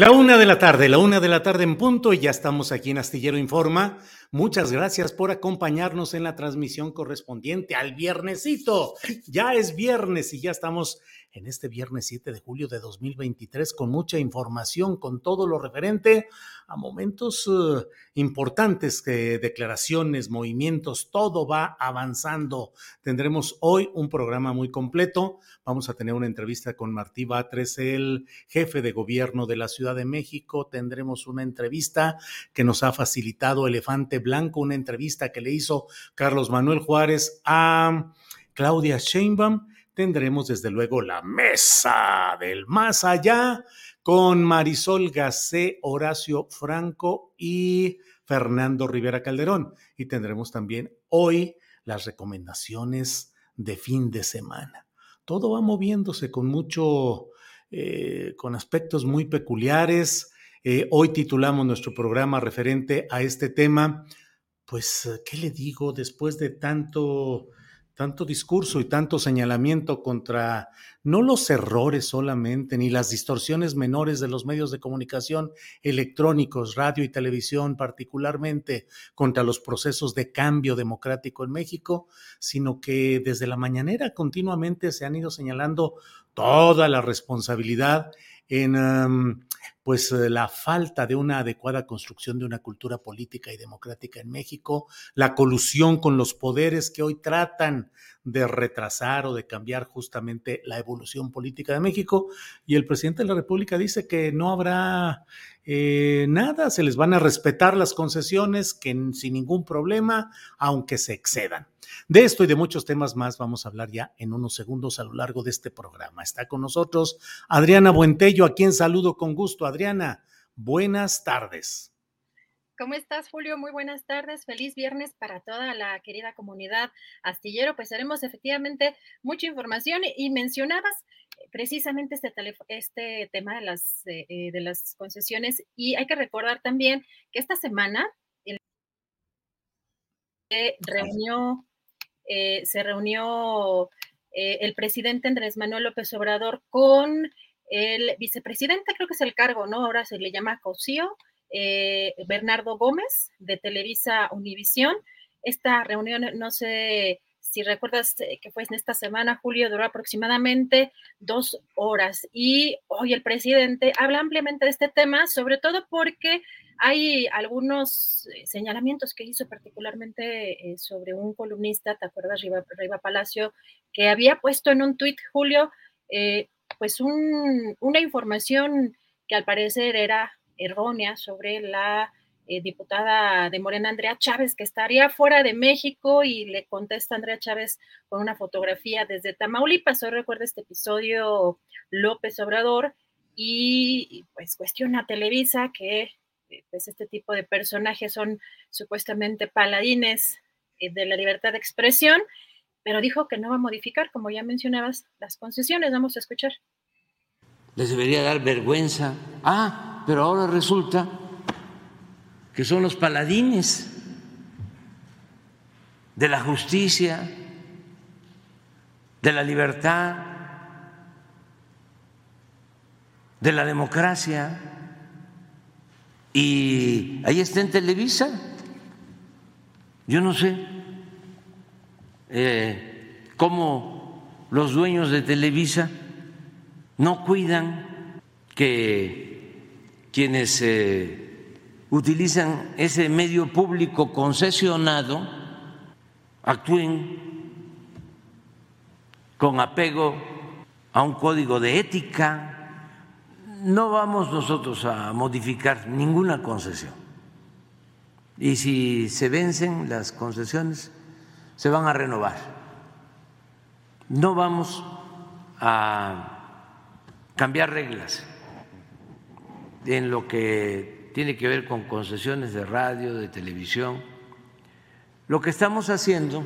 La una de la tarde, la una de la tarde en punto y ya estamos aquí en Astillero Informa. Muchas gracias por acompañarnos en la transmisión correspondiente al viernesito. Ya es viernes y ya estamos en este viernes 7 de julio de 2023 con mucha información, con todo lo referente a momentos uh, importantes, declaraciones, movimientos, todo va avanzando. Tendremos hoy un programa muy completo. Vamos a tener una entrevista con Martí Batres, el jefe de gobierno de la Ciudad de México. Tendremos una entrevista que nos ha facilitado Elefante Blanco, una entrevista que le hizo Carlos Manuel Juárez a Claudia Sheinbaum tendremos desde luego la mesa del más allá con Marisol Gacé, Horacio Franco y Fernando Rivera Calderón. Y tendremos también hoy las recomendaciones de fin de semana. Todo va moviéndose con mucho, eh, con aspectos muy peculiares. Eh, hoy titulamos nuestro programa referente a este tema. Pues, ¿qué le digo? Después de tanto tanto discurso y tanto señalamiento contra no los errores solamente, ni las distorsiones menores de los medios de comunicación electrónicos, radio y televisión, particularmente contra los procesos de cambio democrático en México, sino que desde la mañanera continuamente se han ido señalando toda la responsabilidad en um, pues eh, la falta de una adecuada construcción de una cultura política y democrática en México, la colusión con los poderes que hoy tratan de retrasar o de cambiar justamente la evolución política de México. Y el presidente de la República dice que no habrá eh, nada, se les van a respetar las concesiones que sin ningún problema, aunque se excedan. De esto y de muchos temas más vamos a hablar ya en unos segundos a lo largo de este programa. Está con nosotros Adriana Buentello, a quien saludo con gusto. Adriana, buenas tardes. ¿Cómo estás, Julio? Muy buenas tardes. Feliz viernes para toda la querida comunidad astillero. Pues haremos efectivamente mucha información y mencionabas eh, precisamente este, este tema de las, eh, eh, de las concesiones y hay que recordar también que esta semana el reunió eh, se reunió eh, el presidente Andrés Manuel López Obrador con el vicepresidente, creo que es el cargo, ¿no? Ahora se le llama COSIO, eh, Bernardo Gómez, de Televisa Univisión. Esta reunión, no sé si recuerdas que fue en esta semana, Julio, duró aproximadamente dos horas. Y hoy el presidente habla ampliamente de este tema, sobre todo porque hay algunos eh, señalamientos que hizo particularmente eh, sobre un columnista, ¿te acuerdas, Riva, Palacio, que había puesto en un tuit, Julio, eh, pues una información que al parecer era errónea sobre la diputada de Morena, Andrea Chávez, que estaría fuera de México y le contesta Andrea Chávez con una fotografía desde Tamaulipas. Hoy recuerda este episodio López Obrador y pues cuestiona a Televisa que pues este tipo de personajes son supuestamente paladines eh, de la libertad de expresión pero dijo que no va a modificar, como ya mencionabas, las concesiones. Vamos a escuchar. Les debería dar vergüenza. Ah, pero ahora resulta que son los paladines de la justicia, de la libertad, de la democracia. Y ahí está en Televisa. Yo no sé eh, cómo los dueños de Televisa no cuidan que quienes eh, utilizan ese medio público concesionado actúen con apego a un código de ética. No vamos nosotros a modificar ninguna concesión. Y si se vencen las concesiones, se van a renovar. No vamos a cambiar reglas en lo que tiene que ver con concesiones de radio, de televisión. Lo que estamos haciendo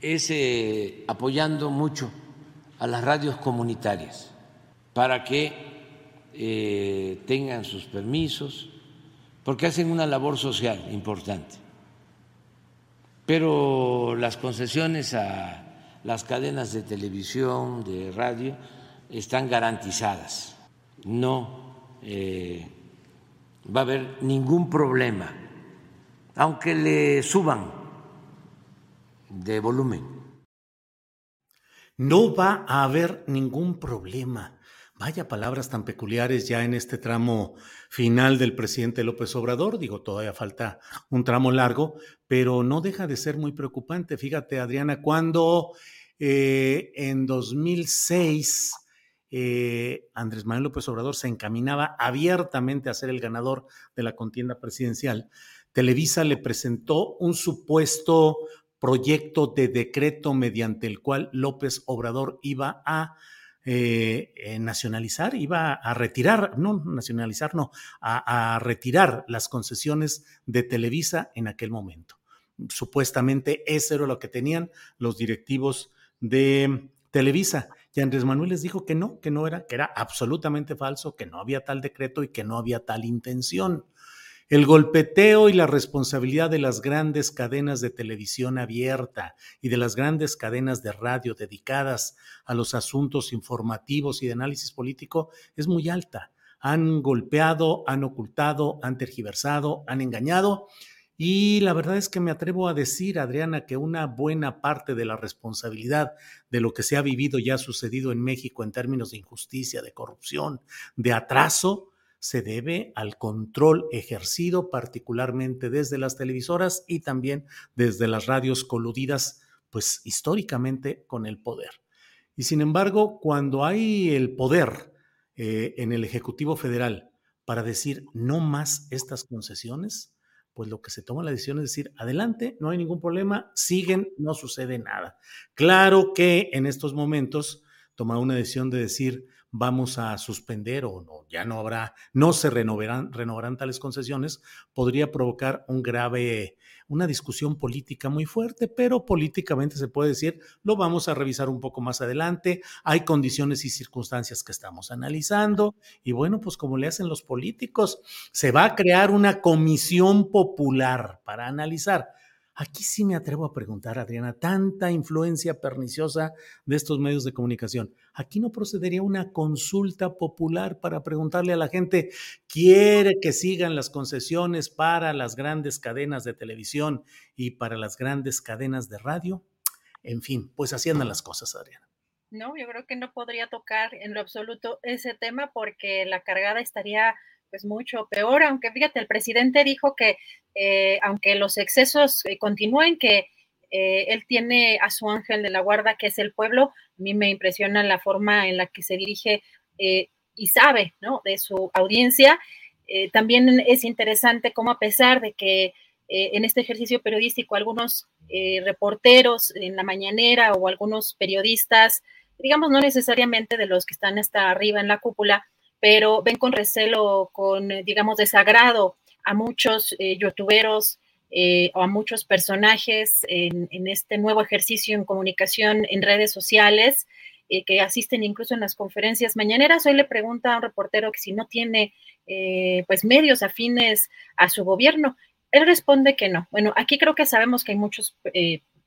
es eh, apoyando mucho a las radios comunitarias para que eh, tengan sus permisos, porque hacen una labor social importante. Pero las concesiones a las cadenas de televisión, de radio, están garantizadas. No eh, va a haber ningún problema, aunque le suban de volumen. No va a haber ningún problema. Vaya palabras tan peculiares ya en este tramo final del presidente López Obrador. Digo, todavía falta un tramo largo, pero no deja de ser muy preocupante. Fíjate, Adriana, cuando eh, en 2006 eh, Andrés Manuel López Obrador se encaminaba abiertamente a ser el ganador de la contienda presidencial, Televisa le presentó un supuesto proyecto de decreto mediante el cual López Obrador iba a eh, eh, nacionalizar, iba a retirar, no nacionalizar, no, a, retirar las concesiones de Televisa en aquel momento. Supuestamente eso era lo que tenían los directivos de Televisa. Y Andrés Manuel les dijo que no, que no era, que era absolutamente falso, que no había tal decreto y que no había tal intención. El golpeteo y la responsabilidad de las grandes cadenas de televisión abierta y de las grandes cadenas de radio dedicadas a los asuntos informativos y de análisis político es muy alta. Han golpeado, han ocultado, han tergiversado, han engañado. Y la verdad es que me atrevo a decir, Adriana, que una buena parte de la responsabilidad de lo que se ha vivido y ha sucedido en México en términos de injusticia, de corrupción, de atraso, se debe al control ejercido particularmente desde las televisoras y también desde las radios coludidas, pues históricamente con el poder. Y sin embargo, cuando hay el poder eh, en el Ejecutivo Federal para decir no más estas concesiones, pues lo que se toma la decisión es decir, adelante, no hay ningún problema, siguen, no sucede nada. Claro que en estos momentos toma una decisión de decir, vamos a suspender o no, ya no habrá, no se renovarán, renovarán tales concesiones, podría provocar un grave, una discusión política muy fuerte, pero políticamente se puede decir, lo vamos a revisar un poco más adelante, hay condiciones y circunstancias que estamos analizando, y bueno, pues como le hacen los políticos, se va a crear una comisión popular para analizar Aquí sí me atrevo a preguntar, Adriana, tanta influencia perniciosa de estos medios de comunicación. Aquí no procedería una consulta popular para preguntarle a la gente, ¿quiere que sigan las concesiones para las grandes cadenas de televisión y para las grandes cadenas de radio? En fin, pues así andan las cosas, Adriana. No, yo creo que no podría tocar en lo absoluto ese tema porque la cargada estaría pues mucho peor, aunque fíjate, el presidente dijo que eh, aunque los excesos eh, continúen, que eh, él tiene a su ángel de la guarda, que es el pueblo, a mí me impresiona la forma en la que se dirige y sabe, ¿no? De su audiencia. también es interesante cómo a pesar de que en este ejercicio periodístico algunos reporteros en la mañanera o algunos periodistas, digamos, no necesariamente de los que están hasta arriba en la cúpula, pero ven con recelo, con, digamos, desagrado a muchos eh, youtuberos eh, o a muchos personajes en, este nuevo ejercicio en comunicación en redes sociales eh, que asisten incluso en las conferencias mañaneras. Hoy le pregunta a un reportero que si no tiene eh, pues medios afines a su gobierno. Él responde que no. Bueno, aquí creo que sabemos que hay muchos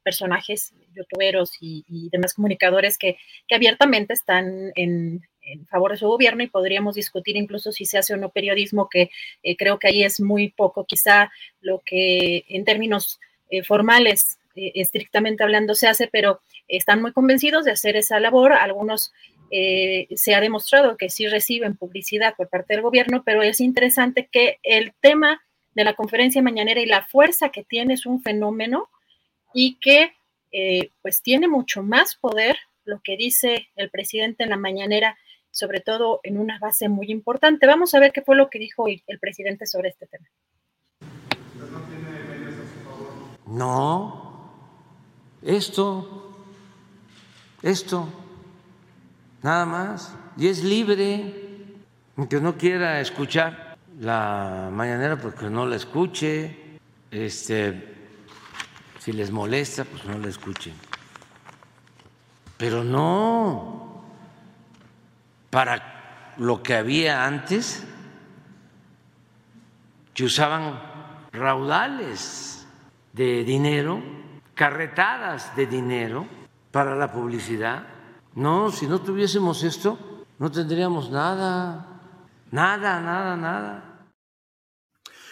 personajes, youtuberos y, demás comunicadores que, abiertamente están en, favor de su gobierno y podríamos discutir incluso si se hace o no periodismo, que creo que ahí es muy poco, quizá lo que en términos formales eh, estrictamente hablando se hace, pero están muy convencidos de hacer esa labor. Algunos eh, se ha demostrado que sí reciben publicidad por parte del gobierno, pero es interesante que el tema de la conferencia mañanera y la fuerza que tiene es un fenómeno y que eh, pues tiene mucho más poder lo que dice el presidente en la mañanera, sobre todo en una base muy importante. Vamos a ver qué fue lo que dijo el presidente sobre este tema. No, esto, esto, nada más. Y es libre, aunque no quiera escuchar la mañanera, porque no la escuche. Este, si les molesta, pues no la escuchen. Pero no para lo que había antes, que usaban raudales de dinero carretadas de dinero para la publicidad. No, si no tuviésemos esto, no tendríamos nada, nada, nada, nada.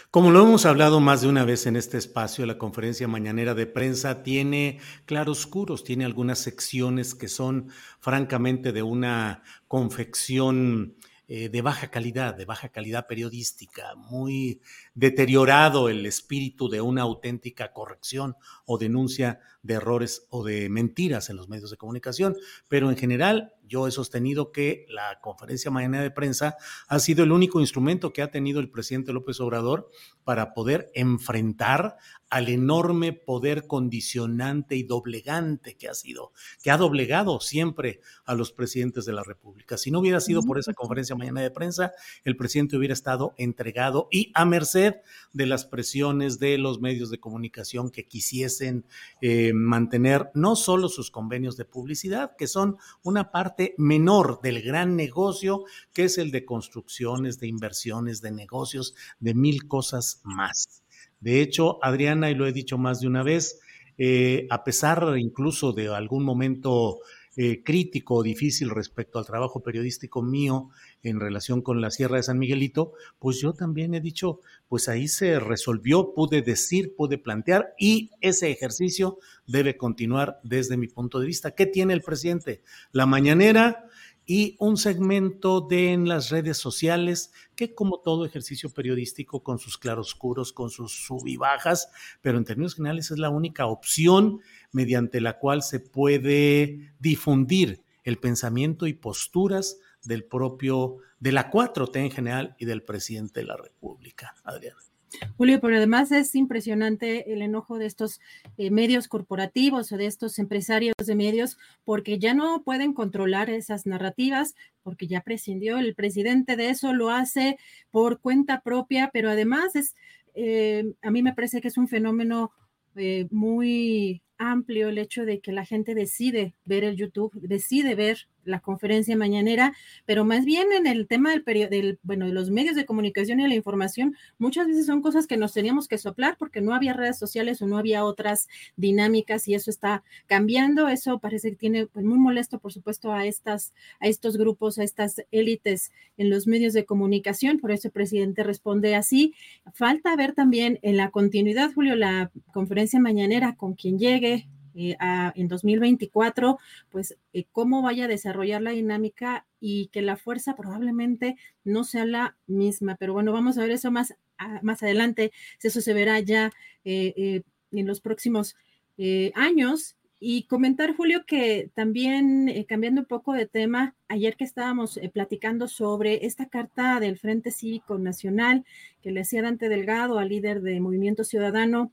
Como lo hemos hablado más de una vez en este espacio, la conferencia mañanera de prensa tiene claroscuros, tiene algunas secciones que son francamente de una confección eh, de baja calidad, de baja calidad periodística, muy deteriorado el espíritu de una auténtica corrección o denuncia de errores o de mentiras en los medios de comunicación, pero en general yo he sostenido que la conferencia mañana de prensa ha sido el único instrumento que ha tenido el presidente López Obrador para poder enfrentar al enorme poder condicionante y doblegante que ha sido, que ha doblegado siempre a los presidentes de la República. Si no hubiera sido por esa conferencia mañana de prensa, el presidente hubiera estado entregado y a merced de las presiones de los medios de comunicación que quisiesen eh, mantener no solo sus convenios de publicidad, que son una parte menor del gran negocio que es el de construcciones, de inversiones, de negocios, de mil cosas más. De hecho, Adriana, y lo he dicho más de una vez, eh, a pesar incluso de algún momento eh, crítico o difícil respecto al trabajo periodístico mío en relación con la Sierra de San Miguelito, pues yo también he dicho, pues ahí se resolvió, pude decir, pude plantear y ese ejercicio debe continuar desde mi punto de vista. ¿Qué tiene el presidente? La mañanera y un segmento de en las redes sociales que como todo ejercicio periodístico con sus claroscuros, con sus sub y bajas, pero en términos generales es la única opción mediante la cual se puede difundir el pensamiento y posturas del propio, de la 4T en general y del presidente de la República. Adriana. Julio, pero además es impresionante el enojo de estos eh, medios corporativos o de estos empresarios de medios, porque ya no pueden controlar esas narrativas, porque ya prescindió el presidente de eso, lo hace por cuenta propia, pero además es, eh, a mí me parece que es un fenómeno eh, muy amplio el hecho de que la gente decide ver el YouTube, decide ver la conferencia mañanera, pero más bien en el tema del, del, bueno, de los medios de comunicación y la información, muchas veces son cosas que nos teníamos que soplar porque no había redes sociales o no había otras dinámicas y eso está cambiando. Eso parece que tiene pues, muy molesto, por supuesto, a estas, a estos grupos, a estas élites en los medios de comunicación. Por eso el presidente responde así. Falta ver también en la continuidad, Julio, la conferencia mañanera con quien llegue, eh, en 2024, pues eh, cómo vaya a desarrollar la dinámica y que la fuerza probablemente no sea la misma. Pero bueno, vamos a ver eso más, más adelante, eso se verá ya eh, en los próximos años. Y comentar, Julio, que también, cambiando un poco de tema, ayer que estábamos platicando sobre esta carta del Frente Cívico Nacional que le hacía Dante Delgado al líder de Movimiento Ciudadano,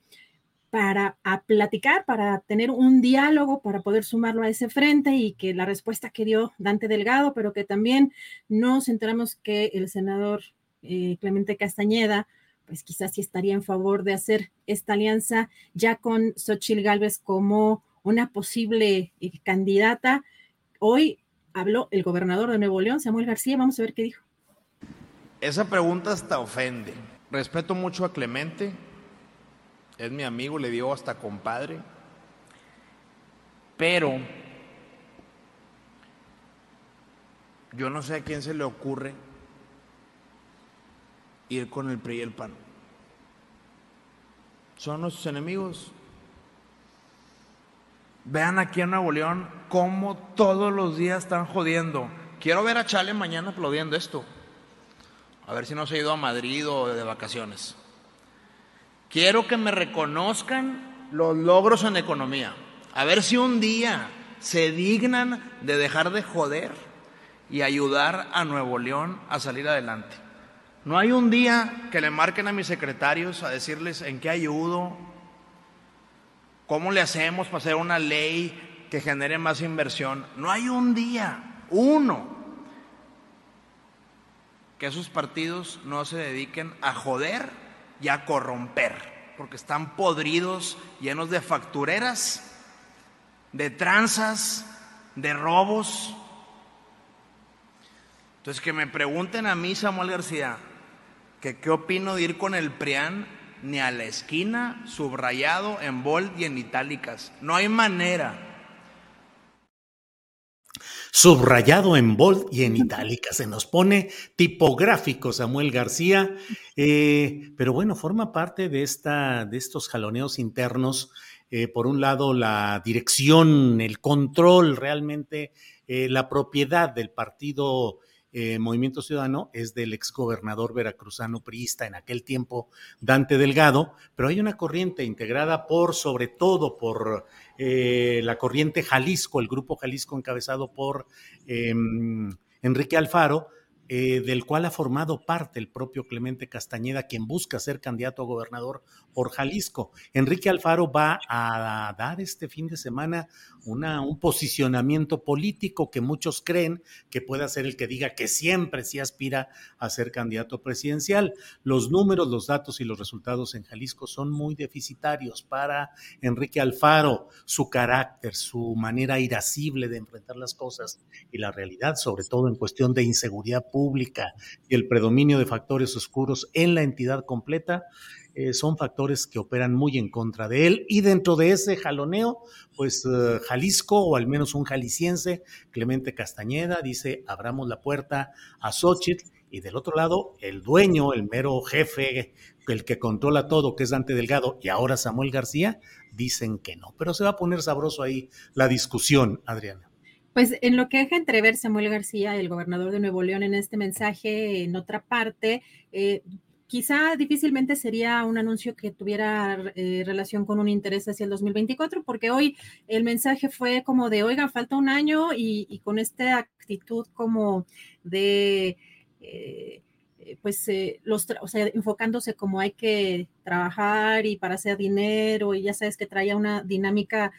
para platicar, para tener un diálogo, para poder sumarlo a ese frente y que la respuesta que dio Dante Delgado, pero que también nos enteramos que el senador eh, Clemente Castañeda pues quizás sí estaría en favor de hacer esta alianza ya con Xochil Gálvez como una posible eh, candidata. Hoy habló el gobernador de Nuevo León, Samuel García, vamos a ver qué dijo. Esa pregunta hasta ofende. Respeto mucho a Clemente, es mi amigo, le dio hasta compadre, pero yo no sé a quién se le ocurre ir con el PRI y el PAN. Son nuestros enemigos. Vean aquí en Nuevo León cómo todos los días están jodiendo. Quiero ver a Chale mañana aplaudiendo esto. A ver si no se ha ido a Madrid o de vacaciones. Quiero que me reconozcan los logros en economía. A ver si un día se dignan de dejar de joder y ayudar a Nuevo León a salir adelante. No hay un día que le marquen a mis secretarios a decirles en qué ayudo, cómo le hacemos para hacer una ley que genere más inversión. No hay un día, uno, que esos partidos no se dediquen a joder a corromper, porque están podridos, llenos de factureras, de tranzas, de robos. Entonces que me pregunten a mí, Samuel García, que qué opino de ir con el PRIAN ni a la esquina, subrayado en bold y en itálicas. No hay manera. Subrayado en bold y en itálicas. Se nos pone tipográfico Samuel García. Eh, pero bueno, forma parte de, esta, de estos jaloneos internos. Eh, por un lado, la dirección, el control, realmente eh, la propiedad del partido Movimiento Ciudadano es del exgobernador veracruzano priista en aquel tiempo, Dante Delgado, pero hay una corriente integrada por, sobre todo, por eh, la corriente Jalisco, el grupo Jalisco encabezado por em, Enrique Alfaro, eh, del cual ha formado parte el propio Clemente Castañeda, quien busca ser candidato a gobernador por Jalisco. Enrique Alfaro va a dar este fin de semana una, un posicionamiento político que muchos creen que pueda ser el que diga que siempre sí aspira a ser candidato presidencial. Los números, los datos y los resultados en Jalisco son muy deficitarios para Enrique Alfaro, su carácter, su manera irascible de enfrentar las cosas y la realidad, sobre todo en cuestión de inseguridad pública y el predominio de factores oscuros en la entidad completa eh, son factores que operan muy en contra de él. Y dentro de ese jaloneo, pues eh, Jalisco, o al menos un jalisciense, Clemente Castañeda, dice, abramos la puerta a Xochitl. Y del otro lado, el dueño, el mero jefe, el que controla todo, que es Dante Delgado, y ahora Samuel García, dicen que no. Pero se va a poner sabroso ahí la discusión, Adriana. Pues en lo que deja entrever Samuel García, el gobernador de Nuevo León, en este mensaje, en otra parte, eh, quizá difícilmente sería un anuncio que tuviera eh, relación con un interés hacia el 2024, porque hoy el mensaje fue como de, oiga, falta un año y, con esta actitud como de... Eh, pues los, o sea, enfocándose como hay que trabajar y para hacer dinero y ya sabes que traía una dinámica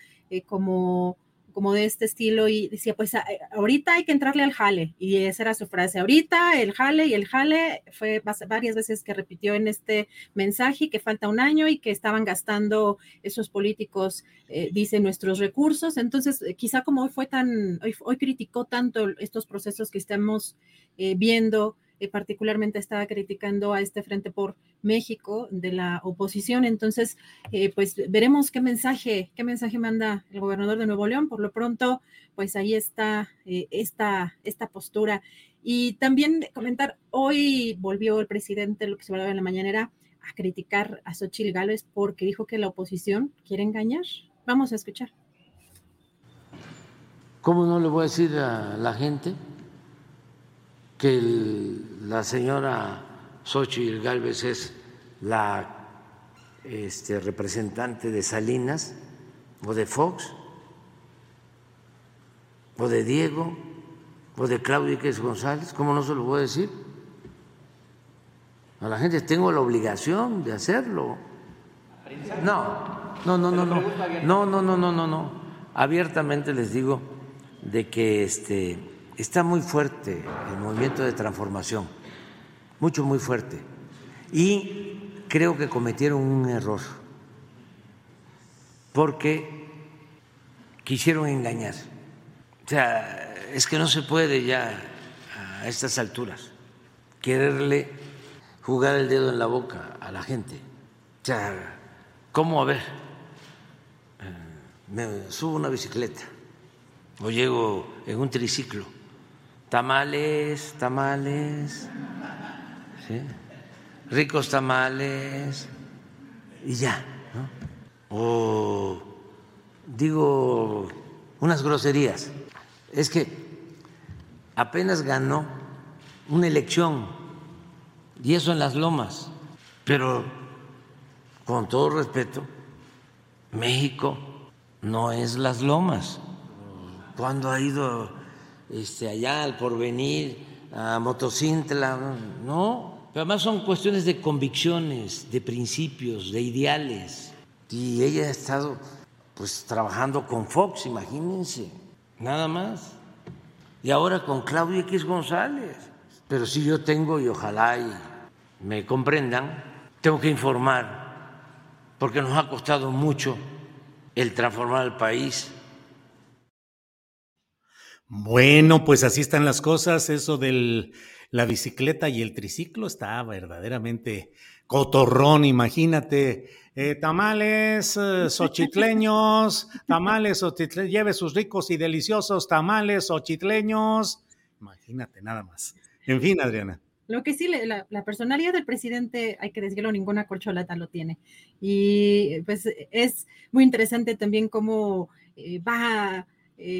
como como de este estilo y decía, pues ahorita hay que entrarle al jale. Y esa era su frase, ahorita el jale y el jale fue varias veces que repitió en este mensaje que falta un año y que estaban gastando esos políticos, eh, dice, nuestros recursos. Entonces, eh, quizá como hoy fue tan, hoy, hoy criticó tanto estos procesos que estamos eh, viendo eh, particularmente estaba criticando a este Frente por México de la oposición. Entonces, eh, pues veremos qué mensaje, qué mensaje manda el gobernador de Nuevo León. Por lo pronto, pues ahí está eh, esta, esta postura. Y también comentar, hoy volvió el presidente, lo que se hablaba en la mañanera, a criticar a Xochitl Gálvez porque dijo que la oposición quiere engañar. Vamos a escuchar. ¿Cómo no le voy a decir a la gente que la señora Xochitl Galvez es la este, representante de Salinas o de Fox o de Diego o de Claudia Iquez González, ¿cómo no se lo voy a decir? A la gente tengo la obligación de hacerlo. No, no, no, no, no, no, no, no, no, no, no. Abiertamente les digo de que este está muy fuerte el movimiento de transformación, mucho, muy fuerte. Y creo que cometieron un error porque quisieron engañar. O sea, es que no se puede ya a estas alturas quererle jugar el dedo en la boca a la gente. O sea, ¿cómo a ver? Eh, me subo una bicicleta o llego en un triciclo. Tamales, tamales, ricos tamales y ya. O digo unas groserías. Es que apenas ganó una elección y eso en las lomas, pero con todo respeto, México no es las lomas. Cuando ha ido este, allá al porvenir, a Motocintla, no, pero además son cuestiones de convicciones, de principios, de ideales. Y ella ha estado pues trabajando con Fox, imagínense, nada más. Y ahora con Claudia X González. Pero si yo tengo, y ojalá y me comprendan, tengo que informar, porque nos ha costado mucho el transformar el país. Bueno, pues así están las cosas. Eso del la bicicleta y el triciclo está verdaderamente cotorrón, imagínate. Eh, tamales eh, tamales xochitleños, lleve sus ricos y deliciosos tamales xochitleños. Imagínate, nada más. En fin, Adriana. Lo que sí, la, personalidad del presidente, hay que decirlo, ninguna corcholata lo tiene. Y pues es muy interesante también cómo eh, va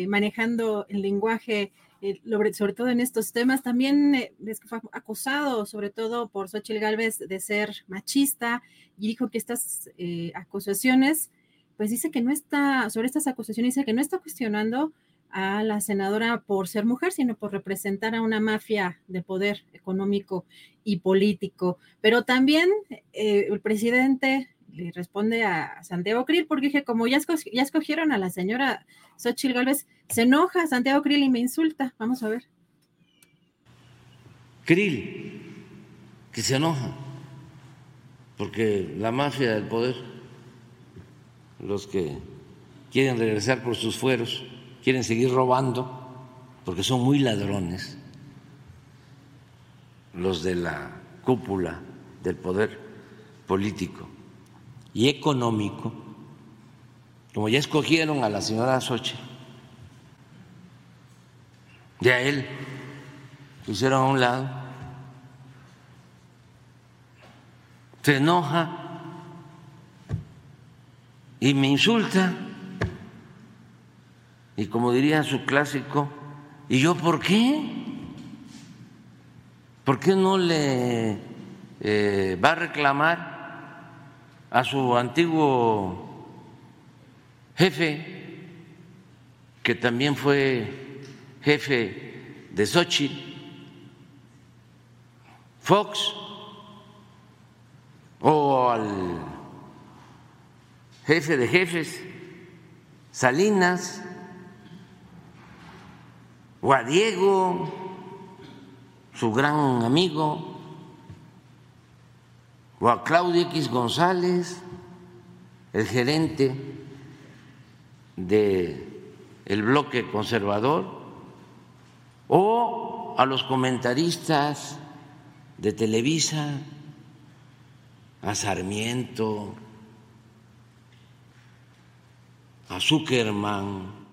manejando el lenguaje eh, sobre todo en estos temas. También eh, fue acusado, sobre todo por Xochitl Gálvez, de ser machista y dijo que estas eh, acusaciones, pues dice que no está, sobre estas acusaciones, dice que no está cuestionando a la senadora por ser mujer, sino por representar a una mafia de poder económico y político. Pero también el presidente le responde a Santiago Krill, porque dije, como ya, ya escogieron a la señora Xochitl Gálvez, se enoja Santiago Krill y me insulta. Vamos a ver. Krill, que se enoja, porque la mafia del poder, los que quieren regresar por sus fueros, quieren seguir robando, porque son muy ladrones, los de la cúpula del poder político y económico, como ya escogieron a la señora Sochi, de a él pusieron a un lado, se enoja y me insulta. Y como diría su clásico, ¿y yo por qué? ¿Por qué no le eh, va a reclamar a su antiguo jefe, que también fue jefe de Sochi, Fox, o al jefe de jefes, Salinas, o a Diego, su gran amigo, o a Claudio X González, el gerente del bloque conservador, o a los comentaristas de Televisa, a Sarmiento, a Zuckerman,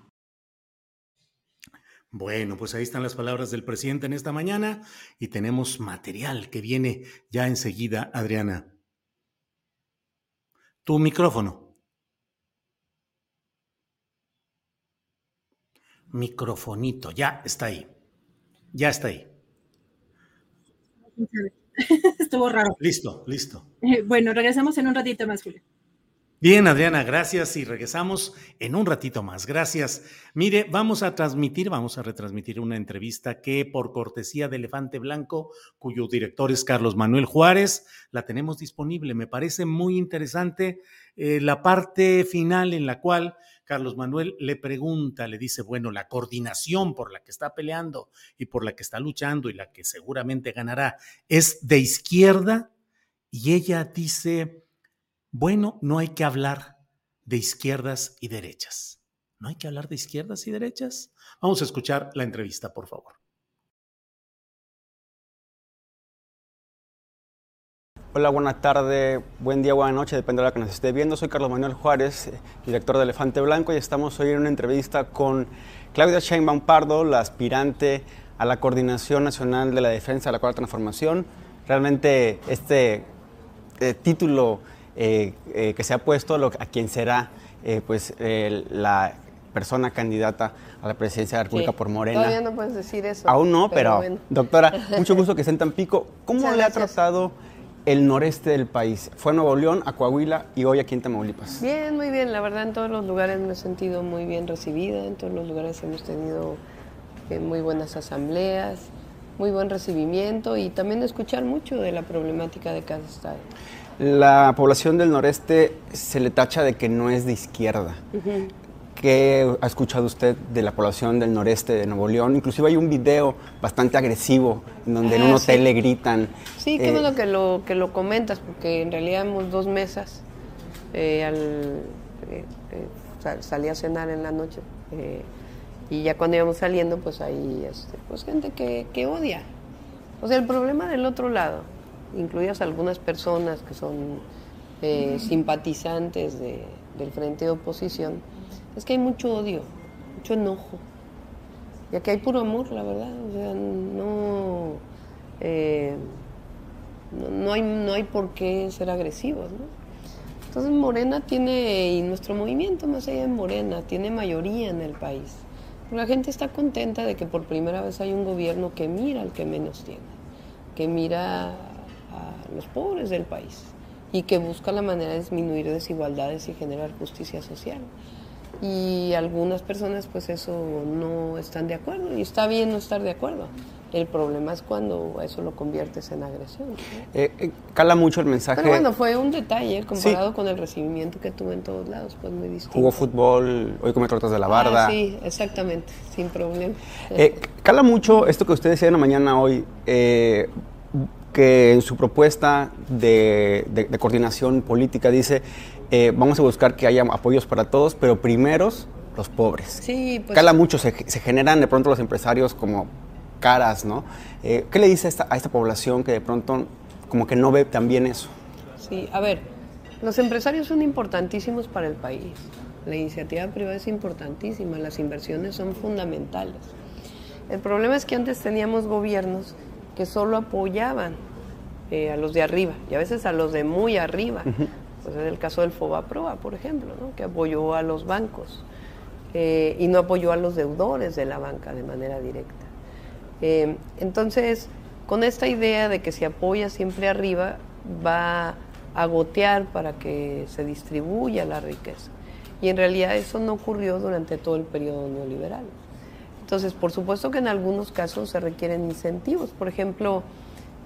bueno, pues ahí están las palabras del presidente en esta mañana y tenemos material que viene ya enseguida, Adriana. Tu micrófono. Microfonito, ya está ahí. Ya está ahí. Estuvo raro. Listo, listo. Eh, bueno, regresamos en un ratito más, Julio. Bien, Adriana, gracias y regresamos en un ratito más. Gracias. Mire, vamos a transmitir, vamos a retransmitir una entrevista que por cortesía de Elefante Blanco, cuyo director es Carlos Manuel Juárez, la tenemos disponible. Me parece muy interesante eh, la parte final en la cual Carlos Manuel le pregunta, le dice, bueno, la coordinación por la que está peleando y por la que está luchando y la que seguramente ganará, ¿es de izquierda? y ella dice, bueno, no hay que hablar de izquierdas y derechas. ¿No hay que hablar de izquierdas y derechas? Vamos a escuchar la entrevista, por favor. Hola, buena tarde, buen día, buena noche, depende de la que nos esté viendo. Soy Carlos Manuel Juárez, eh, director de Elefante Blanco, y estamos hoy en una entrevista con Claudia Sheinbaum Pardo, la aspirante a la Coordinación Nacional de la Defensa de la Cuarta Transformación. Realmente este eh, título eh, que se ha puesto a quien será pues, la persona candidata a la presidencia de la República por Morena. Todavía no puedes decir eso. Aún no, pero, doctora, mucho gusto que esté en Tampico. ¿Cómo le ha tratado el noreste del país. Fue a Nuevo León, a Coahuila y hoy aquí en Tamaulipas. Bien, muy bien. La verdad, en todos los lugares me he sentido muy bien recibida. En todos los lugares hemos tenido eh, muy buenas asambleas, muy buen recibimiento y también escuchar mucho de la problemática de cada estado. La población del noreste se le tacha de que no es de izquierda. ¿Qué ha escuchado usted de la población del noreste de Nuevo León? Inclusive hay un video bastante agresivo en donde en un ah, hotel le gritan. Sí, qué eh, bueno que lo, que lo comentas, porque en realidad hemos dos mesas. Eh, al, eh, salí a cenar en la noche y ya cuando íbamos saliendo, pues hay este, pues gente que, que odia. O sea, el problema del otro lado, incluidas algunas personas que son simpatizantes del frente de oposición, es que hay mucho odio, mucho enojo. Y aquí hay puro amor, la verdad. O sea, no, eh, no, hay, no hay por qué ser agresivos, ¿no? Entonces Morena tiene, y nuestro movimiento más allá de Morena, tiene mayoría en el país. La gente está contenta de que por primera vez hay un gobierno que mira al que menos tiene, que mira a los pobres del país y que busca la manera de disminuir desigualdades y generar justicia social y algunas personas pues eso no están de acuerdo y está bien no estar de acuerdo. El problema es cuando eso lo conviertes en agresión. Eh, eh, cala mucho el mensaje. Pero bueno, fue un detalle comparado con el recibimiento que tuve en todos lados, pues muy distinto. Jugó fútbol, hoy come tortas de la barda. Ah, sí, exactamente, sin problema. Eh, cala mucho esto que usted decía en la mañana hoy, que en su propuesta de, de coordinación política dice eh, vamos a buscar que haya apoyos para todos, pero primeros los pobres. Sí, pues, Cala mucho, se, generan de pronto los empresarios como caras, ¿no? Eh, ¿Qué le dice a esta, a esta población que de pronto como que no ve también eso? Sí, a ver, los empresarios son importantísimos para el país. La iniciativa privada es importantísima, las inversiones son fundamentales. El problema es que antes teníamos gobiernos que solo apoyaban eh, a los de arriba y a veces a los de muy arriba. Pues es el caso del FOBAPROA, por ejemplo, que apoyó a los bancos eh, y no apoyó a los deudores de la banca de manera directa. Eh, entonces, con esta idea de que se apoya siempre arriba, va a gotear para que se distribuya la riqueza. Y en realidad eso no ocurrió durante todo el periodo neoliberal. Entonces, por supuesto que en algunos casos se requieren incentivos. Por ejemplo,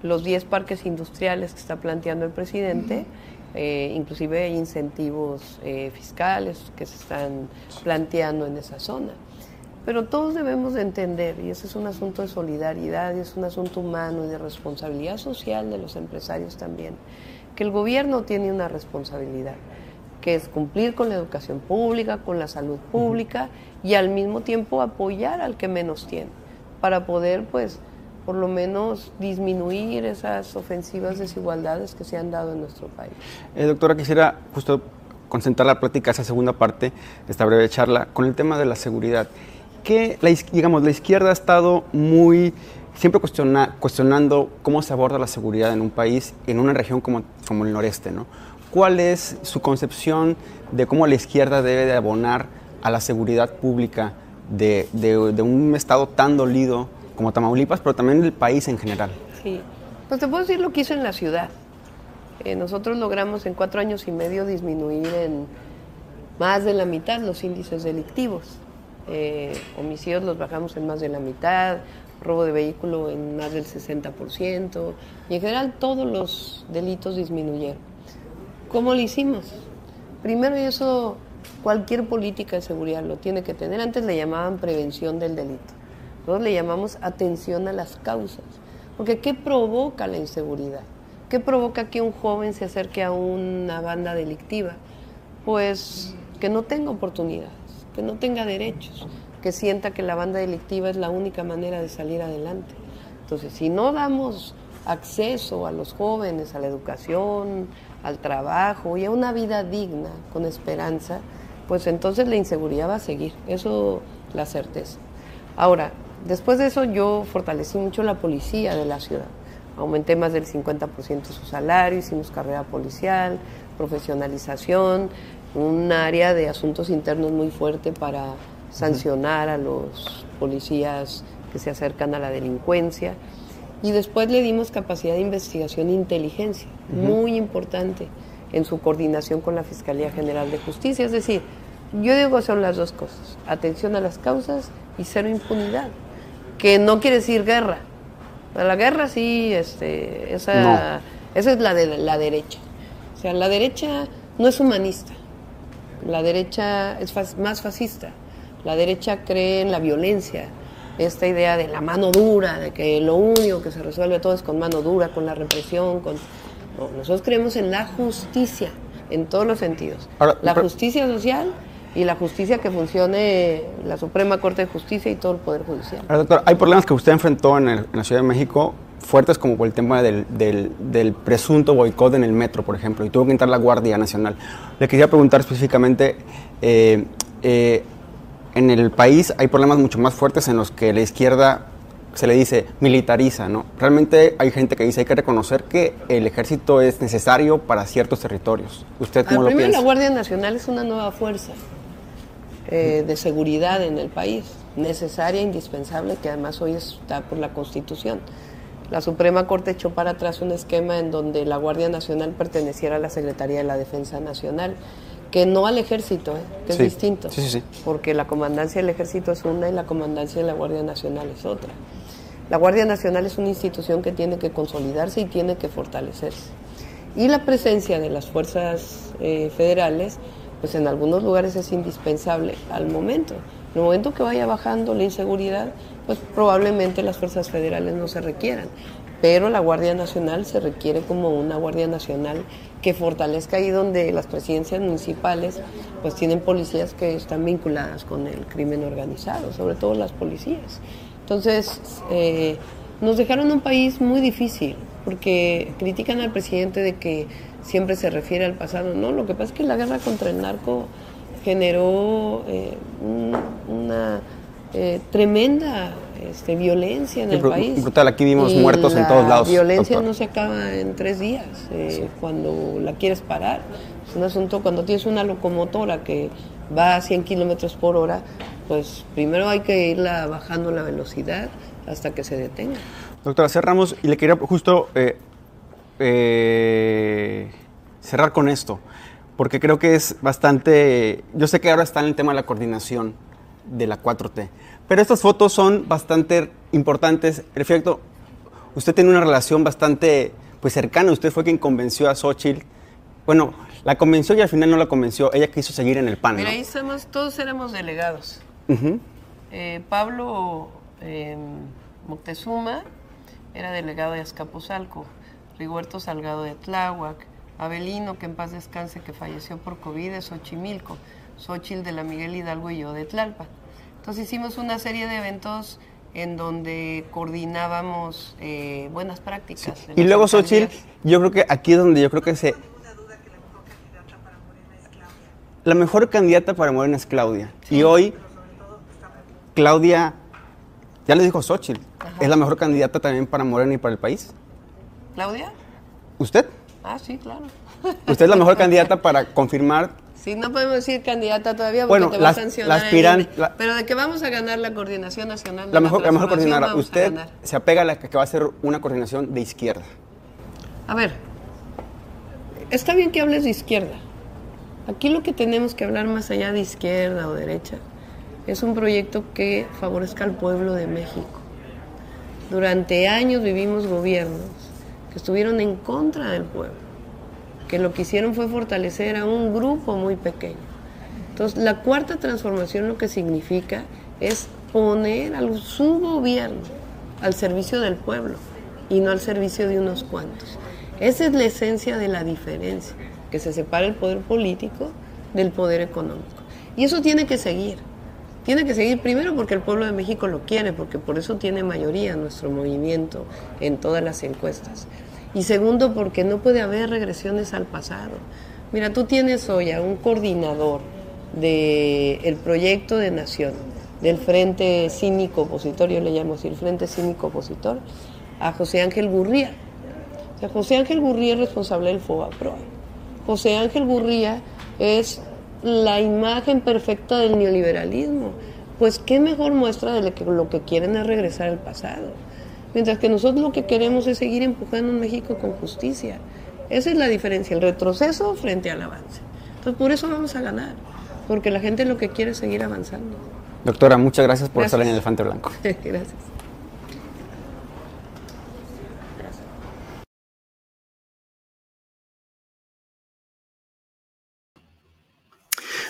los 10 parques industriales que está planteando el presidente eh, inclusive hay incentivos eh, fiscales que se están planteando en esa zona. Pero todos debemos de entender, y ese es un asunto de solidaridad, y es un asunto humano y de responsabilidad social de los empresarios también, que el gobierno tiene una responsabilidad, que es cumplir con la educación pública, con la salud pública, y al mismo tiempo apoyar al que menos tiene, para poder pues por lo menos disminuir esas ofensivas desigualdades que se han dado en nuestro país. Eh, doctora, quisiera justo concentrar la plática, esa segunda parte de esta breve charla, con el tema de la seguridad. Que, la, digamos, la izquierda ha estado muy, siempre cuestionando cómo se aborda la seguridad en un país, en una región como, como el noreste, ¿no? ¿Cuál es su concepción de cómo la izquierda debe de abonar a la seguridad pública de, un estado tan dolido como Tamaulipas, pero también del país en general. Sí, pues te puedo decir lo que hizo en la ciudad. Eh, nosotros logramos en cuatro años y medio disminuir en más de la mitad los índices delictivos. Eh, homicidios los bajamos en más de la mitad, robo de vehículo en más del 60%, y en general todos los delitos disminuyeron. ¿Cómo lo hicimos? Primero, y eso cualquier política de seguridad lo tiene que tener, antes le llamaban prevención del delito. Nosotros le llamamos atención a las causas. Porque ¿qué provoca la inseguridad? ¿Qué provoca que un joven se acerque a una banda delictiva? Pues que no tenga oportunidades, que no tenga derechos, que sienta que la banda delictiva es la única manera de salir adelante. Entonces, si no damos acceso a los jóvenes, a la educación, al trabajo y a una vida digna, con esperanza, pues entonces la inseguridad va a seguir, eso la certeza. Ahora, después de eso yo fortalecí mucho la policía de la ciudad aumenté más del 50% su salario, hicimos carrera policial, profesionalización, un área de asuntos internos muy fuerte para sancionar a los policías que se acercan a la delincuencia. Y después le dimos capacidad de investigación e inteligencia, muy importante en su coordinación con la Fiscalía General de Justicia. Es decir, yo digo son las dos cosas, atención a las causas y cero impunidad, que no quiere decir guerra, la guerra sí, este, esa, esa es la de la derecha. O sea, la derecha no es humanista. La derecha es más fascista. La derecha cree en la violencia. Esta idea de la mano dura, de que lo único que se resuelve todo es con mano dura, con la represión. Con... nosotros creemos en la justicia, en todos los sentidos. la justicia social y la justicia que funcione, la Suprema Corte de Justicia y todo el Poder Judicial. doctor, hay problemas que usted enfrentó en, la Ciudad de México fuertes como por el tema del, del, presunto boicot en el metro, por ejemplo, y tuvo que entrar la Guardia Nacional. Le quería preguntar específicamente, eh, eh, en el país hay problemas mucho más fuertes en los que la izquierda se le dice militariza, ¿no? Realmente hay gente que dice hay que reconocer que el ejército es necesario para ciertos territorios. ¿Usted cómo lo piensa? la Guardia Nacional es una nueva fuerza. Eh, de seguridad en el país, necesaria, indispensable, que además hoy está por la Constitución. La Suprema Corte echó para atrás un esquema en donde la Guardia Nacional perteneciera a la Secretaría de la Defensa Nacional, que no al ejército, ¿eh? que es distinto, porque la comandancia del ejército es una y la comandancia de la Guardia Nacional es otra. La Guardia Nacional es una institución que tiene que consolidarse y tiene que fortalecerse. Y la presencia de las fuerzas eh, federales pues en algunos lugares es indispensable al momento. En el momento que vaya bajando la inseguridad, pues probablemente las fuerzas federales no se requieran, pero la Guardia Nacional se requiere como una Guardia Nacional que fortalezca ahí donde las presidencias municipales pues tienen policías que están vinculadas con el crimen organizado, sobre todo las policías. Entonces, eh, nos dejaron un país muy difícil, porque critican al presidente de que siempre se refiere al pasado. No, lo que pasa es que la guerra contra el narco generó eh, una eh, tremenda este, violencia en el país. Brutal, aquí vimos muertos en todos lados. La violencia no se acaba en tres días eh, cuando la quieres parar. Es un asunto cuando tienes una locomotora que va a 100 kilómetros por hora, pues primero hay que irla bajando la velocidad hasta que se detenga. Doctora cerramos y le quería justo eh, cerrar con esto, porque creo que es bastante, yo sé que ahora está en el tema de la coordinación de la 4T, pero estas fotos son bastante importantes. En efecto, usted tiene una relación bastante pues cercana, usted fue quien convenció a Xochitl, bueno, la convenció y al final no la convenció, ella quiso seguir en el PAN. Mira, ahí somos, todos éramos delegados. Eh, Pablo em, Moctezuma era delegado de Azcapotzalco. Rigoberto Salgado de Tláhuac, Abelino, que en paz descanse, que falleció por COVID, de Xochimilco, Xochil de la Miguel Hidalgo y yo de Tlalpa. Entonces hicimos una serie de eventos en donde coordinábamos eh, buenas prácticas. Y luego Xochil, yo creo que aquí es donde yo creo que se... La mejor candidata para Morena es Claudia. Y hoy, Claudia, ya le dijo Xochitl, es la mejor candidata también para Morena y para el país. ¿Claudia? ¿Usted? Ah, sí, claro. ¿Usted es la mejor candidata para confirmar? Sí, no podemos decir candidata todavía porque te va a sancionar. La Pero de que vamos a ganar la coordinación nacional. La mejor, la, mejor coordinadora. Usted se apega a la que va a ser una coordinación de izquierda. A ver, está bien que hables de izquierda. Aquí lo que tenemos que hablar más allá de izquierda o derecha es un proyecto que favorezca al pueblo de México. Durante años vivimos gobiernos estuvieron en contra del pueblo, que lo que hicieron fue fortalecer a un grupo muy pequeño. Entonces, la cuarta transformación lo que significa es poner a su gobierno al servicio del pueblo y no al servicio de unos cuantos. Esa es la esencia de la diferencia, que se separa el poder político del poder económico. Y eso tiene que seguir. Tiene que seguir primero porque el pueblo de México lo quiere, porque por eso tiene mayoría nuestro movimiento en todas las encuestas. Y segundo porque no puede haber regresiones al pasado. Mira, tú tienes hoy a un coordinador del proyecto de nación, del Frente Cínico Opositor, yo le llamo así, el Frente Cínico Opositor, a José Ángel Gurría. O sea, José Ángel Gurría es responsable del FOBAPROA. José Ángel Gurría es la imagen perfecta del neoliberalismo. Pues qué mejor muestra de lo que quieren es regresar al pasado. Mientras que nosotros lo que queremos es seguir empujando un México con justicia. Esa es la diferencia, el retroceso frente al avance. Entonces por eso vamos a ganar, porque la gente lo que quiere es seguir avanzando. Doctora, muchas gracias por estar en Elefante Blanco. gracias.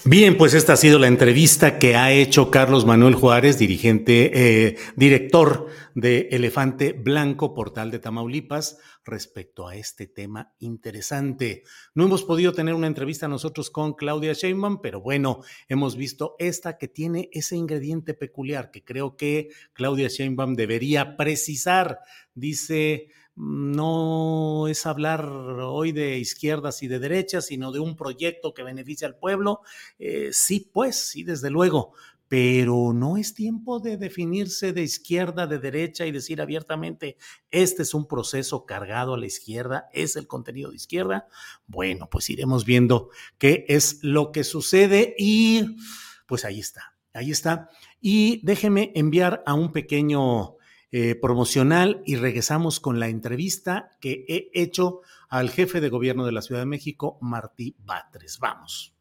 Bien, pues esta ha sido la entrevista que ha hecho Carlos Manuel Juárez, dirigente, eh, director de Elefante Blanco, portal de Tamaulipas, respecto a este tema interesante. No hemos podido tener una entrevista nosotros con Claudia Sheinbaum, pero bueno, hemos visto esta que tiene ese ingrediente peculiar que creo que Claudia Sheinbaum debería precisar. Dice no es hablar hoy de izquierdas y de derechas, sino de un proyecto que beneficia al pueblo. Eh, sí, pues, sí, desde luego, pero no es tiempo de definirse de izquierda, de derecha y decir abiertamente, este es un proceso cargado a la izquierda, es el contenido de izquierda. Bueno, pues iremos viendo qué es lo que sucede y pues ahí está, ahí está. Y déjeme enviar a un pequeño eh, promocional y regresamos con la entrevista que he hecho al jefe de gobierno de la Ciudad de México, Martí Batres. Vamos.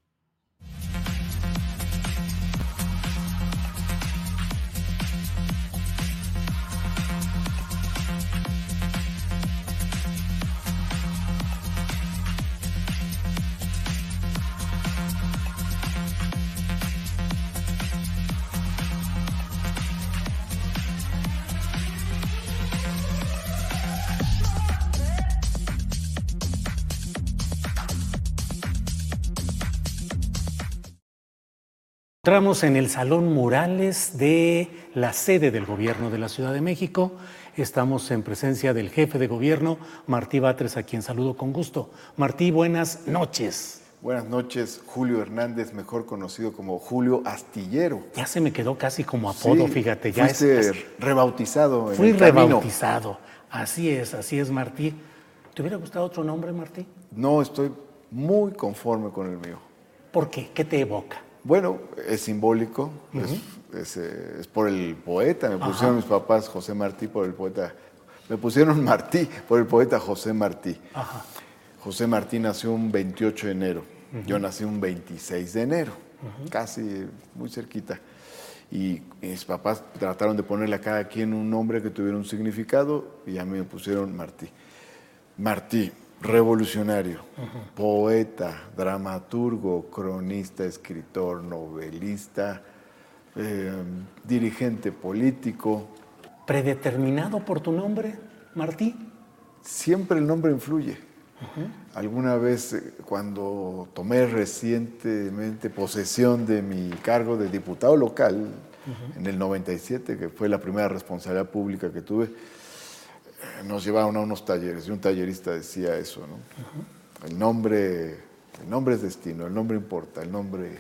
Entramos en el Salón Murales de la sede del Gobierno de la Ciudad de México. Estamos en presencia del jefe de gobierno, Martí Batres, a quien saludo con gusto. Martí, buenas noches. Buenas noches, Julio Hernández, mejor conocido como Julio Astillero. Ya se me quedó casi como apodo, fíjate. Ya fuiste rebautizado. Fui rebautizado. Así es, así es, Martí. ¿Te hubiera gustado otro nombre, Martí? No, estoy muy conforme con el mío. ¿Por qué? ¿Qué te evoca? Bueno, es simbólico, eh, es, por el poeta. Me pusieron mis papás José Martí por el poeta. Me pusieron Martí por el poeta José Martí. José Martí nació un 28 de enero. Yo nací un 26 de enero, casi muy cerquita. Y mis papás trataron de ponerle a cada quien un nombre que tuviera un significado y a mí me pusieron Martí. Martí, revolucionario, poeta, dramaturgo, cronista, escritor, novelista, eh, dirigente político. ¿Predeterminado por tu nombre, Martí? Siempre el nombre influye. Alguna vez eh, cuando tomé recientemente posesión de mi cargo de diputado local, en el 97, que fue la primera responsabilidad pública que tuve, nos llevaron a unos talleres y un tallerista decía eso, ¿no? El nombre, el nombre es destino, el nombre importa, el nombre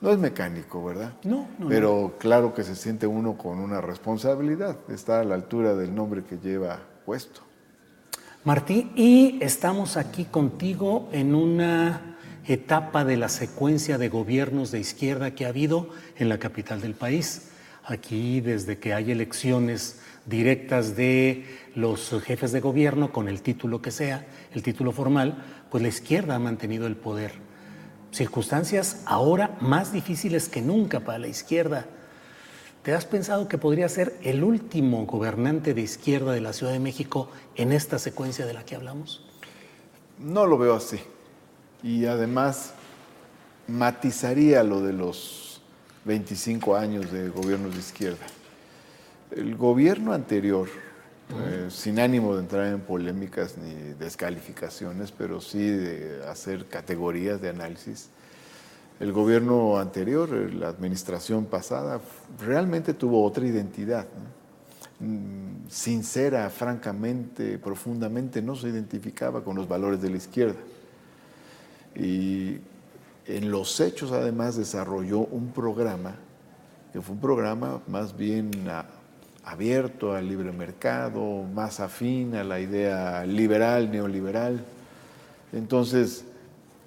no es mecánico, ¿verdad? No, no. Pero claro que se siente uno con una responsabilidad, está a la altura del nombre que lleva puesto. Martí, y estamos aquí contigo en una etapa de la secuencia de gobiernos de izquierda que ha habido en la capital del país. Aquí, desde que hay elecciones directas de los jefes de gobierno, con el título que sea, el título formal, pues la izquierda ha mantenido el poder. Circunstancias ahora más difíciles que nunca para la izquierda. ¿Te has pensado que podría ser el último gobernante de izquierda de la Ciudad de México en esta secuencia de la que hablamos? No lo veo así. Y además matizaría lo de los 25 años de gobiernos de izquierda. El gobierno anterior eh, sin ánimo de entrar en polémicas ni descalificaciones, pero sí de hacer categorías de análisis. El gobierno anterior, la administración pasada, realmente tuvo otra identidad. Mm, sincera, francamente, profundamente, no se identificaba con los valores de la izquierda. Y en los hechos, además, desarrolló un programa, que fue un programa más bien abierto al libre mercado, más afín a la idea liberal, neoliberal. Entonces,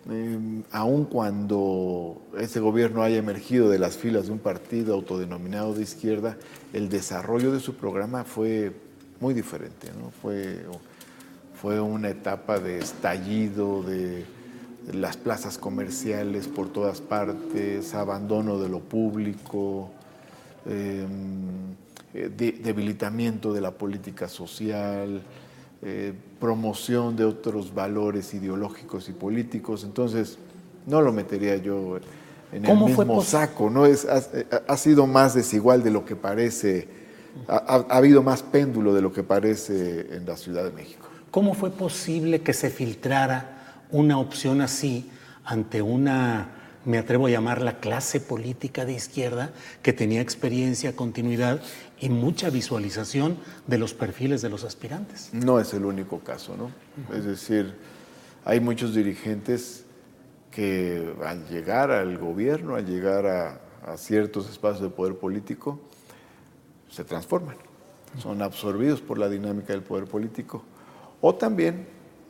eh, aun cuando ese gobierno haya emergido de las filas de un partido autodenominado de izquierda, el desarrollo de su programa fue muy diferente. fue una etapa de estallido, de, las plazas comerciales por todas partes, abandono de lo público. Em, eh, debilitamiento de la política social, eh, promoción de otros valores ideológicos y políticos. Entonces, no lo metería yo en el mismo saco, ¿no? Es, ha, sido más desigual de lo que parece, ha, ha habido más péndulo de lo que parece en la Ciudad de México. ¿Cómo fue posible que se filtrara una opción así ante una me atrevo a llamar la clase política de izquierda, que tenía experiencia, continuidad y mucha visualización de los perfiles de los aspirantes. No es el único caso, ¿no? Es decir, hay muchos dirigentes que al llegar al gobierno, al llegar a, ciertos espacios de poder político, se transforman, son absorbidos por la dinámica del poder político. O también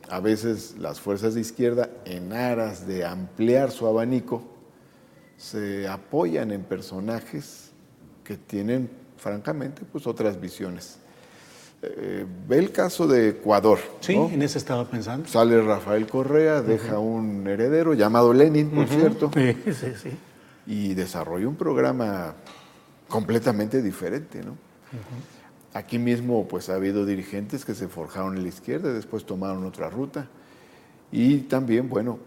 a veces las fuerzas de izquierda, en aras de ampliar su abanico, se apoyan en personajes que tienen, francamente, pues otras visiones. Eh, ve el caso de Ecuador. Sí, en ese estaba pensando. Sale Rafael Correa, deja un heredero llamado Lenin, por cierto. Sí, sí, sí. Y desarrolla un programa completamente diferente, ¿no? Aquí mismo pues ha habido dirigentes que se forjaron en la izquierda y después tomaron otra ruta. Y también, bueno,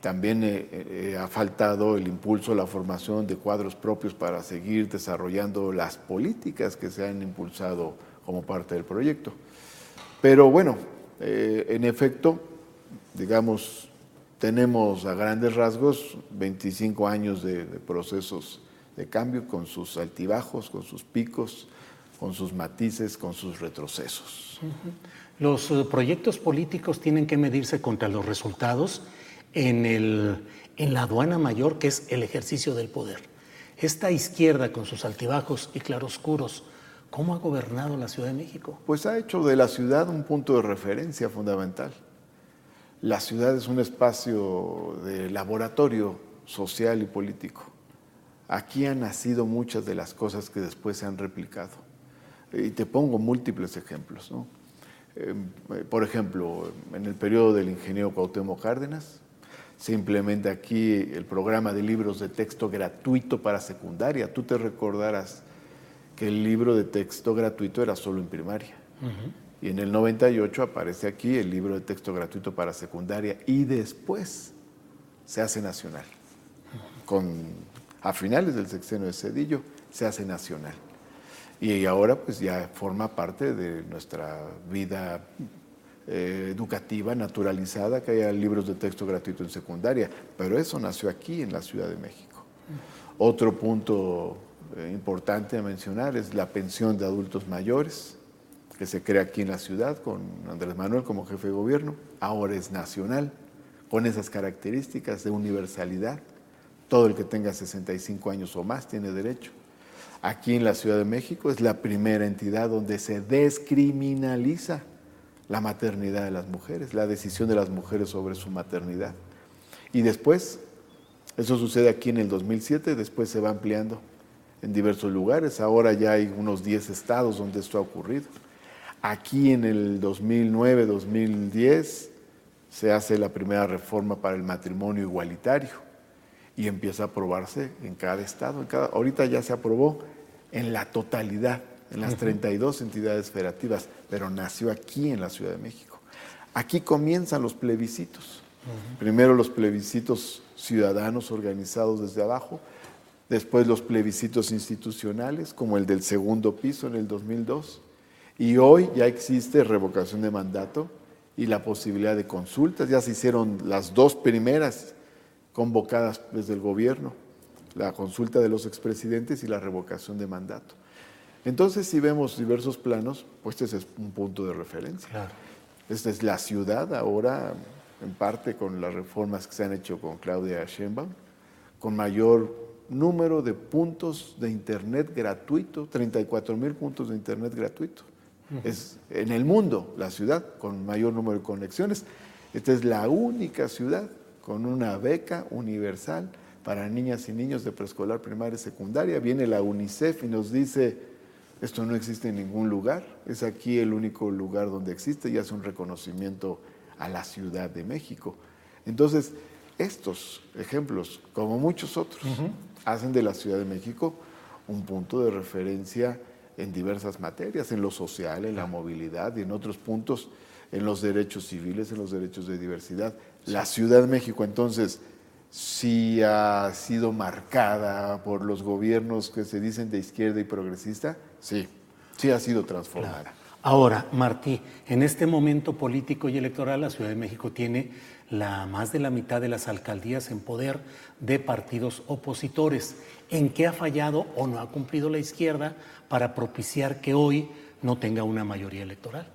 también eh, eh, ha faltado el impulso, la formación de cuadros propios para seguir desarrollando las políticas que se han impulsado como parte del proyecto. Pero bueno, eh, en efecto, digamos, tenemos a grandes rasgos 25 años de procesos de cambio con sus altibajos, con sus picos, con sus matices, con sus retrocesos. Los proyectos políticos tienen que medirse contra los resultados en, el, en la aduana mayor, que es el ejercicio del poder. Esta izquierda, con sus altibajos y claroscuros, ¿cómo ha gobernado la Ciudad de México? Pues ha hecho de la ciudad un punto de referencia fundamental. La ciudad es un espacio de laboratorio social y político. Aquí han nacido muchas de las cosas que después se han replicado. Y te pongo múltiples ejemplos. Em, eh, por ejemplo, en el periodo del ingeniero Cuauhtémoc Cárdenas, se implementa aquí el programa de libros de texto gratuito para secundaria. Tú te recordarás que el libro de texto gratuito era solo en primaria. Y en el 98 aparece aquí el libro de texto gratuito para secundaria y después se hace nacional. Con, a finales del sexenio de Cedillo se hace nacional y ahora pues ya forma parte de nuestra vida eh, educativa naturalizada que haya libros de texto gratuito en secundaria, pero eso nació aquí en la Ciudad de México. Otro punto eh, importante a mencionar es la pensión de adultos mayores que se crea aquí en la ciudad con Andrés Manuel como jefe de gobierno, ahora es nacional, con esas características de universalidad. Todo el que tenga 65 años o más tiene derecho aquí en la Ciudad de México es la primera entidad donde se descriminaliza la maternidad de las mujeres, la decisión de las mujeres sobre su maternidad. Y después, eso sucede aquí en el 2007, después se va ampliando en diversos lugares, ahora ya hay unos 10 estados donde esto ha ocurrido. Aquí en el 2009-2010 se hace la primera reforma para el matrimonio igualitario y empieza a aprobarse en cada estado. Ahorita ya se aprobó en la totalidad, en las 32 entidades federativas, pero nació aquí en la Ciudad de México. Aquí comienzan los plebiscitos. Primero los plebiscitos ciudadanos organizados desde abajo, después los plebiscitos institucionales, como el del segundo piso en el 2002, Y hoy ya existe revocación de mandato y la posibilidad de consultas. Ya se hicieron las dos primeras convocadas desde el gobierno, la consulta de los expresidentes y la revocación de mandato. Entonces, si vemos diversos planos, pues este es un punto de referencia. Esta es la ciudad ahora, en parte con las reformas que se han hecho con Claudia Sheinbaum, con mayor número de puntos de Internet gratuito, 34 mil puntos de Internet gratuito. Es en el mundo la ciudad con mayor número de conexiones. Esta es la única ciudad con una beca universal para niñas y niños de preescolar, primaria y secundaria. Viene la UNICEF y nos dice, esto no existe en ningún lugar, es aquí el único lugar donde existe y hace un reconocimiento a la Ciudad de México. Entonces, estos ejemplos, como muchos otros, hacen de la Ciudad de México un punto de referencia en diversas materias, en lo social, en la movilidad y en otros puntos, en los derechos civiles, en los derechos de diversidad. La Ciudad de México, entonces, sí ha sido marcada por los gobiernos que se dicen de izquierda y progresista, sí, sí ha sido transformada. Ahora, Martí, en este momento político y electoral, la Ciudad de México tiene la, más de la mitad de las alcaldías en poder de partidos opositores. ¿En qué ha fallado o no ha cumplido la izquierda para propiciar que hoy no tenga una mayoría electoral?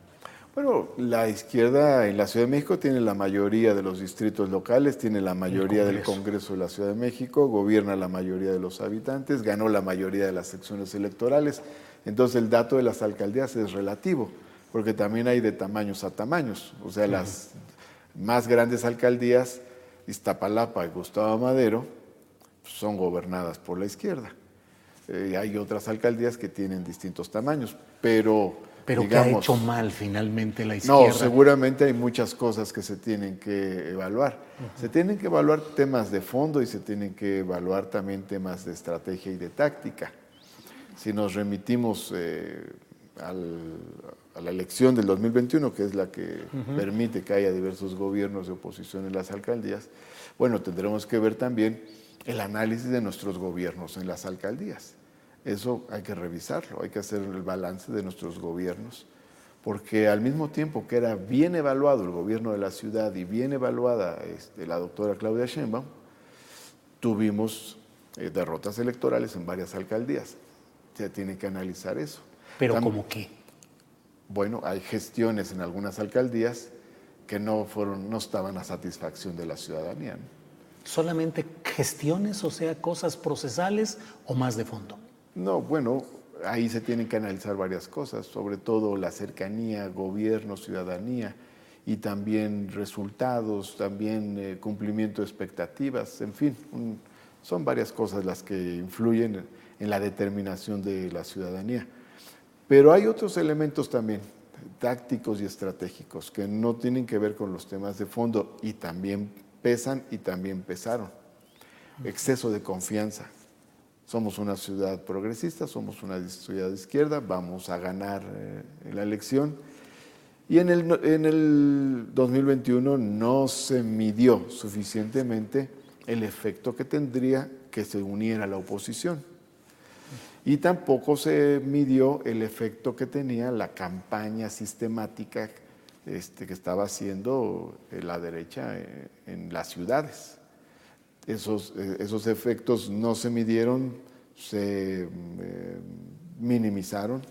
Bueno, la izquierda en la Ciudad de México tiene la mayoría de los distritos locales, tiene la mayoría del Congreso de la Ciudad de México, gobierna la mayoría de los habitantes, ganó la mayoría de las secciones electorales. Entonces el dato de las alcaldías es relativo, porque también hay de tamaños a tamaños. O sea, las más grandes alcaldías, Iztapalapa y Gustavo Madero, son gobernadas por la izquierda. Eh, hay otras alcaldías que tienen distintos tamaños, pero... Pero que ha hecho mal finalmente la izquierda. No, seguramente hay muchas cosas que se tienen que evaluar. Se tienen que evaluar temas de fondo y se tienen que evaluar también temas de estrategia y de táctica. Si nos remitimos eh, a la elección del 2021, que es la que permite que haya diversos gobiernos de oposición en las alcaldías, bueno, tendremos que ver también el análisis de nuestros gobiernos en las alcaldías. Eso hay que revisarlo, hay que hacer el balance de nuestros gobiernos, porque al mismo tiempo que era bien evaluado el gobierno de la ciudad y bien evaluada este, la doctora Claudia Sheinbaum, tuvimos eh, derrotas electorales en varias alcaldías. Se tiene que analizar eso. ¿Pero cómo qué? Bueno, hay gestiones en algunas alcaldías que no, fueron, no estaban a satisfacción de la ciudadanía. ¿Solamente gestiones, o sea, cosas procesales o más de fondo? No, bueno, ahí se tienen que analizar varias cosas, sobre todo la cercanía, gobierno, ciudadanía y también resultados, también eh, cumplimiento de expectativas, en fin, son varias cosas las que influyen en la determinación de la ciudadanía. Pero hay otros elementos también, tácticos y estratégicos, que no tienen que ver con los temas de fondo y también pesan y también pesaron. Exceso de confianza. Somos una ciudad progresista, somos una ciudad de izquierda, vamos a ganar eh, la elección. Y en el, en el 2021 no se midió suficientemente el efecto que tendría que se uniera la oposición. Y tampoco se midió el efecto que tenía la campaña sistemática este, que estaba haciendo eh, la derecha eh, en las ciudades. Esos, eh, esos efectos no se midieron, se minimizaron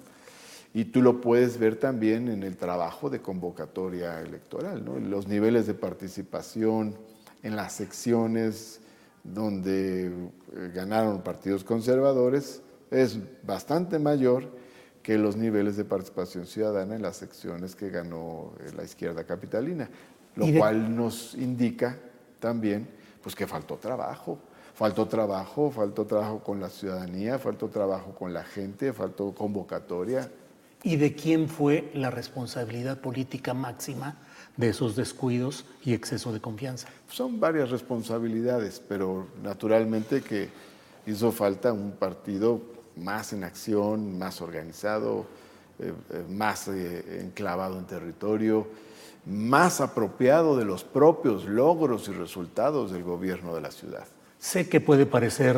y tú lo puedes ver también en el trabajo de convocatoria electoral, los niveles de participación en las secciones donde ganaron partidos conservadores es bastante mayor que los niveles de participación ciudadana en las secciones que ganó eh, la izquierda capitalina, lo cual nos indica también pues que faltó trabajo, faltó trabajo, faltó trabajo con la ciudadanía, faltó trabajo con la gente, faltó convocatoria. ¿Y de quién fue la responsabilidad política máxima de esos descuidos y exceso de confianza? Son varias responsabilidades, pero naturalmente que hizo falta un partido más en acción, más organizado, eh, eh, más eh, enclavado en territorio, más apropiado de los propios logros y resultados del gobierno de la ciudad. Sé que puede parecer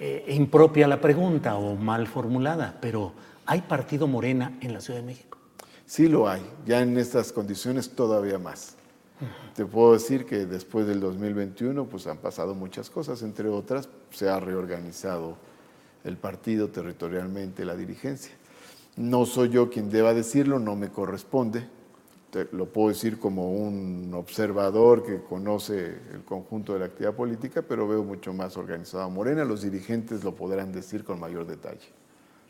eh, impropia la pregunta o mal formulada, pero ¿hay partido Morena en la Ciudad de México? Sí lo hay, ya en estas condiciones todavía más. Te puedo decir que después del 2021 pues han pasado muchas cosas, entre otras se ha reorganizado el partido territorialmente, la dirigencia. No soy yo quien deba decirlo, no me corresponde, lo puedo decir como un observador que conoce el conjunto de la actividad política, pero veo mucho más organizada Morena. Los dirigentes lo podrán decir con mayor detalle.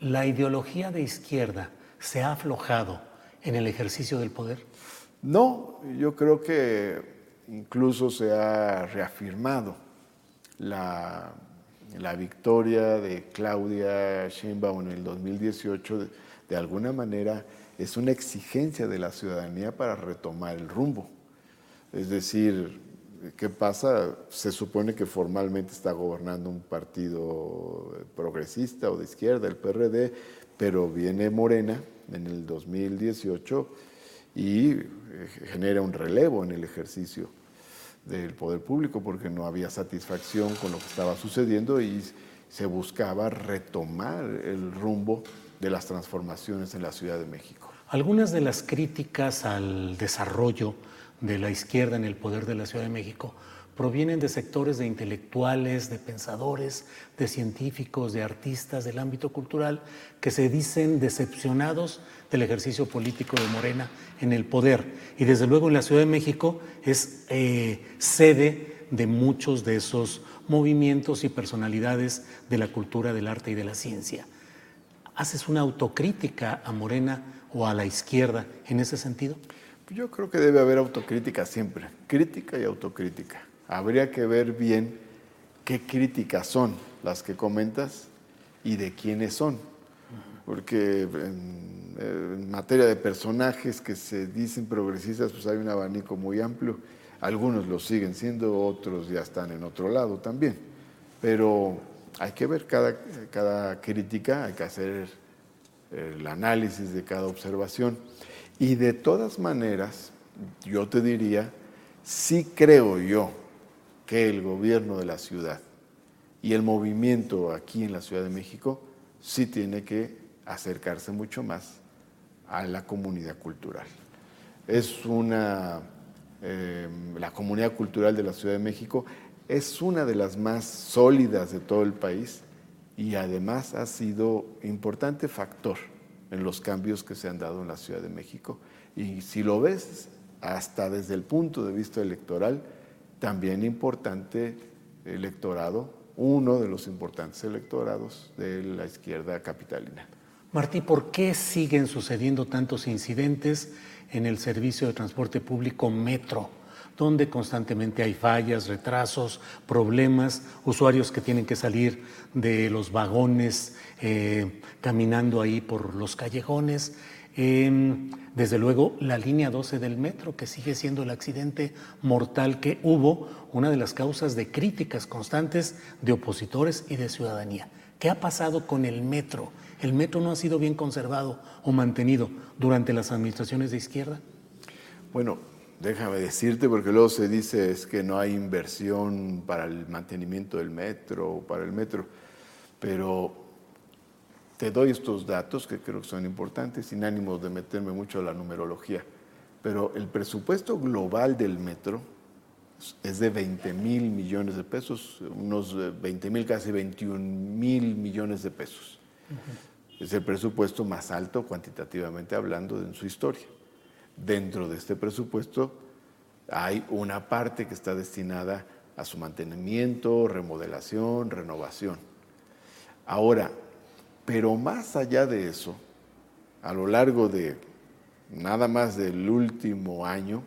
¿La ideología de izquierda se ha aflojado en el ejercicio del poder? No, yo creo que incluso se ha reafirmado la, la victoria de Claudia Sheinbaum en el 2018 de, de alguna manera es una exigencia de la ciudadanía para retomar el rumbo. Es decir, ¿qué pasa? Se supone que formalmente está gobernando un partido progresista o de izquierda, el PRD, pero viene Morena en el 2018 y genera un relevo en el ejercicio del poder público porque no había satisfacción con lo que estaba sucediendo y se buscaba retomar el rumbo de las transformaciones en la Ciudad de México. Algunas de las críticas al desarrollo de la izquierda en el poder de la Ciudad de México provienen de sectores de intelectuales, de pensadores, de científicos, de artistas del ámbito cultural que se dicen decepcionados del ejercicio político de Morena en el poder. Y desde luego en la Ciudad de México es eh, sede de muchos de esos movimientos y personalidades de la cultura, del arte y de la ciencia. ¿Haces una autocrítica a Morena o a la izquierda en ese sentido? Yo creo que debe haber autocrítica siempre, crítica y autocrítica. Habría que ver bien qué críticas son las que comentas y de quiénes son. Porque en, materia de personajes que se dicen progresistas, pues hay un abanico muy amplio. Algunos lo siguen siendo, otros ya están en otro lado también. Pero hay que ver cada, cada crítica, hay que hacer el análisis de cada observación. Y de todas maneras, yo te diría, sí creo yo que el gobierno de la ciudad y el movimiento aquí en la Ciudad de México sí tiene que acercarse mucho más a la comunidad cultural. Es una, eh, la comunidad cultural de la Ciudad de México es una de las más sólidas de todo el país y además ha sido importante factor en los cambios que se han dado en la Ciudad de México. Y si lo ves, hasta desde el punto de vista electoral, también importante electorado, uno de los importantes electorados de la izquierda capitalina. Martí, ¿por qué siguen sucediendo tantos incidentes en el servicio de transporte público Metro? donde constantemente hay fallas, retrasos, problemas, usuarios que tienen que salir de los vagones eh, caminando ahí por los callejones. Em, desde luego, la línea 12 del metro, que sigue siendo el accidente mortal que hubo, una de las causas de críticas constantes de opositores y de ciudadanía. ¿Qué ha pasado con el metro? ¿El metro no ha sido bien conservado o mantenido durante las administraciones de izquierda? Bueno, Déjame decirte, porque luego se dice es que no hay inversión para el mantenimiento del metro o para el metro, pero te doy estos datos que creo que son importantes, sin ánimo de meterme mucho a la numerología, pero el presupuesto global del metro es de 20 mil millones de pesos, unos 20 mil, casi 21 mil millones de pesos. Es el presupuesto más alto cuantitativamente hablando en su historia. Dentro de este presupuesto hay una parte que está destinada a su mantenimiento, remodelación, renovación. Ahora, pero más allá de eso, a lo largo de nada más del último año,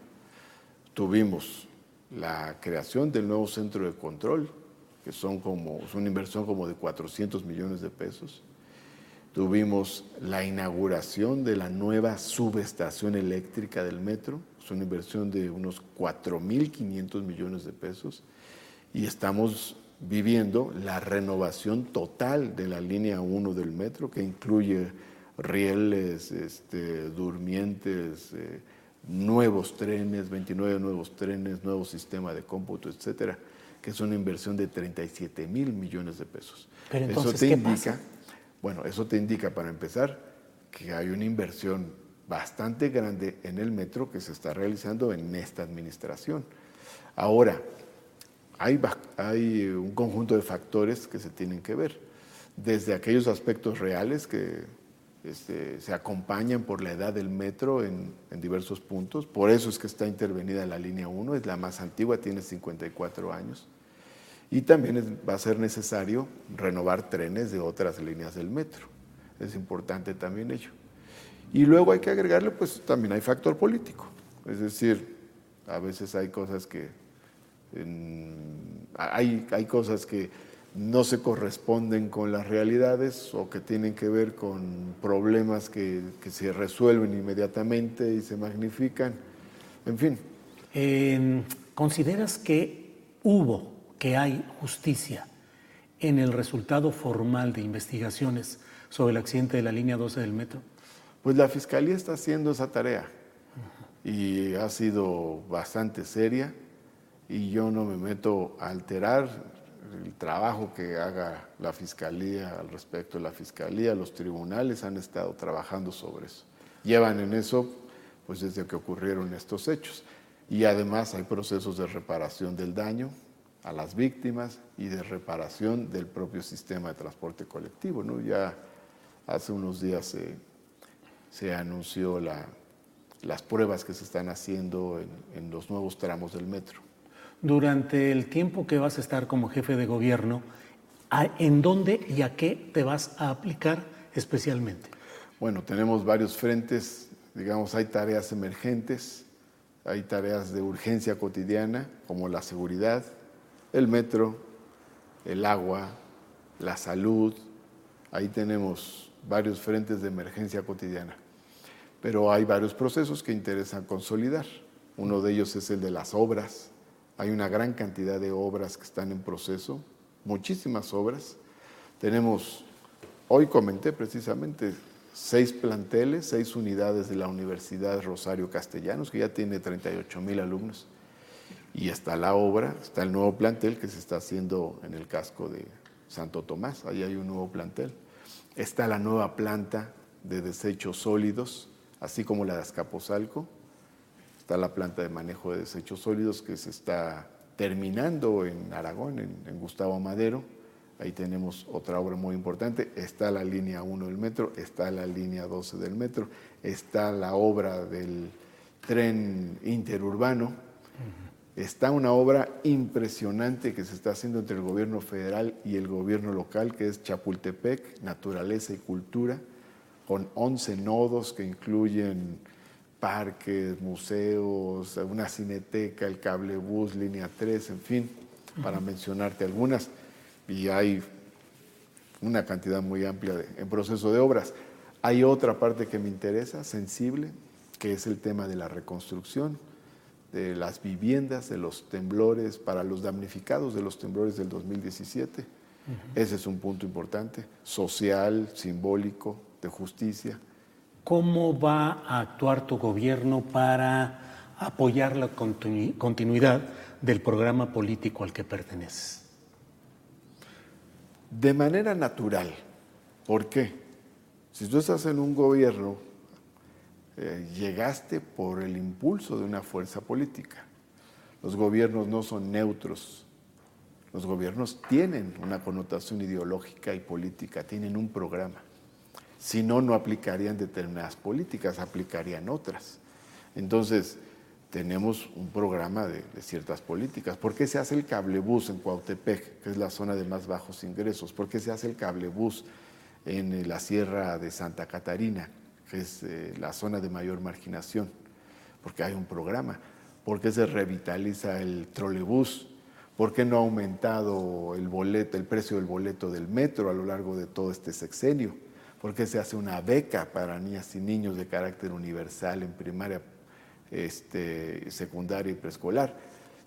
tuvimos la creación del nuevo centro de control, que son como, es una inversión como de 400 millones de pesos. Tuvimos la inauguración de la nueva subestación eléctrica del metro, es una inversión de unos 4.500 millones de pesos, y estamos viviendo la renovación total de la línea 1 del metro, que incluye rieles, este, durmientes, eh, nuevos trenes, 29 nuevos trenes, nuevo sistema de cómputo, etcétera, que es una inversión de 37 mil millones de pesos. Pero entonces, eso te ¿qué indica, pasa? bueno, eso te indica para empezar que hay una inversión bastante grande en el metro que se está realizando en esta administración. Ahora, hay, hay un conjunto de factores que se tienen que ver, desde aquellos aspectos reales que este, se acompañan por la edad del metro en, en diversos puntos, por eso es que está intervenida la línea 1, es la más antigua, tiene 54 años, y también va a ser necesario renovar trenes de otras líneas del metro, es importante también ello. Y luego hay que agregarle, pues también hay factor político, es decir, a veces hay cosas que hay, hay cosas que no se corresponden con las realidades o que tienen que ver con problemas que, que se resuelven inmediatamente y se magnifican. En fin, Eh, ¿Consideras que hubo, que hay justicia en el resultado formal de investigaciones sobre el accidente de la línea 12 del metro? pues la Fiscalía está haciendo esa tarea y ha sido bastante seria y yo no me meto a alterar el trabajo que haga la Fiscalía al respecto. La Fiscalía, los tribunales han estado trabajando sobre eso. Llevan en eso pues desde que ocurrieron estos hechos. Y además hay procesos de reparación del daño a las víctimas y de reparación del propio sistema de transporte colectivo. ¿no? Ya hace unos días se, se anunció la- las pruebas que se están haciendo en- en los nuevos tramos del metro. Durante el tiempo que vas a estar como jefe de gobierno, ¿a- ¿en dónde y a qué te vas a aplicar especialmente? Bueno, tenemos varios frentes, digamos, hay tareas emergentes, hay tareas de urgencia cotidiana, como la seguridad, el metro, el agua, la salud, ahí tenemos varios frentes de emergencia cotidiana. Pero hay varios procesos que interesan consolidar. Uno de ellos es el de las obras. Hay una gran cantidad de obras que están en proceso, muchísimas obras. Tenemos, hoy comenté precisamente, seis planteles, seis unidades de la Universidad Rosario Castellanos, que ya tiene 38 mil alumnos. Y está la obra, está el nuevo plantel que se está haciendo en el casco de Santo Tomás, ahí hay un nuevo plantel. Está la nueva planta de desechos sólidos, así como la de Azcapotzalco. Está la planta de manejo de desechos sólidos que se está terminando en Aragón, en, en Gustavo Madero. Ahí tenemos otra obra muy importante. Está la línea 1 del metro, está la línea 12 del metro, está la obra del tren interurbano. Está una obra impresionante que se está haciendo entre el gobierno federal y el gobierno local, que es Chapultepec, Naturaleza y Cultura, con 11 nodos que incluyen parques, museos, una cineteca, el cablebús, línea 3, en fin, para mencionarte algunas. Y hay una cantidad muy amplia de- en proceso de obras. Hay otra parte que me interesa, sensible, que es el tema de la reconstrucción de las viviendas, de los temblores, para los damnificados de los temblores del 2017. Ese es un punto importante, social, simbólico, de justicia. ¿Cómo va a actuar tu gobierno para apoyar la continu- continuidad del programa político al que perteneces? De manera natural. ¿Por qué? Si tú estás en un gobierno, eh, llegaste por el impulso de una fuerza política. Los gobiernos no son neutros. Los gobiernos tienen una connotación ideológica y política, tienen un programa. Si no, no aplicarían determinadas políticas, aplicarían otras. Entonces, tenemos un programa de, ciertas políticas. ¿Por qué se hace el cablebús en Cuautepec, que es la zona de más bajos ingresos? ¿Por qué se hace el cablebús en eh, la Sierra de Santa Catarina, que es eh, la zona de mayor marginación? Porque hay un programa. ¿Por qué se revitaliza el trolebús? ¿Por qué no ha aumentado el precio del boleto del metro a lo largo de todo este sexenio? ¿Por qué se hace una beca para niñas y niños de carácter universal en primaria, este, secundaria y preescolar?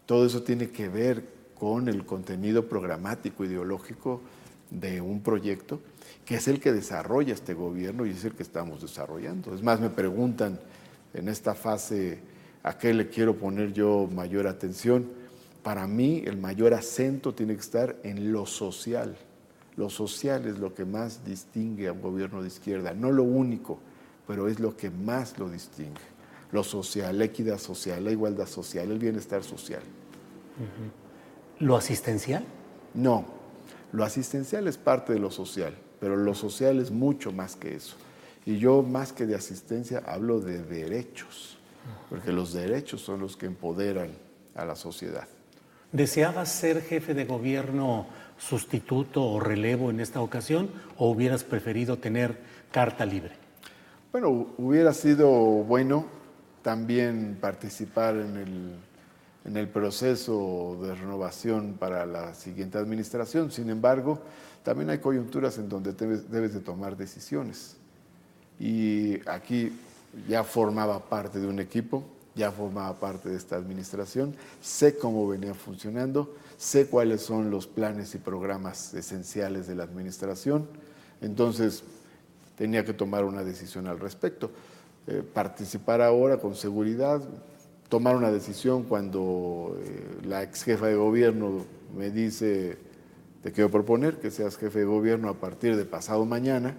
Todo eso tiene que ver con el contenido programático ideológico de un proyecto que es el que desarrolla este gobierno y es el que estamos desarrollando. Es más, me preguntan en esta fase a qué le quiero poner yo mayor atención para mí el mayor acento tiene que estar en lo social. Lo social es lo que más distingue a un gobierno de izquierda, no lo único, pero es lo que más lo distingue. Lo social, la equidad social, la igualdad social, el bienestar social. ¿Lo asistencial? No, lo asistencial es parte de lo social, pero lo social es mucho más que eso. Y yo más que de asistencia hablo de derechos, porque los derechos son los que empoderan a la sociedad. ¿Deseabas ser jefe de gobierno sustituto o relevo en esta ocasión o hubieras preferido tener carta libre? Bueno, hubiera sido bueno también participar en el, en el proceso de renovación para la siguiente administración. Sin embargo, también hay coyunturas en donde debes, de tomar decisiones. Y aquí ya formaba parte de un equipo, ya formaba parte de esta administración, sé cómo venía funcionando, sé cuáles son los planes y programas esenciales de la administración, entonces tenía que tomar una decisión al respecto. Eh, participar ahora con seguridad, tomar una decisión cuando eh, la ex jefa de gobierno me dice, te quiero proponer que seas jefe de gobierno a partir de pasado mañana,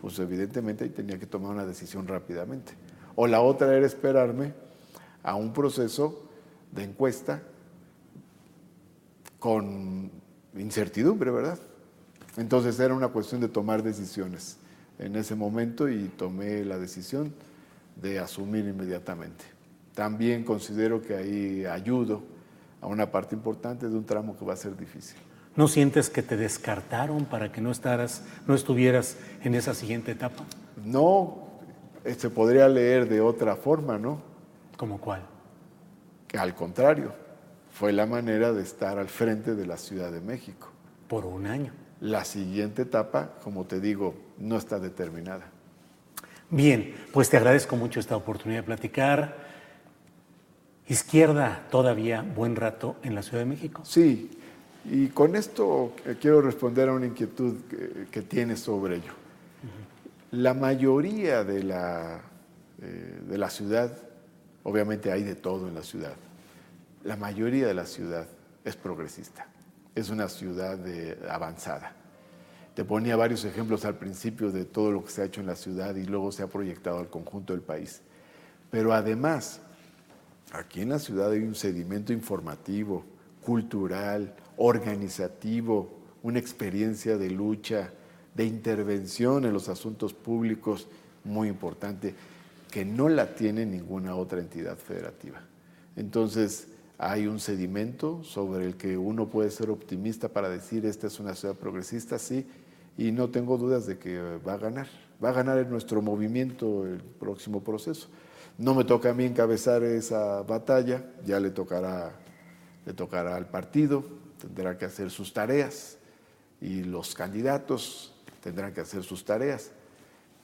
pues evidentemente tenía que tomar una decisión rápidamente. O la otra era esperarme a un proceso de encuesta con incertidumbre, ¿verdad? Entonces era una cuestión de tomar decisiones en ese momento y tomé la decisión de asumir inmediatamente. También considero que ahí ayudo a una parte importante de un tramo que va a ser difícil. ¿No sientes que te descartaron para que no, estaras, no estuvieras en esa siguiente etapa? No, se podría leer de otra forma, ¿no? ¿Como cuál? Que al contrario, fue la manera de estar al frente de la Ciudad de México. Por un año. La siguiente etapa, como te digo, no está determinada. Bien, pues te agradezco mucho esta oportunidad de platicar. Izquierda todavía buen rato en la Ciudad de México. Sí, y con esto quiero responder a una inquietud que, tienes sobre ello. La mayoría de la, eh, de la ciudad, obviamente hay de todo en la ciudad, la mayoría de la ciudad es progresista, es una ciudad avanzada. Te ponía varios ejemplos al principio de todo lo que se ha hecho en la ciudad y luego se ha proyectado al conjunto del país. Pero además, aquí en la ciudad hay un sedimento informativo, cultural, organizativo, una experiencia de lucha, de intervención en los asuntos públicos muy importante, que no la tiene ninguna otra entidad federativa. Entonces, hay un sedimento sobre el que uno puede ser optimista para decir esta es una ciudad progresista, sí, y no tengo dudas de que va a ganar. Va a ganar en nuestro movimiento el próximo proceso. No me toca a mí encabezar esa batalla, ya le tocará, le tocará al partido, tendrá que hacer sus tareas y los candidatos tendrán que hacer sus tareas.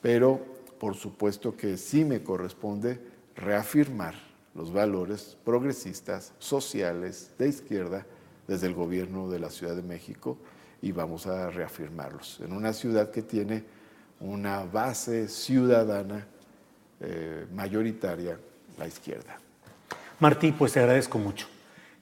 Pero por supuesto que sí me corresponde reafirmar los valores progresistas, sociales, de izquierda, desde el gobierno de la Ciudad de México y vamos a reafirmarlos en una ciudad que tiene una base ciudadana eh, mayoritaria, la izquierda. Martí, pues te agradezco mucho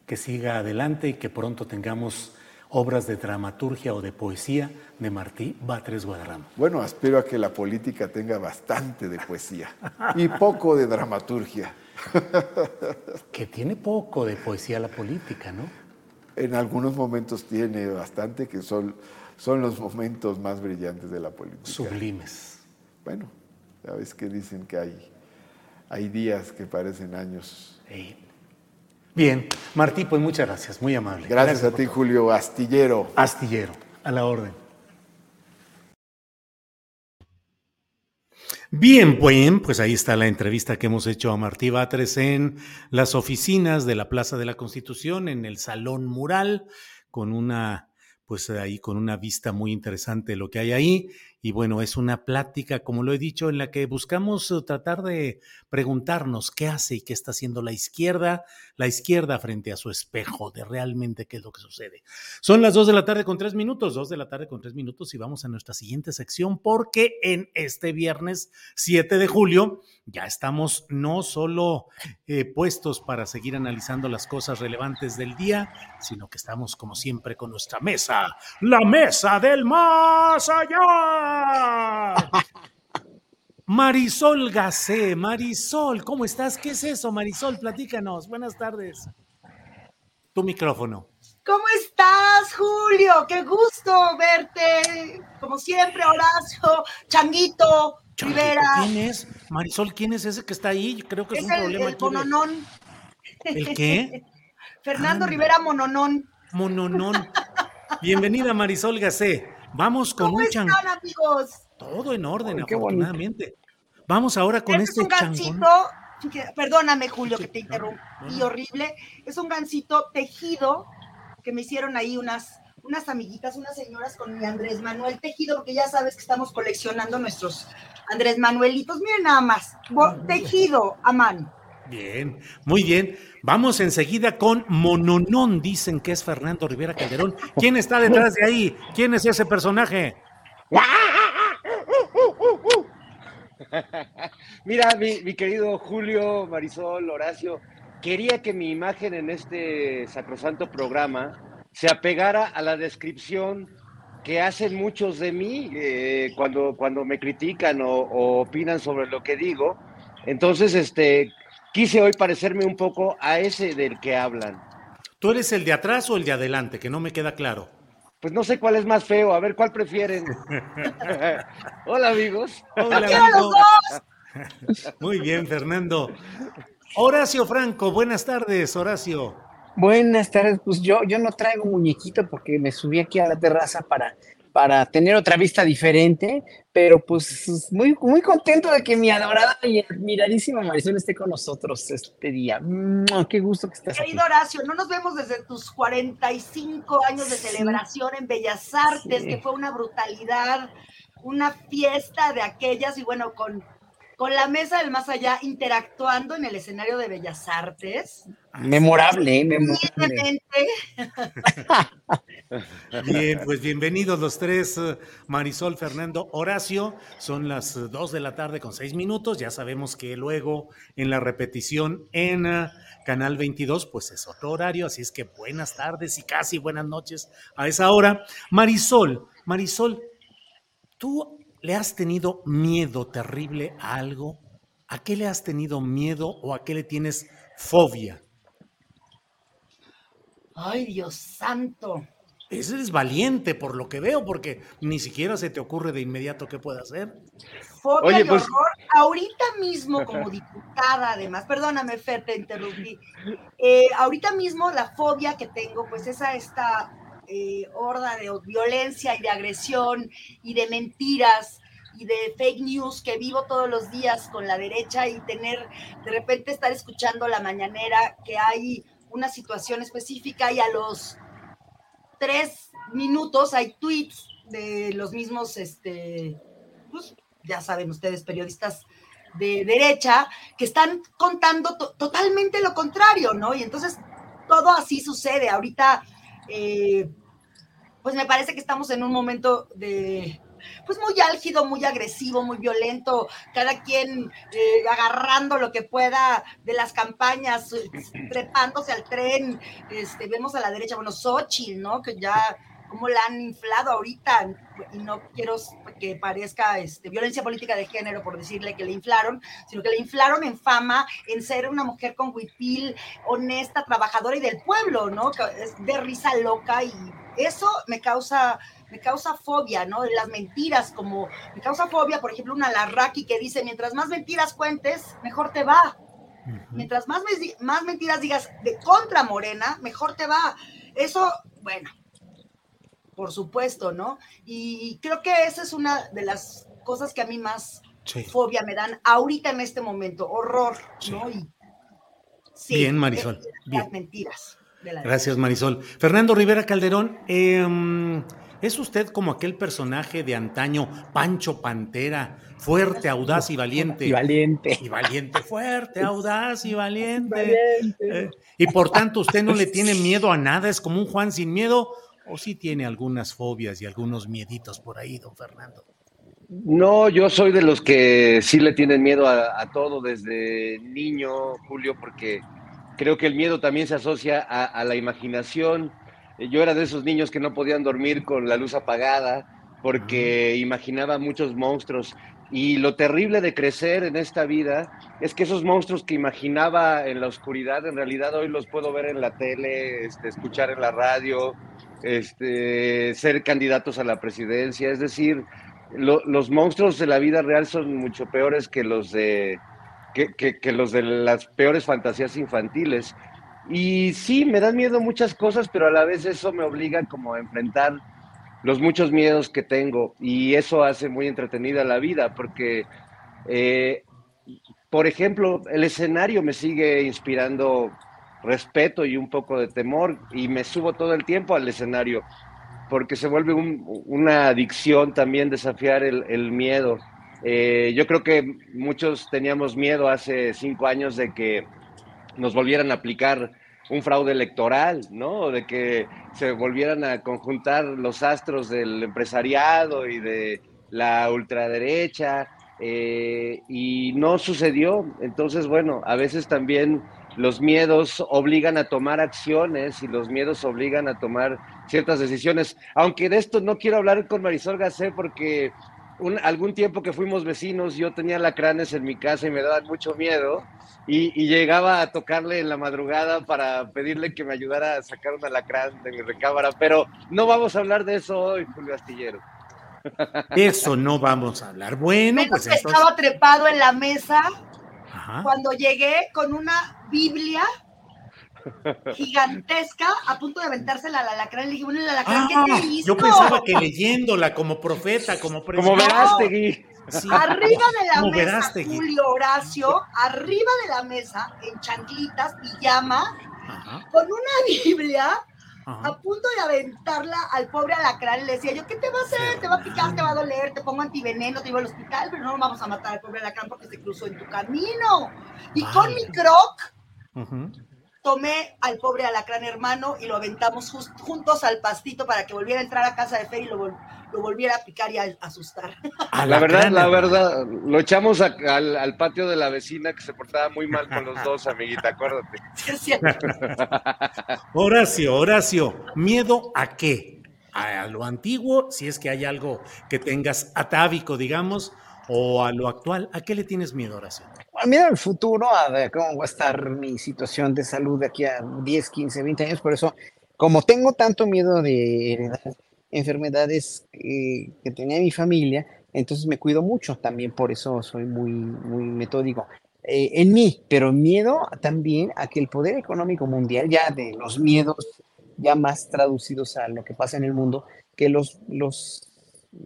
que siga adelante y que pronto tengamos obras de dramaturgia o de poesía de Martí Batres Guadarrama. Bueno, aspiro a que la política tenga bastante de poesía y poco de dramaturgia. que tiene poco de poesía la política, ¿no? En algunos momentos tiene bastante, que son, son los momentos más brillantes de la política. Sublimes. Bueno, sabes que dicen que hay, hay días que parecen años. Bien, Martí, pues muchas gracias, muy amable. Gracias, a ti, Julio Astillero. Astillero, a la orden. Bien, pues, ahí está la entrevista que hemos hecho a Martí Batres en las oficinas de la Plaza de la Constitución, en el Salón Mural, con una, pues ahí con una vista muy interesante de lo que hay ahí. y bueno, es una plática, como lo he dicho, en la que buscamos eh, tratar de preguntarnos qué hace y qué está haciendo la izquierda, la izquierda frente a su espejo de realmente qué es lo que sucede. Son las dos de la tarde con tres minutos, dos de la tarde con tres minutos y vamos a nuestra siguiente sección porque en este viernes 7 de julio ya estamos no solo eh, puestos para seguir analizando las cosas relevantes del día, sino que estamos como siempre con nuestra mesa, la mesa del más allá. Marisol Gacé, Marisol, ¿cómo estás? ¿Qué es eso, Marisol? Platícanos. Buenas tardes. Tu micrófono. ¿Cómo estás, Julio? Qué gusto verte. Como siempre, Horacio, Changuito, Rivera. ¿Quién es? Marisol, ¿quién es ese que está ahí? Creo que es, Es un el, problema el mononón. ¿El qué? Fernando Ah. Rivera Mononón. Mononón. Bienvenida, Marisol Gacé. Vamos con ¿Cómo un chan... están, amigos? Todo en orden, Ay, bonito. afortunadamente. Vamos ahora con Este este es un changón. gancito, que- perdóname, Julio, que te interrumpí horrible. Es un gancito tejido que me hicieron ahí unas, unas amiguitas, unas señoras con mi Andrés Manuel tejido, porque ya sabes que estamos coleccionando nuestros Andrés Manuelitos. Miren nada más, tejido a mano. Bien, muy bien. Vamos enseguida con Mononón. Dicen que es Fernando Rivera Calderón. ¿Quién está detrás de ahí? ¿Quién es ese personaje? Mira, mi, querido Julio, Marisol, Horacio, quería que mi imagen en este sacrosanto programa se apegara a la descripción que hacen muchos de mí eh, cuando, cuando me critican o, o opinan sobre lo que digo. Entonces, este, quise hoy parecerme un poco a ese del que hablan. ¿Tú eres el de atrás o el de adelante? Que no me queda claro. Pues no sé cuál es más feo, a ver cuál prefieren. Hola amigos. Hola, ¡Quiero a los amigo. dos! Muy bien, Fernando. Horacio Franco, buenas tardes, Horacio. Buenas tardes, pues yo, yo no traigo muñequito porque me subí aquí a la terraza para, para tener otra vista diferente, pero pues muy, muy contento de que mi adorada y admiradísima Marisol esté con nosotros este día. ¡Mua! Qué gusto que estés aquí. Querido Horacio, no nos vemos desde tus 45 años de Sí. celebración en Bellas Artes, Sí. que fue una brutalidad, una fiesta de aquellas y bueno, con, con la mesa del más allá interactuando en el escenario de Bellas Artes. Memorable, ¿eh? memorable. Bien, pues bienvenidos los tres, eh, Marisol, Fernando, Horacio. Son las eh, dos de la tarde con seis minutos. Ya sabemos que luego en la repetición en eh, Canal 22, pues es otro horario. Así es que buenas tardes y casi buenas noches a esa hora. Marisol, Marisol, ¿tú le has tenido miedo terrible a algo? ¿A qué le has tenido miedo o a qué le tienes fobia? Ay, Dios santo. Ese es valiente por lo que veo, porque ni siquiera se te ocurre de inmediato qué puede hacer. Fobia Oye, y pues- horror. Ahorita mismo, como diputada, además, perdóname, Fer, te interrumpí. Eh, ahorita mismo la fobia que tengo, pues es a esta eh, horda de violencia y de agresión y de mentiras y de fake news que vivo todos los días con la derecha y tener, de repente estar escuchando la mañanera que hay una situación específica y a los tres minutos hay tweets de los mismos, este, pues, ya saben ustedes, periodistas de derecha, que están contando to- totalmente lo contrario, ¿no? Y entonces todo así sucede. Ahorita, eh, pues me parece que estamos en un momento de, pues muy álgido, muy agresivo, muy violento, cada quien eh, agarrando lo que pueda de las campañas, eh, trepándose al tren, este, vemos a la derecha, bueno, Xochitl, ¿no? Que ya, como la han inflado ahorita, y no quiero que parezca este, violencia política de género por decirle que le inflaron, sino que le inflaron en fama, en ser una mujer con huipil, honesta, trabajadora y del pueblo, ¿no? De risa loca y eso me causa me causa fobia, ¿no? De las mentiras, como me causa fobia, por ejemplo, una Larraqui que dice, mientras más mentiras cuentes, mejor te va. Mientras más, más mentiras digas de contra Morena, mejor te va. Eso, bueno, por supuesto, ¿no? Y creo que esa es una de las cosas que a mí más Sí. fobia me dan ahorita en este momento, horror, ¿no? Y, sí, Bien, Marisol, bien. Las mentiras. de la Gracias, Marisol. Fernando Rivera Calderón, eh, ¿Es usted como aquel personaje de antaño, Pancho Pantera, fuerte, audaz y valiente? Y valiente. Y valiente, fuerte, audaz y valiente. Eh, y por tanto, usted no le tiene miedo a nada, es como un Juan sin miedo, o sí tiene algunas fobias y algunos mieditos por ahí, don Fernando. No, yo soy de los que sí le tienen miedo a, a todo desde niño, Julio, porque creo que el miedo también se asocia a, a la imaginación yo era de esos niños que no podían dormir con la luz apagada porque imaginaba muchos monstruos. Y lo terrible de crecer en esta vida es que esos monstruos que imaginaba en la oscuridad, en realidad hoy los puedo ver en la tele, este, escuchar en la radio, este, ser candidatos a la presidencia. Es decir, los monstruos de la vida real son mucho peores que los de, que los de las peores fantasías infantiles. Y sí, me dan miedo muchas cosas, pero a la vez eso me obliga como a enfrentar los muchos miedos que tengo y eso hace muy entretenida la vida porque, eh, por ejemplo, el escenario me sigue inspirando respeto y un poco de temor y me subo todo el tiempo al escenario porque se vuelve una adicción también desafiar el, miedo. Eh, yo creo que muchos teníamos miedo hace cinco años de que nos volvieran a aplicar un fraude electoral, ¿no? De que se volvieran a conjuntar los astros del empresariado y de la ultraderecha, eh, y no sucedió. Entonces, bueno, a veces también los miedos obligan a tomar acciones y los miedos obligan a tomar ciertas decisiones. Aunque de esto no quiero hablar con Marisol Gacé porque un, algún tiempo que fuimos vecinos, yo tenía lacranes en mi casa y me daban mucho miedo. Y, llegaba a tocarle en la madrugada para pedirle que me ayudara a sacar un alacrán de mi recámara. Pero no vamos a hablar de eso hoy, Julio Astillero. Eso no vamos a hablar. Bueno, pues estaba trepado en la mesa cuando llegué con una Biblia gigantesca a punto de aventársela al alacrán. Le dije, bueno, el alacrán, ¿qué te ah, hizo? Yo pensaba que leyéndola como profeta, como presidente. Como Verástegui. Arriba de la mesa, Julio Horacio, arriba de la mesa, en chanclitas, pijama, con una Biblia, a punto de aventarla al pobre alacrán. Le decía yo, ¿qué te va a hacer? Te va a picar, te va a doler, te pongo antiveneno, te llevo al hospital, pero no vamos a matar al pobre alacrán porque se cruzó en tu camino. Y con mi croc, tomé al pobre alacrán hermano y lo aventamos juntos al pastito para que volviera a entrar a casa de Fer y lo, volviera a picar y a asustar. la verdad, la verdad, lo echamos al, patio de la vecina que se portaba muy mal con los dos, amiguita, acuérdate. Es cierto. Horacio, Horacio, ¿miedo a qué? ¿A lo antiguo, si es que hay algo que tengas atávico, digamos, o a lo actual? ¿A qué le tienes miedo, Horacio? mira el futuro, a ver cómo va a estar mi situación de salud de aquí a 10, 15, 20 años. Por eso, como tengo tanto miedo de heredar enfermedades que, tenía mi familia, entonces me cuido mucho. También por eso soy muy, muy metódico. Eh, en mí, pero miedo también a que el poder económico mundial, ya de los miedos ya más traducidos a lo que pasa en el mundo, que los, los,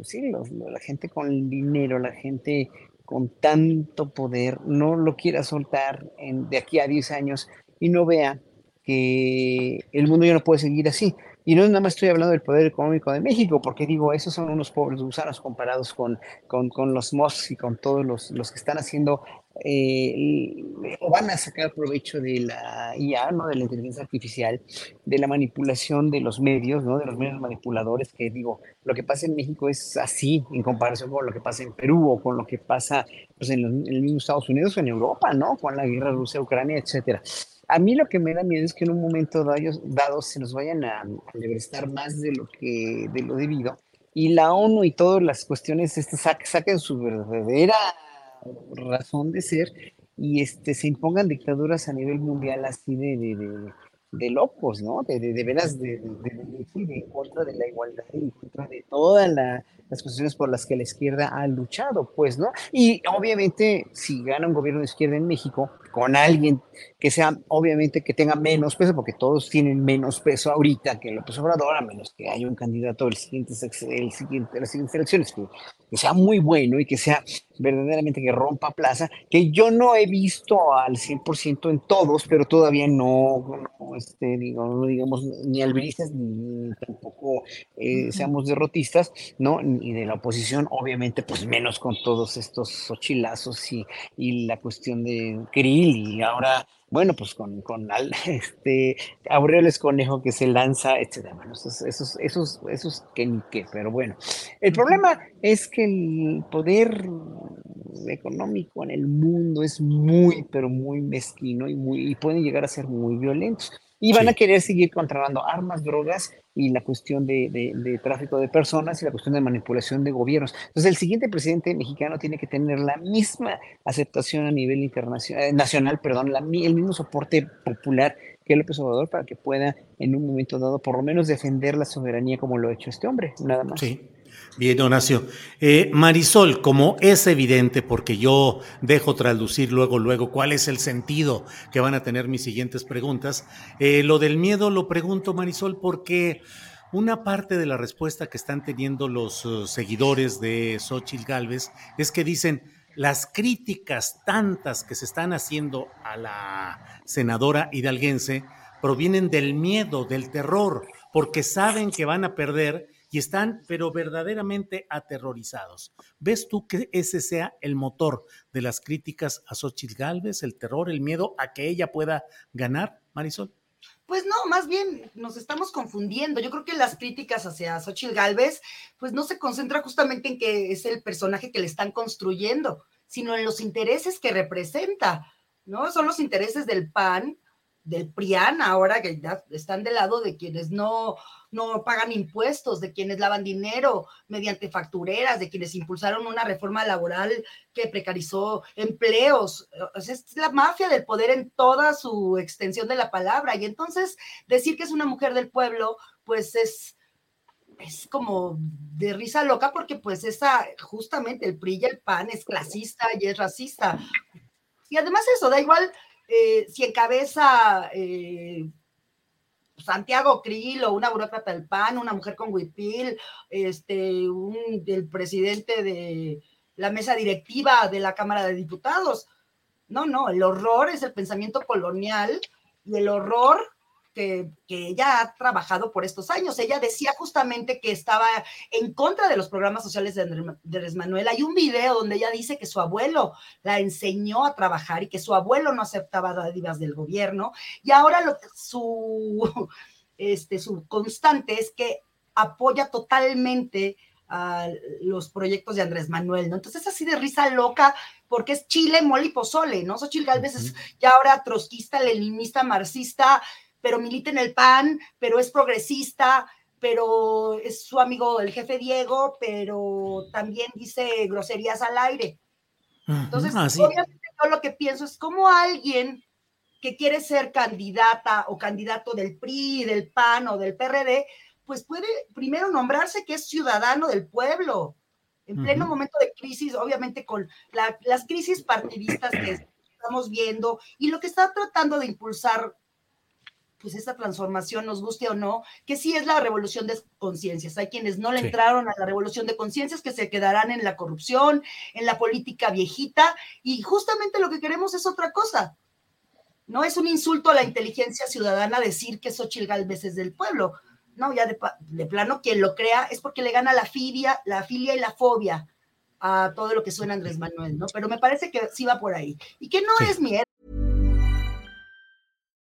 sí, los, la gente con dinero, la gente con tanto poder no lo quiera soltar en, de aquí a 10 años y no vea que el mundo ya no puede seguir así. Y no nada más estoy hablando del poder económico de México, porque digo, esos son unos pobres gusanos comparados con, con, con los Musk y con todos los, los que están haciendo eh, o van a sacar provecho de la IA, ¿no? de la inteligencia artificial, de la manipulación de los medios, ¿no? de los medios manipuladores, que digo, lo que pasa en México es así en comparación con lo que pasa en Perú o con lo que pasa pues, en, en el mismo Estados Unidos o en Europa, ¿no? con la guerra Rusia-Ucrania, etcétera. A mí lo que me da miedo es que en un momento dado, se nos vayan a, a más de lo que de lo debido y la ONU y todas las cuestiones este, saquen su verdadera razón de ser y este, se impongan dictaduras a nivel mundial así de, de, de, locos, ¿no? De, de, de, en contra de la igualdad y en contra de todas las cuestiones por las que la izquierda ha luchado, pues, ¿no? Y obviamente, si gana un gobierno de izquierda en México, con alguien que sea, obviamente, que tenga menos peso, porque todos tienen menos peso ahorita que López Obrador, a menos que haya un candidato del siguiente, el siguiente, las siguientes elecciones que, que, sea muy bueno y que sea verdaderamente que rompa plaza, que yo no he visto al 100% en todos, pero todavía no, no este, digamos, digamos, ni albristas ni tampoco eh, seamos derrotistas, ¿no? Ni de la oposición, obviamente, pues menos con todos estos ochilazos y, y la cuestión de Y ahora bueno, pues con, con este Aureoles Conejo que se lanza, etcétera. Bueno, esos, esos, esos, esos que ni qué, pero bueno. El problema es que el poder económico en el mundo es muy, pero muy mezquino y, muy, y pueden llegar a ser muy violentos y van a querer seguir controlando armas, drogas y la cuestión de, tráfico de personas y la cuestión de manipulación de gobiernos. Entonces, el siguiente presidente mexicano tiene que tener la misma aceptación a nivel internacional, eh, nacional, perdón, el mismo soporte popular que López Obrador para que pueda en un momento dado por lo menos defender la soberanía como lo ha hecho este hombre, nada más. Sí. Bien, Horacio. Eh, Marisol, como es evidente, porque yo dejo traducir luego, luego cuál es el sentido que van a tener mis siguientes preguntas, eh, lo del miedo lo pregunto, Marisol, porque una parte de la respuesta que están teniendo los uh, seguidores de Xochitl Galvez es que dicen, las críticas tantas que se están haciendo a la senadora hidalguense provienen del miedo, del terror, porque saben que van a perder y están, pero verdaderamente aterrorizados. ¿Ves tú que ese sea el motor de las críticas a Xochitl Galvez, el terror, el miedo a que ella pueda ganar, Marisol? Pues no, más bien nos estamos confundiendo. Yo creo que las críticas hacia Xochitl Galvez, pues no se concentra justamente en que es el personaje que le están construyendo, sino en los intereses que representa, ¿no? Son los intereses del PAN, del PRIAN, ahora que ya están del lado de quienes no no pagan impuestos, de quienes lavan dinero mediante factureras, de quienes impulsaron una reforma laboral que precarizó empleos. es la mafia del poder en toda su extensión de la palabra. Y entonces decir que es una mujer del pueblo, pues es es como de risa loca porque pues esa, justamente el PRI y el PAN es clasista y es racista. Y además eso, da igual eh, si encabeza eh, Santiago Krill o una burócrata del PAN, una mujer con huipil, este, un, del presidente de la mesa directiva de la Cámara de Diputados. No, no, el horror es el pensamiento colonial y el horror que, ella ha trabajado por estos años. Ella decía justamente que estaba en contra de los programas sociales de Andrés Manuel. Hay un video donde ella dice que su abuelo la enseñó a trabajar y que su abuelo no aceptaba dádivas del gobierno. Y ahora lo, su, este, su constante es que apoya totalmente a los proyectos de Andrés Manuel, ¿no? Entonces es así de risa loca, porque es Chile, mole y pozole, ¿no? Xochitl Galvez es ya ahora trotskista, leninista, marxista, pero milita en el PAN, pero es progresista, pero es su amigo el jefe Diego, pero también dice groserías al aire. Entonces, ah, obviamente yo lo que pienso es como alguien que quiere ser candidata o candidato del PRI, del PAN o del PRD, pues puede primero nombrarse que es ciudadano del pueblo, en pleno momento de crisis, obviamente con las crisis partidistas que estamos viendo y lo que está tratando de impulsar pues esta transformación, nos guste o no, que sí es la revolución de conciencias. Hay quienes no le entraron a la revolución de conciencias, que se quedarán en la corrupción, en la política viejita, y justamente lo que queremos es otra cosa. No es un insulto a la inteligencia ciudadana decir que Xochitl Galvez es del pueblo. No, ya de, plano, quien lo crea es porque le gana la filia, la filia y la fobia a todo lo que suena Andrés Manuel, ¿no? Pero me parece que sí va por ahí. Y que no es mi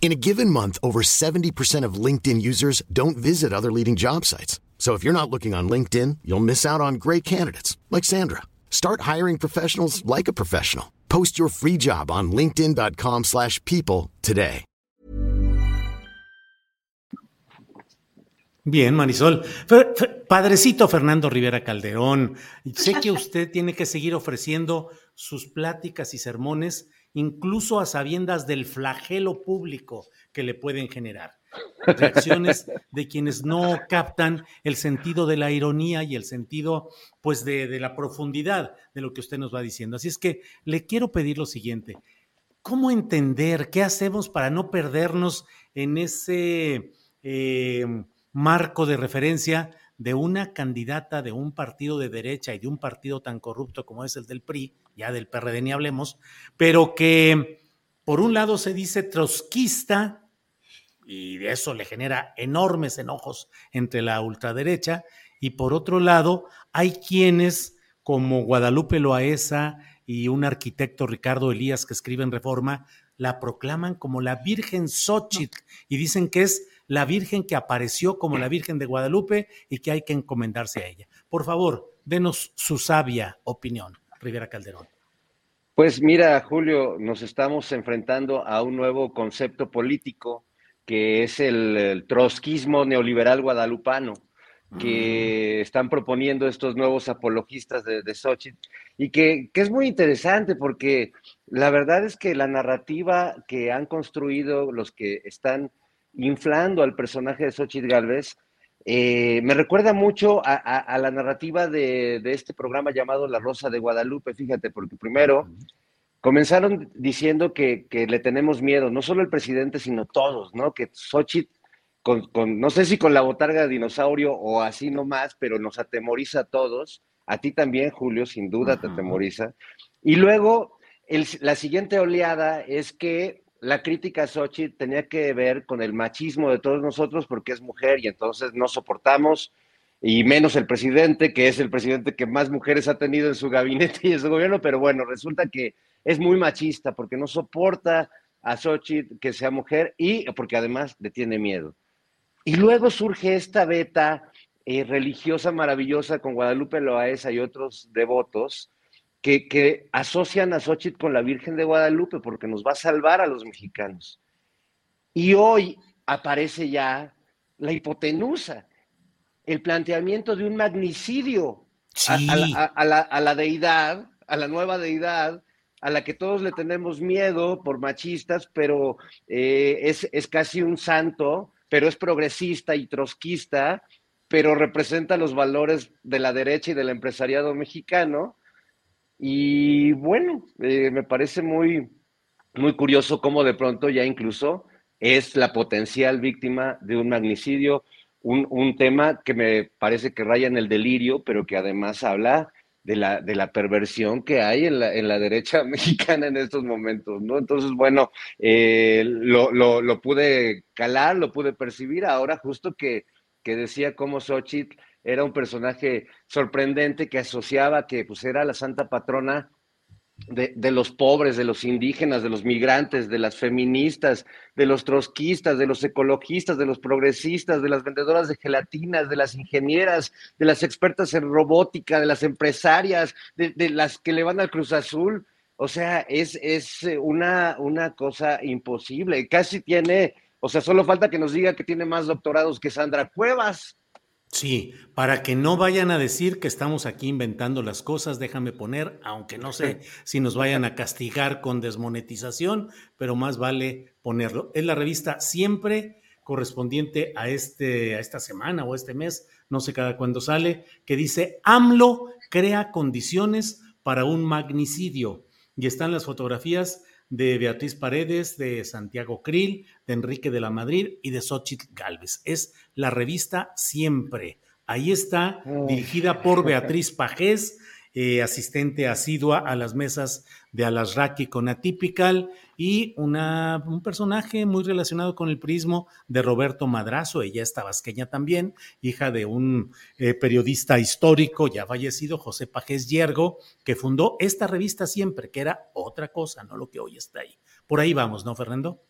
In a given month, over 70% of LinkedIn users don't visit other leading job sites. So if you're not looking on LinkedIn, you'll miss out on great candidates like Sandra. Start hiring professionals like a professional. Post your free job on linkedin.com/people slash people today. Bien, Marisol. Fer- Fer- Padrecito Fernando Rivera Calderón, sé que usted tiene que seguir ofreciendo sus pláticas y sermones, incluso a sabiendas del flagelo público que le pueden generar. Reacciones de quienes no captan el sentido de la ironía y el sentido, pues, de, de la profundidad de lo que usted nos va diciendo. Así es que le quiero pedir lo siguiente. ¿Cómo entender qué hacemos para no perdernos en ese eh, marco de referencia de una candidata de un partido de derecha y de un partido tan corrupto como es el del PRI, ya del PRD ni hablemos, pero que por un lado se dice trotskista y eso le genera enormes enojos entre la ultraderecha y por otro lado hay quienes como Guadalupe Loaesa y un arquitecto Ricardo Elías que escribe en Reforma la proclaman como la Virgen Xochitl y dicen que es la Virgen que apareció como la Virgen de Guadalupe y que hay que encomendarse a ella. Por favor, denos su sabia opinión, Rivera Calderón. Pues mira, Julio, nos estamos enfrentando a un nuevo concepto político que es el, el trotskismo neoliberal guadalupano, que están proponiendo estos nuevos apologistas de, de Xochitl, y que, que es muy interesante porque la verdad es que la narrativa que han construido los que están inflando al personaje de Xochitl Galvez eh, me recuerda mucho a, a- a la narrativa de, de este programa llamado La Rosa de Guadalupe, fíjate, porque primero comenzaron diciendo que, que le tenemos miedo, no solo el presidente, sino todos, ¿no? Que Xochitl, con, con- no sé si con la botarga de dinosaurio o así nomás, pero nos atemoriza a todos, a ti también, Julio, sin duda te atemoriza. Y luego, el- la siguiente oleada es que la crítica a Xochitl tenía que ver con el machismo de todos nosotros porque es mujer y entonces no soportamos, y menos el presidente, que es el presidente que más mujeres ha tenido en su gabinete y en su gobierno, pero bueno, resulta que es muy machista porque no soporta a Xochitl que sea mujer y porque además le tiene miedo. Y luego surge esta beta eh, religiosa maravillosa con Guadalupe Loaesa y otros devotos que, que asocian a Xochitl con la Virgen de Guadalupe porque nos va a salvar a los mexicanos. Y hoy aparece ya la hipotenusa, el planteamiento de un magnicidio a- a, la, a- a la- a la deidad, a la nueva deidad, a la que todos le tenemos miedo por machistas, pero eh, es, es casi un santo, pero es progresista y trotskista, pero representa los valores de la derecha y del empresariado mexicano. Y bueno, eh, me parece muy, muy curioso cómo de pronto ya incluso es la potencial víctima de un magnicidio, un, un tema que me parece que raya en el delirio, pero que además habla de la, de la perversión que hay en la, en la derecha mexicana en estos momentos, ¿no? Entonces, bueno, eh, lo, lo, lo pude calar, lo pude percibir ahora justo que, que decía cómo Xochitl era un personaje sorprendente que asociaba que pues era la santa patrona de, de, los pobres, de los indígenas, de los migrantes, de las feministas, de los trotskistas, de los ecologistas, de los progresistas, de las vendedoras de gelatinas, de las ingenieras, de las expertas en robótica, de las empresarias, de, de las que le van al Cruz Azul. O sea, es, es una, una cosa imposible. Casi tiene, o sea, solo falta que nos diga que tiene más doctorados que Sandra Cuevas. Sí, para que no vayan a decir que estamos aquí inventando las cosas, déjame poner, aunque no sé si nos vayan a castigar con desmonetización, pero más vale ponerlo. Es la revista siempre correspondiente a, este, a esta semana o este mes, no sé cada cuándo sale, que dice AMLO crea condiciones para un magnicidio. Y están las fotografías de Beatriz Paredes, de Santiago Krill, de Enrique de la Madrid y de Xochitl Galvez. Es la revista Siempre. Ahí está, dirigida por Beatriz Pajés eh, asistente asidua a las mesas de Alasraki con Atypical y una, un personaje muy relacionado con el prismo de Roberto Madrazo, ella es tabasqueña también, hija de un eh, periodista histórico ya fallecido, José Pajés Yergo, que fundó esta revista siempre, que era otra cosa, no lo que hoy está ahí. Por ahí vamos, ¿no, Fernando?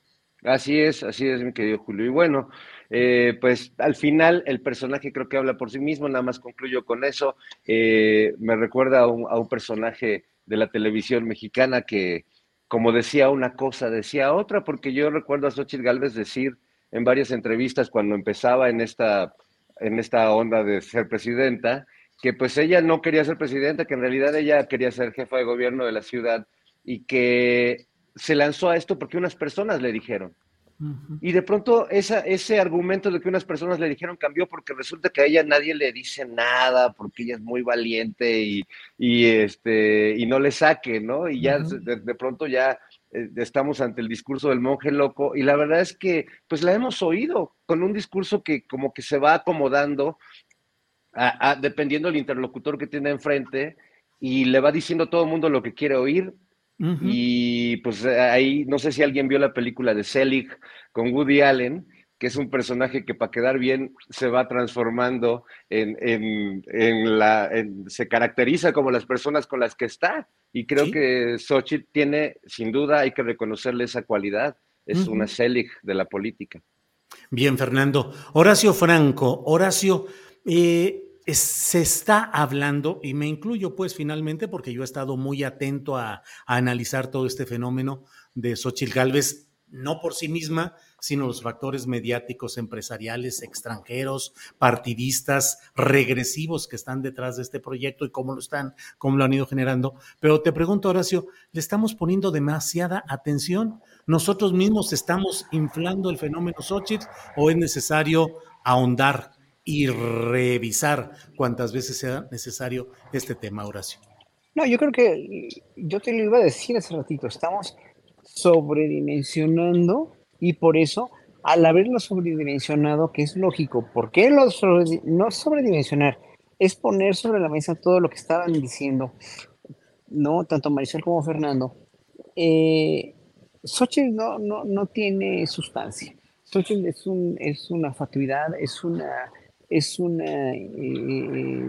Así es, así es, mi querido Julio. Y bueno, eh, pues al final el personaje creo que habla por sí mismo, nada más concluyo con eso. Eh, me recuerda a un, personaje de la televisión mexicana que, como decía una cosa, decía otra, porque yo recuerdo a Xochitl Galvez decir en varias entrevistas cuando empezaba en esta, en esta onda de ser presidenta, que pues ella no quería ser presidenta, que en realidad ella quería ser jefa de gobierno de la ciudad y que se lanzó a esto porque unas personas le dijeron. Y de pronto esa, ese argumento de que unas personas le dijeron cambió porque resulta que a ella nadie le dice nada, porque ella es muy valiente y, y este, y no le saque, ¿no? Y ya de, pronto ya eh, estamos ante el discurso del monje loco y la verdad es que pues la hemos oído con un discurso que como que se va acomodando dependiendo del interlocutor que tiene enfrente y le va diciendo a todo el mundo lo que quiere oír y pues ahí, no sé si alguien vio la película de Selig con Woody Allen, que es un personaje que para quedar bien se va transformando en, en, la, se caracteriza como las personas con las que está. Y creo que Xochitl tiene, sin duda, hay que reconocerle esa cualidad. Es una Selig de la política. Bien, Fernando. Horacio Franco, Horacio, eh, se está hablando, y me incluyo pues finalmente porque yo he estado muy atento a, analizar todo este fenómeno de Xochitl Galvez, no por sí misma, sino los factores mediáticos, empresariales, extranjeros, partidistas, regresivos que están detrás de este proyecto y cómo lo están, cómo lo han ido generando. Pero te pregunto, Horacio, ¿le estamos poniendo demasiada atención? ¿Nosotros mismos estamos inflando el fenómeno Xochitl o es necesario ahondar y revisar cuantas veces sea necesario este tema, Horacio. No, yo creo que yo te lo iba a decir hace ratito, estamos sobredimensionando y por eso, al haberlo sobredimensionado, que es lógico, ¿por qué lo no sobredimensionar? Es poner sobre la mesa todo lo que estaban diciendo, ¿no? Tanto Marisol como Fernando. Eh, Xochitl no, no, no tiene sustancia. Xochitl es, un, es una fatuidad, es una es una, eh,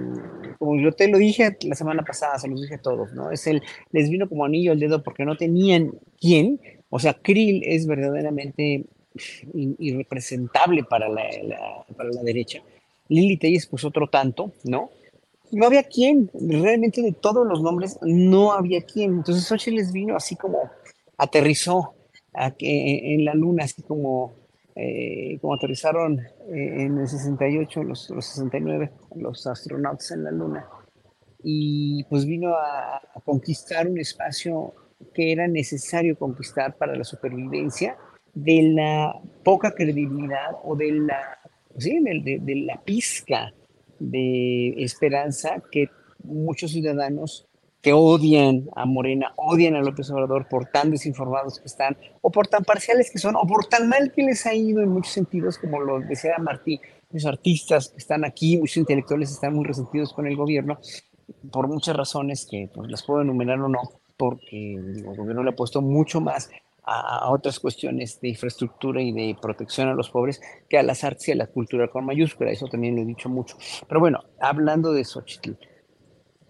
como yo te lo dije la semana pasada, se los dije a todos, ¿no? Es el, les vino como anillo al dedo porque no tenían quién, o sea, Krill es verdaderamente irrepresentable para la, para la derecha. Lili Telles, pues otro tanto, ¿no? No había quién, realmente de todos los nombres no había quién. Entonces Xochitl les vino así como aterrizó en la luna, así como eh, como aterrizaron eh, en el 68, los, los 69, los astronautas en la Luna, y pues vino a, conquistar un espacio que era necesario conquistar para la supervivencia de la poca credibilidad o de la, sí, de, de la pizca de esperanza que muchos ciudadanos que odian a Morena, odian a López Obrador por tan desinformados que están, o por tan parciales que son, o por tan mal que les ha ido en muchos sentidos, como lo decía Martí, los artistas están aquí, muchos intelectuales están muy resentidos con el gobierno, por muchas razones que pues, las puedo enumerar o no, porque el gobierno le ha puesto mucho más a, otras cuestiones de infraestructura y de protección a los pobres que a las artes y a la cultura con mayúscula, eso también lo he dicho mucho. Pero bueno, hablando de Xochitl,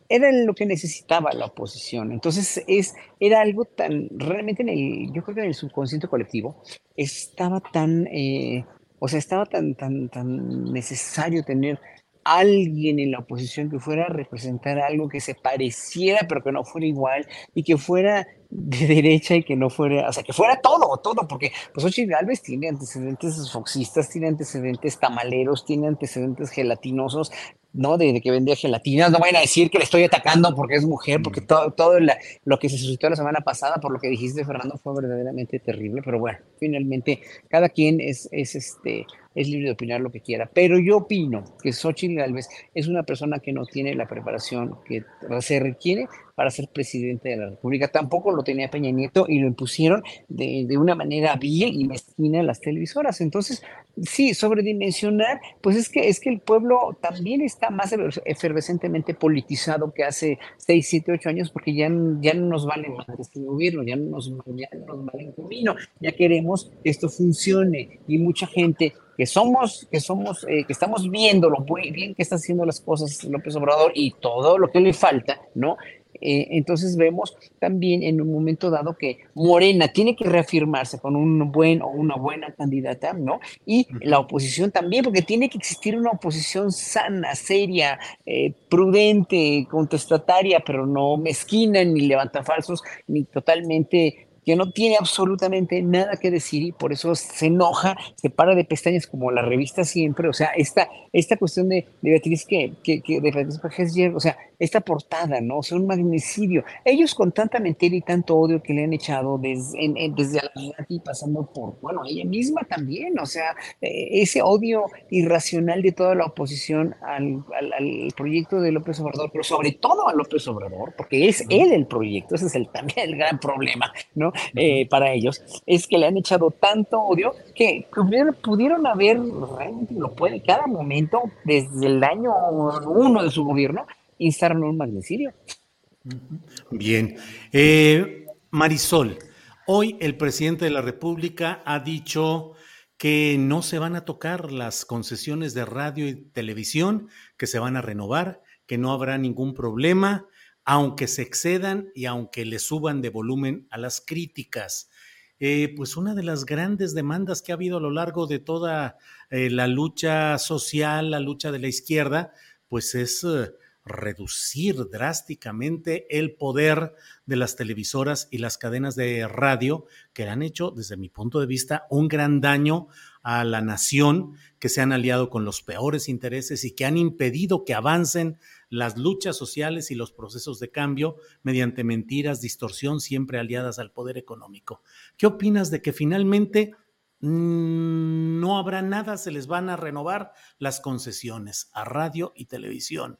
era lo que necesitaba la oposición. Entonces, es, era algo tan, realmente en el, yo creo que en el subconsciente colectivo, estaba tan, eh, o sea, estaba tan, tan, tan necesario tener alguien en la oposición que fuera a representar algo que se pareciera, pero que no fuera igual, y que fuera de derecha y que no fuera, o sea, que fuera todo, todo, porque pues Xochitl Galvez tiene antecedentes foxistas, tiene antecedentes tamaleros, tiene antecedentes gelatinosos, ¿no? De, que vendía gelatinas, no vayan a decir que le estoy atacando porque es mujer, porque todo, todo lo que se suscitó la semana pasada por lo que dijiste, Fernando, fue verdaderamente terrible, pero bueno, finalmente cada quien es, es este, es libre de opinar lo que quiera. Pero yo opino que Xochitl Gálvez es una persona que no tiene la preparación que se requiere para ser presidente de la República. Tampoco lo tenía Peña Nieto y lo impusieron de, de una manera vil y mezquina en las televisoras. Entonces, sí, sobredimensionar, pues es que, es que el pueblo también está más efervescentemente politizado que hace 6, 7, 8 años porque ya, ya no nos vale más este gobierno, ya no nos, ya no nos vale el camino, ya queremos que esto funcione y mucha gente que somos, que somos, eh, que estamos viendo lo muy bien que está haciendo las cosas López Obrador y todo lo que le falta, ¿no? Eh, entonces vemos también en un momento dado que Morena tiene que reafirmarse con un buen o una buena candidata, ¿no? Y la oposición también, porque tiene que existir una oposición sana, seria, eh, prudente, contestataria, pero no mezquina, ni levanta falsos, ni totalmente que no tiene absolutamente nada que decir y por eso se enoja, se para de pestañas como la revista siempre, o sea, esta, esta cuestión de, de Beatriz que, que, que de Beatriz o sea, esta portada, ¿no? O sea, un magnicidio. Ellos con tanta mentira y tanto odio que le han echado desde, en, desde y pasando por, bueno, ella misma también, o sea, eh, ese odio irracional de toda la oposición al, al, proyecto de López Obrador, pero sobre todo a López Obrador, porque es él el proyecto, ese es el, también el gran problema, ¿no? Eh, para ellos, es que le han echado tanto odio que pudieron, pudieron haber, realmente lo puede, cada momento, desde el año uno de su gobierno, instaron un magnicidio. Bien. Eh, Marisol, hoy el presidente de la República ha dicho que no se van a tocar las concesiones de radio y televisión, que se van a renovar, que no habrá ningún problema, aunque se excedan y aunque le suban de volumen a las críticas. Eh, pues una de las grandes demandas que ha habido a lo largo de toda eh, la lucha social, la lucha de la izquierda, pues es reducir drásticamente el poder de las televisoras y las cadenas de radio que han hecho, desde mi punto de vista, un gran daño a la nación, que se han aliado con los peores intereses y que han impedido que avancen las luchas sociales y los procesos de cambio mediante mentiras, distorsión, siempre aliadas al poder económico. ¿Qué opinas de que finalmente mm, no habrá nada, se les van a renovar las concesiones a radio y televisión?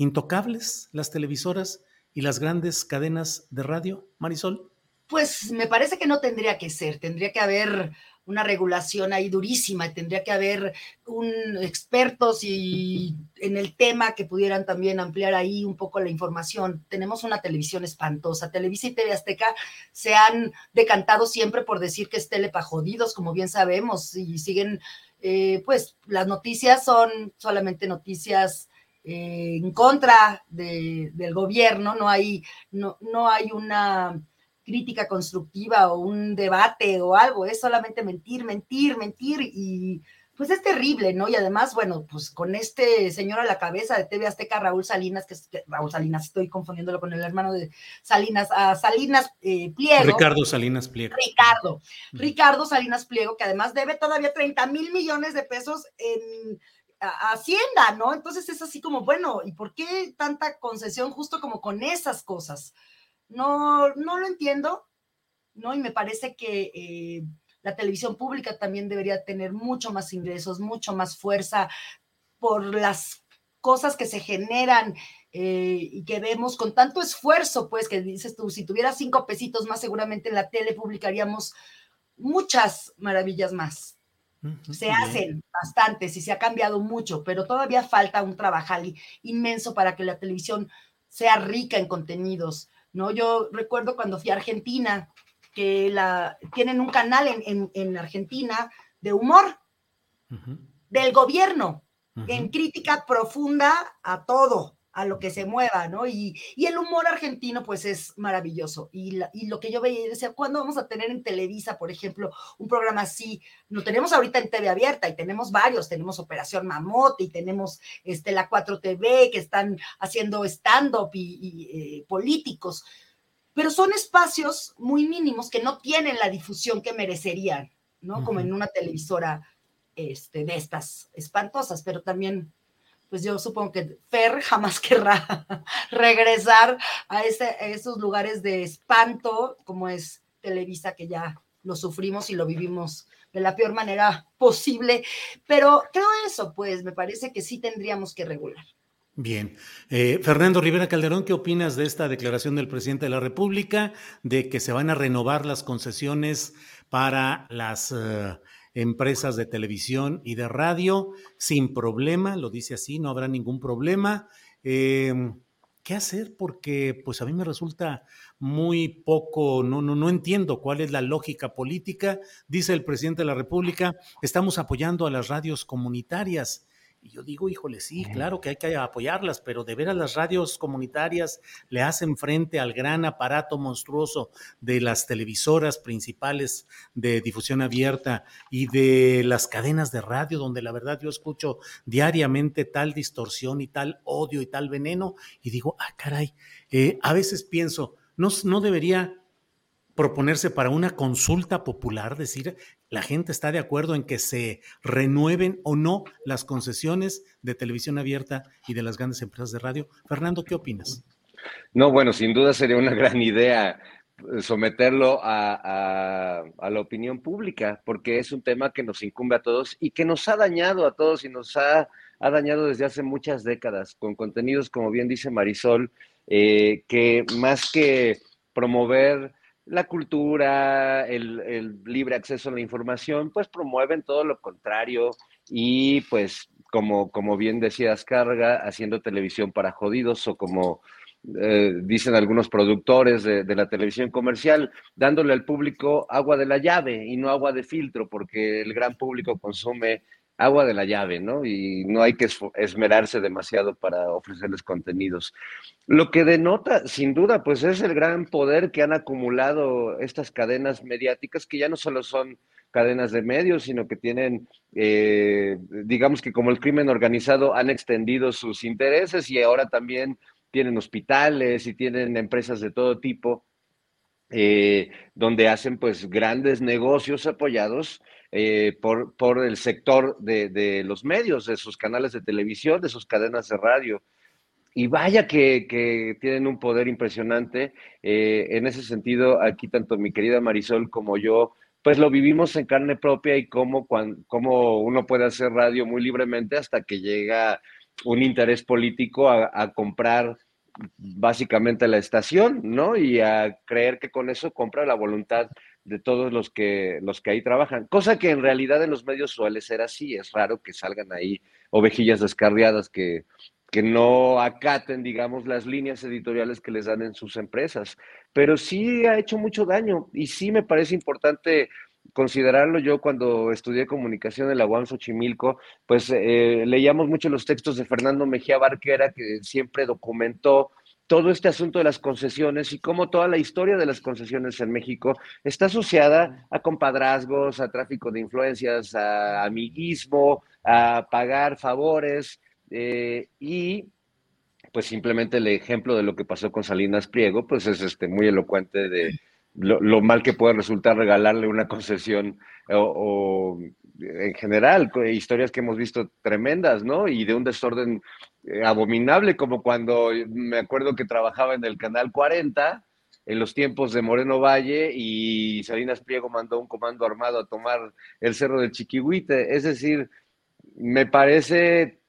intocables las televisoras y las grandes cadenas de radio, Marisol? Pues me parece que no tendría que ser, tendría que haber una regulación ahí durísima, tendría que haber un, expertos y en el tema que pudieran también ampliar ahí un poco la información. Tenemos una televisión espantosa. Televisa y TV Azteca se han decantado siempre por decir que es telepa jodidos, como bien sabemos, y siguen, eh, pues las noticias son solamente noticias eh, en contra del gobierno, no hay, no, no hay una crítica constructiva o un debate o algo, es solamente mentir, mentir, mentir y pues es terrible, ¿no? Y además, bueno, pues con este señor a la cabeza de TV Azteca, Raúl Salinas, que es Raúl Salinas, estoy confundiéndolo con el hermano de Salinas, a Salinas eh, Pliego. Ricardo Salinas Pliego. Ricardo, Ricardo Salinas Pliego, que además debe todavía 30 mil millones de pesos en Hacienda, ¿no? Entonces es así como, bueno, ¿y por qué tanta concesión justo como con esas cosas? No, no lo entiendo, ¿no? Y me parece que eh, la televisión pública también debería tener mucho más ingresos, mucho más fuerza por las cosas que se generan eh, y que vemos con tanto esfuerzo, pues, que dices tú, si tuviera cinco pesitos más, seguramente en la tele publicaríamos muchas maravillas más. Se hacen bastantes y se ha cambiado mucho, pero todavía falta un trabajo inmenso para que la televisión sea rica en contenidos, ¿no? Yo recuerdo cuando fui a Argentina, que la, tienen un canal en, Argentina de humor del gobierno, en crítica profunda a todo, a lo que se mueva, ¿no? Y, el humor argentino, pues es maravilloso. Y, lo que yo veía, decía, ¿cuándo vamos a tener en Televisa, por ejemplo, un programa así? Lo tenemos ahorita en TV abierta y tenemos varios, tenemos Operación Mamote y tenemos este, la 4TV que están haciendo stand-up y, eh, políticos, pero son espacios muy mínimos que no tienen la difusión que merecerían, ¿no? Como en una televisora este, de estas espantosas, pero también pues yo supongo que Fer jamás querrá regresar a, ese, esos lugares de espanto como es Televisa, que ya lo sufrimos y lo vivimos de la peor manera posible, pero creo eso, pues me parece que sí tendríamos que regular. Bien. Eh, Fernando Rivera Calderón, ¿qué opinas de esta declaración del presidente de la República de que se van a renovar las concesiones para las eh, empresas de televisión y de radio sin problema? Lo dice así, no habrá ningún problema. Em, ¿Qué hacer? Porque pues a mí me resulta muy poco, no, no, no entiendo cuál es la lógica política. Dice el presidente de la República, estamos apoyando a las radios comunitarias. Y yo digo, híjole, sí, claro que hay que apoyarlas, pero de veras las radios comunitarias le hacen frente al gran aparato monstruoso de las televisoras principales de difusión abierta y de las cadenas de radio, donde la verdad yo escucho diariamente tal distorsión y tal odio y tal veneno, y digo, ah, caray, eh, a veces pienso, no, no debería proponerse para una consulta popular, decir, la gente está de acuerdo en que se renueven o no las concesiones de televisión abierta y de las grandes empresas de radio. Fernando, ¿qué opinas? No, bueno, sin duda sería una gran idea eh, someterlo a, la opinión pública, porque es un tema que nos incumbe a todos y que nos ha dañado a todos y nos ha, dañado desde hace muchas décadas, con contenidos, como bien dice Marisol, eh, que más que promover la cultura, el, libre acceso a la información, pues promueven todo lo contrario y pues como, como bien decías, carga haciendo televisión para jodidos o como eh, dicen algunos productores de, la televisión comercial, dándole al público agua de la llave y no agua de filtro, porque el gran público consume agua de la llave, ¿no? Y no hay que esmerarse demasiado para ofrecerles contenidos. Lo que denota, sin duda, pues es el gran poder que han acumulado estas cadenas mediáticas, que ya no solo son cadenas de medios, sino que tienen, eh, digamos que como el crimen organizado, han extendido sus intereses y ahora también tienen hospitales y tienen empresas de todo tipo, eh, donde hacen pues grandes negocios apoyados eh, por, por, el sector de, los medios, de sus canales de televisión, de sus cadenas de radio. Y vaya que, tienen un poder impresionante. Eh, en ese sentido, aquí tanto mi querida Marisol como yo, pues lo vivimos en carne propia y cómo, cómo uno puede hacer radio muy libremente hasta que llega un interés político a comprar básicamente la estación, ¿no? Y a creer que con eso compra la voluntad de todos los que, los que ahí trabajan, cosa que en realidad en los medios suele ser así, es raro que salgan ahí ovejillas descarriadas que, que no acaten, digamos, las líneas editoriales que les dan en sus empresas, pero sí ha hecho mucho daño y sí me parece importante considerarlo yo cuando estudié comunicación en la UAM Xochimilco, pues eh, leíamos mucho los textos de Fernando Mejía Barquera, que siempre documentó todo este asunto de las concesiones y cómo toda la historia de las concesiones en México está asociada a compadrazgos, a tráfico de influencias, a amiguismo, a pagar favores eh, y pues simplemente el ejemplo de lo que pasó con Salinas Priego, pues es este muy elocuente de lo, mal que puede resultar regalarle una concesión o, en general, historias que hemos visto tremendas, ¿no? Y de un desorden eh, abominable, como cuando me acuerdo que trabajaba en el Canal 40 en los tiempos de Moreno Valle y Salinas Pliego mandó un comando armado a tomar el cerro del Chiquihuite. Es decir, me parece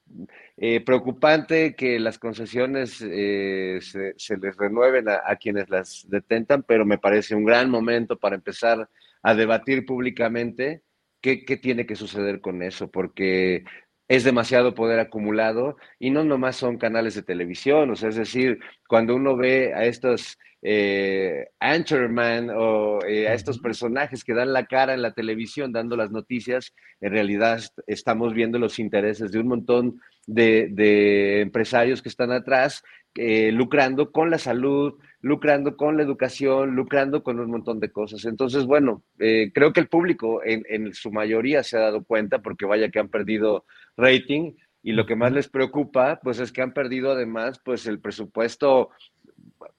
eh, preocupante que las concesiones eh, se, les renueven a, quienes las detentan, pero me parece un gran momento para empezar a debatir públicamente qué, qué tiene que suceder con eso, porque es demasiado poder acumulado y no nomás son canales de televisión, o sea, es decir, cuando uno ve a estos eh, anchorman o eh, a estos personajes que dan la cara en la televisión dando las noticias, en realidad estamos viendo los intereses de un montón de, empresarios que están atrás eh, lucrando con la salud, lucrando con la educación, lucrando con un montón de cosas. Entonces, bueno, eh, creo que el público en, su mayoría se ha dado cuenta porque vaya que han perdido rating y lo que más les preocupa, pues es que han perdido además, pues el presupuesto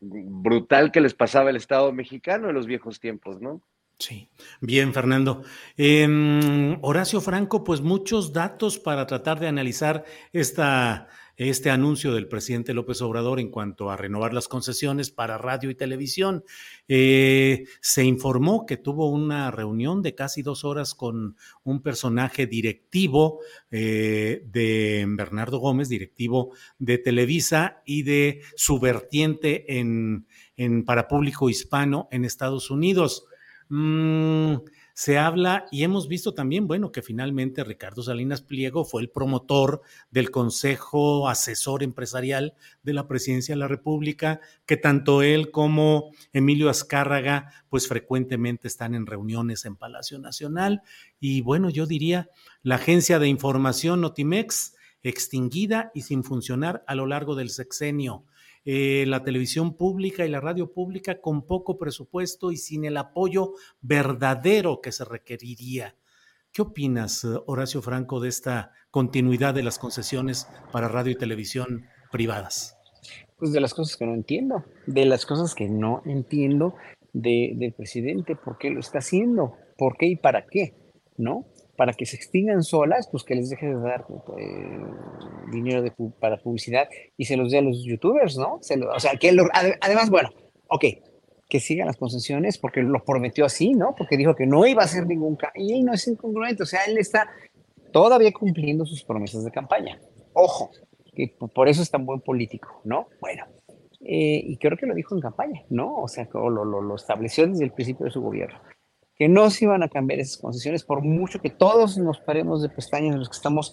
brutal que les pasaba el Estado mexicano en los viejos tiempos, ¿no? Sí, bien, Fernando. Em, Horacio Franco, pues muchos datos para tratar de analizar esta este anuncio del presidente López Obrador en cuanto a renovar las concesiones para radio y televisión. Eh, se informó que tuvo una reunión de casi dos horas con un personaje directivo eh, de Bernardo Gómez, directivo de Televisa y de su vertiente en, en para público hispano en Estados Unidos. Mm, se habla y hemos visto también, bueno, que finalmente Ricardo Salinas Pliego fue el promotor del Consejo Asesor Empresarial de la Presidencia de la República, que tanto él como Emilio Azcárraga, pues frecuentemente están en reuniones en Palacio Nacional. Y bueno, yo diría, la agencia de información Notimex, extinguida y sin funcionar a lo largo del sexenio eh, la televisión pública y la radio pública con poco presupuesto y sin el apoyo verdadero que se requeriría. ¿Qué opinas, eh, Horacio Franco, de esta continuidad de las concesiones para radio y televisión privadas? Pues de las cosas que no entiendo, de las cosas que no entiendo del presidente, por qué lo está haciendo, por qué y para qué, ¿no? Para que se extingan solas, pues que les deje de dar eh, dinero para publicidad y se los dé a los youtubers, ¿no? o sea, que además, bueno, ok, que sigan las concesiones porque lo prometió así, ¿no? Porque dijo que no iba a hacer ningún y él no es incongruente, o sea, él está todavía cumpliendo sus promesas de campaña. Ojo, que por eso es tan buen político, ¿no? Bueno, eh, y creo que lo dijo en campaña, ¿no? O sea, lo, lo, lo estableció desde el principio de su gobierno que no se iban a cambiar esas concesiones por mucho que todos nos paremos de pestañas los que estamos,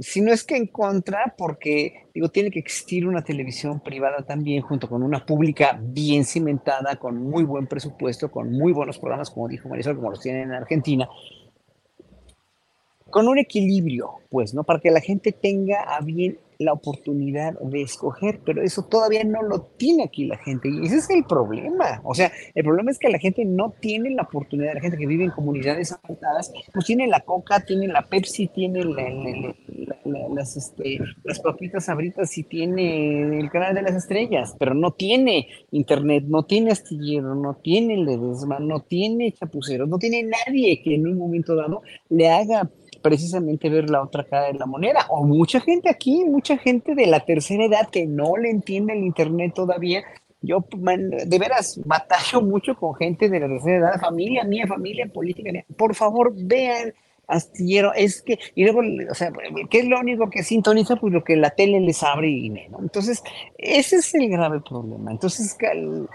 si no es que en contra, porque digo, tiene que existir una televisión privada también junto con una pública bien cimentada, con muy buen presupuesto, con muy buenos programas, como dijo Marisol, como los tienen en Argentina, con un equilibrio, pues, ¿no? Para que la gente tenga a bien la oportunidad de escoger, pero eso todavía no lo tiene aquí la gente y ese es el problema. O sea, el problema es que la gente no tiene la oportunidad, la gente que vive en comunidades apartadas, pues tiene la coca, tiene la Pepsi, tiene las, este, las papitas abritas y tiene el canal de las estrellas, pero no tiene internet, no tiene astillero, no tiene Ledesma, no tiene chapuceros, no tiene nadie que en un momento dado le haga precisamente ver la otra cara de la moneda. O mucha gente aquí, mucha gente de la tercera edad que no le entiende el Internet todavía. Yo de veras batallo mucho con gente de la tercera edad, familia mía, familia política Por favor, vean astillero, es que, y luego, o sea, ¿qué es lo único que sintoniza? Pues lo que la tele les abre y ¿no? Entonces, ese es el grave problema. Entonces, que,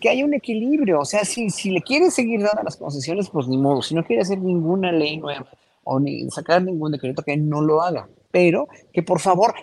que haya un equilibrio, o sea, si, si le quiere seguir dando las concesiones, pues ni modo, si no quiere hacer ninguna ley nueva, o ni sacar ningún decreto que no lo haga, pero que por favor,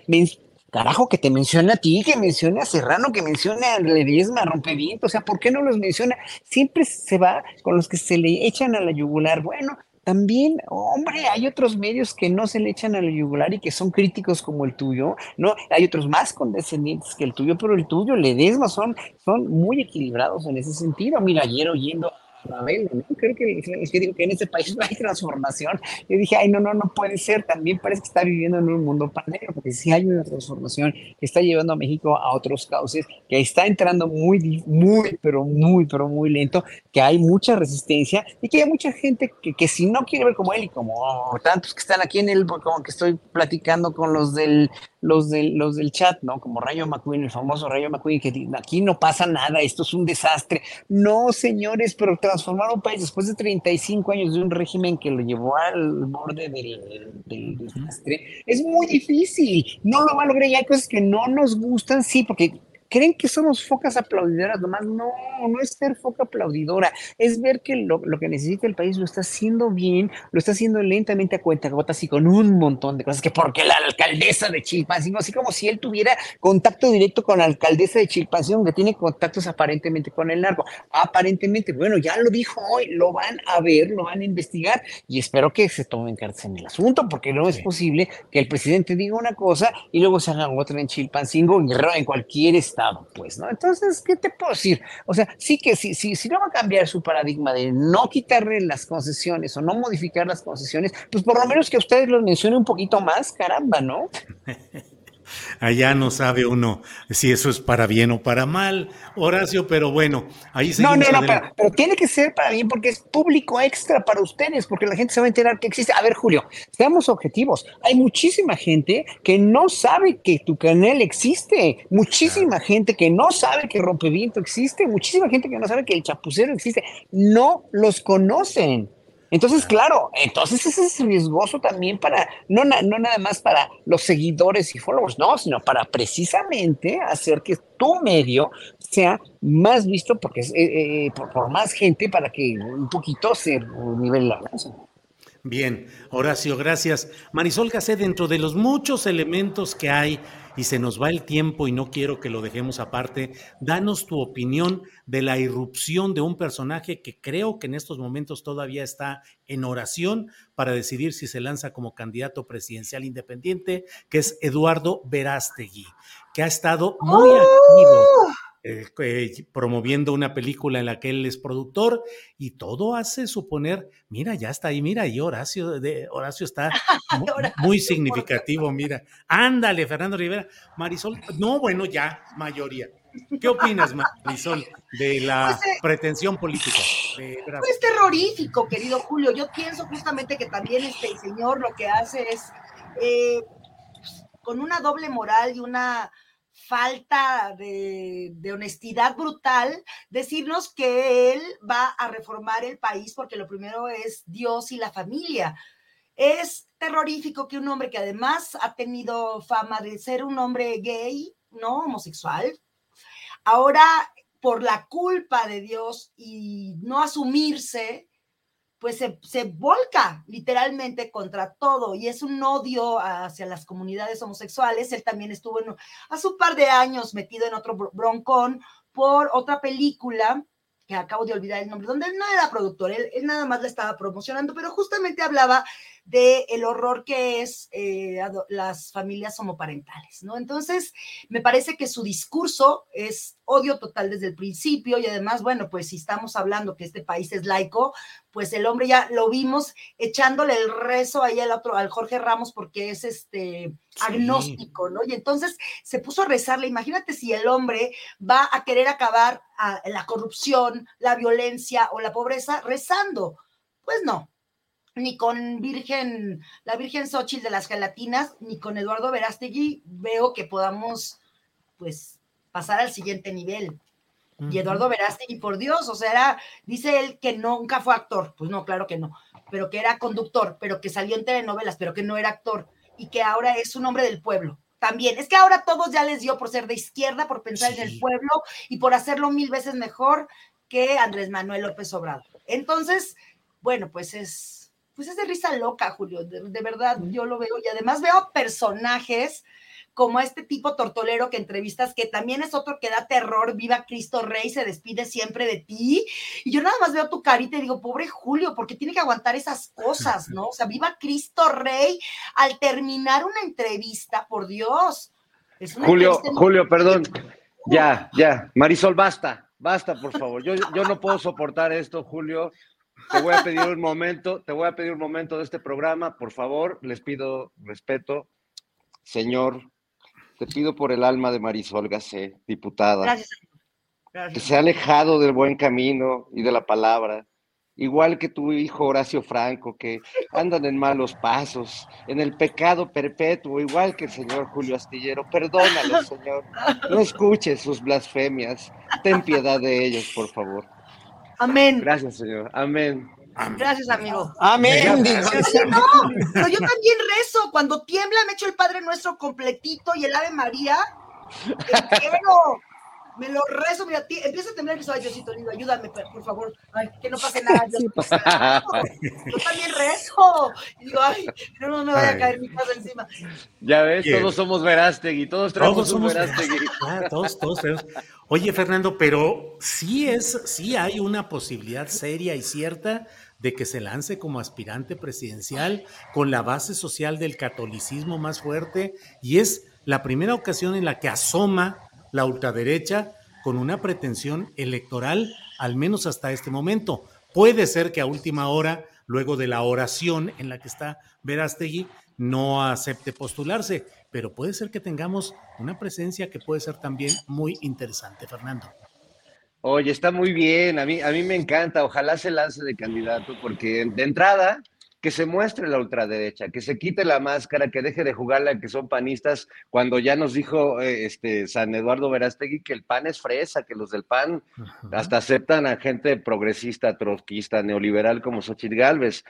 carajo, que te mencione a ti, que mencione a Serrano, que mencione a Ledesma, Rompeviento, o sea, ¿por qué no los menciona? Siempre se va con los que se le echan a la yugular. Bueno, también, hombre, hay otros medios que no se le echan a la yugular y que son críticos como el tuyo, ¿no? Hay otros más condescendientes que el tuyo, pero el tuyo, Ledesma, son, son muy equilibrados en ese sentido. Mira, ayer oyendo Creo que, es que digo que en este país no hay transformación. Yo dije, ay, no, no, no puede ser. También parece que está viviendo en un mundo pandémico, porque sí hay una transformación que está llevando a México a otros cauces, que está entrando muy, muy, pero muy, pero muy lento, que hay mucha resistencia y que hay mucha gente que, que si no quiere ver como él y como tantos que están aquí en el, como que estoy platicando con los del los del, los del chat, ¿no? Como Rayo McQueen, el famoso Rayo McQueen, que aquí no pasa nada, esto es un desastre. No, señores, pero transformar un país después de 35 años de un régimen que lo llevó al borde del, del desastre es muy difícil. No lo va a lograr y hay cosas que no nos gustan, sí, porque creen que somos focas aplaudidoras, nomás no, no es ser foca aplaudidora, es ver que lo, que necesita el país lo está haciendo bien, lo está haciendo lentamente a cuenta gotas y con un montón de cosas, que porque la alcaldesa de Chilpancingo, así como si él tuviera contacto directo con la alcaldesa de Chilpancingo, que tiene contactos aparentemente con el narco, aparentemente, bueno, ya lo dijo hoy, lo van a ver, lo van a investigar y espero que se tomen cartas en el asunto, porque no es posible que el presidente diga una cosa y luego se haga otra en Chilpancingo, en cualquier estado pues, ¿no? Entonces, ¿qué te puedo decir? O sea, sí que si, si, si no va a cambiar su paradigma de no quitarle las concesiones o no modificar las concesiones, pues por lo menos que ustedes los mencione un poquito más, caramba, ¿no? Allá no sabe uno si eso es para bien o para mal, Horacio, pero bueno, ahí se No, no, no, pero, tiene que ser para bien porque es público extra para ustedes, porque la gente se va a enterar que existe. A ver, Julio, seamos objetivos. Hay muchísima gente que no sabe que tu canal existe, muchísima gente que no sabe que Rompeviento existe, muchísima gente que no sabe que el Chapucero existe. No los conocen. Entonces, claro, entonces ese es riesgoso también para, no, no nada más para los seguidores y followers, no, sino para precisamente hacer que tu medio sea más visto porque eh, eh, por, más gente para que un poquito se nivele la lanza. Bien, Horacio, gracias. Marisol Gacé, dentro de los muchos elementos que hay y se nos va el tiempo y no quiero que lo dejemos aparte, danos tu opinión de la irrupción de un personaje que creo que en estos momentos todavía está en oración para decidir si se lanza como candidato presidencial independiente, que es Eduardo Verástegui, que ha estado muy ¡Oh! activo eh, eh, promoviendo una película en la que él es productor y todo hace suponer, mira, ya está ahí, mira, y Horacio, de, Horacio está muy, significativo, mira, ándale, Fernando Rivera, Marisol, no, bueno, ya, mayoría. ¿Qué opinas, Marisol, de la pues, eh, pretensión política? pues terrorífico, querido Julio. Yo pienso justamente que también este señor lo que hace es, pues, con una doble moral y una falta de, honestidad brutal decirnos que él va a reformar el país porque lo primero es Dios y la familia. Es terrorífico que un hombre que además ha tenido fama de ser un hombre gay, no homosexual, ahora por la culpa de Dios y no asumirse, pues se, volca literalmente contra todo y es un odio hacia las comunidades homosexuales. Él también estuvo en, hace un par de años metido en otro broncón por otra película que acabo de olvidar el nombre, donde él no era productor, él, él nada más la estaba promocionando, pero justamente hablaba de el horror que es eh, las familias homoparentales, ¿no? Entonces, me parece que su discurso es odio total desde el principio y además, bueno, pues si estamos hablando que este país es laico, pues el hombre ya lo vimos echándole el rezo ahí al otro, al Jorge Ramos, porque es este agnóstico, ¿no? Y entonces se puso a rezarle. Imagínate si el hombre va a querer acabar la corrupción, la violencia o la pobreza rezando. Pues no, ni con Virgen, la Virgen Xochitl de las gelatinas, ni con Eduardo Verástegui veo que podamos, pues, pasar al siguiente nivel. Y Eduardo Verástegui, por Dios, o sea, era, dice él que nunca fue actor, pues no, claro que no, pero que era conductor, pero que salió en telenovelas, pero que no era actor, y que ahora es un hombre del pueblo. También, es que ahora todos ya les dio por ser de izquierda, por pensar en el pueblo y por hacerlo mil veces mejor que Andrés Manuel López Obrador. Entonces, bueno, pues es, pues es de risa loca, Julio, de, verdad, yo lo veo y además veo personajes como este tipo tortolero que entrevistas, que también es otro que da terror, viva Cristo Rey, se despide siempre de ti. Y yo nada más veo tu carita y digo, pobre Julio, porque tiene que aguantar esas cosas, ¿no? O sea, viva Cristo Rey al terminar una entrevista, por Dios. Julio, Julio, perdón. Ya, ya. Marisol, basta, basta, por favor. Yo, yo no puedo soportar esto, Julio. Te voy a pedir un momento, te voy a pedir un momento de este programa, por favor, les pido respeto. Señor, te pido por el alma de Marisol Gacé, diputada, Gracias. que se ha alejado del buen camino y de la palabra, igual que tu hijo Horacio Franco, que andan en malos pasos, en el pecado perpetuo, igual que el señor Julio Astillero. Perdónalo, Señor. No escuches sus blasfemias. Ten piedad de ellos, por favor. Amén. Gracias, Señor. Amén. Gracias, amigo. Amén. no, pero yo también rezo. Cuando tiembla, me echo el Padre Nuestro completito y el Ave María. Te quiero me lo rezo, mira, empieza a temblar y dice, ay, Diosito lindo, ayúdame, por favor, ay, que no pase nada. Pues, yo también rezo. Y digo, ay, no, no me vaya a caer mi casa encima. Ya ves, todos somos Verástegui, todos traemos todos somos Verástegui. Ah, todos, todos tenemos. Oye, Fernando, pero sí es, sí hay una posibilidad seria y cierta de que se lance como aspirante presidencial con la base social del catolicismo más fuerte y es la primera ocasión en la que asoma la ultraderecha con una pretensión electoral, al menos hasta este momento. Puede ser que a última hora, luego de la oración en la que está Verástegui, no acepte postularse, pero puede ser que tengamos una presencia que puede ser también muy interesante, Fernando. Oye, está muy bien, a mí, a mí me encanta, ojalá se lance de candidato, porque de entrada que se muestre la ultraderecha, que se quite la máscara, que deje de jugarla que son panistas, cuando ya nos dijo eh, este San Eduardo Verástegui que el PAN es fresa, que los del PAN hasta aceptan a gente progresista, trotskista, neoliberal como Xochitl Galvez.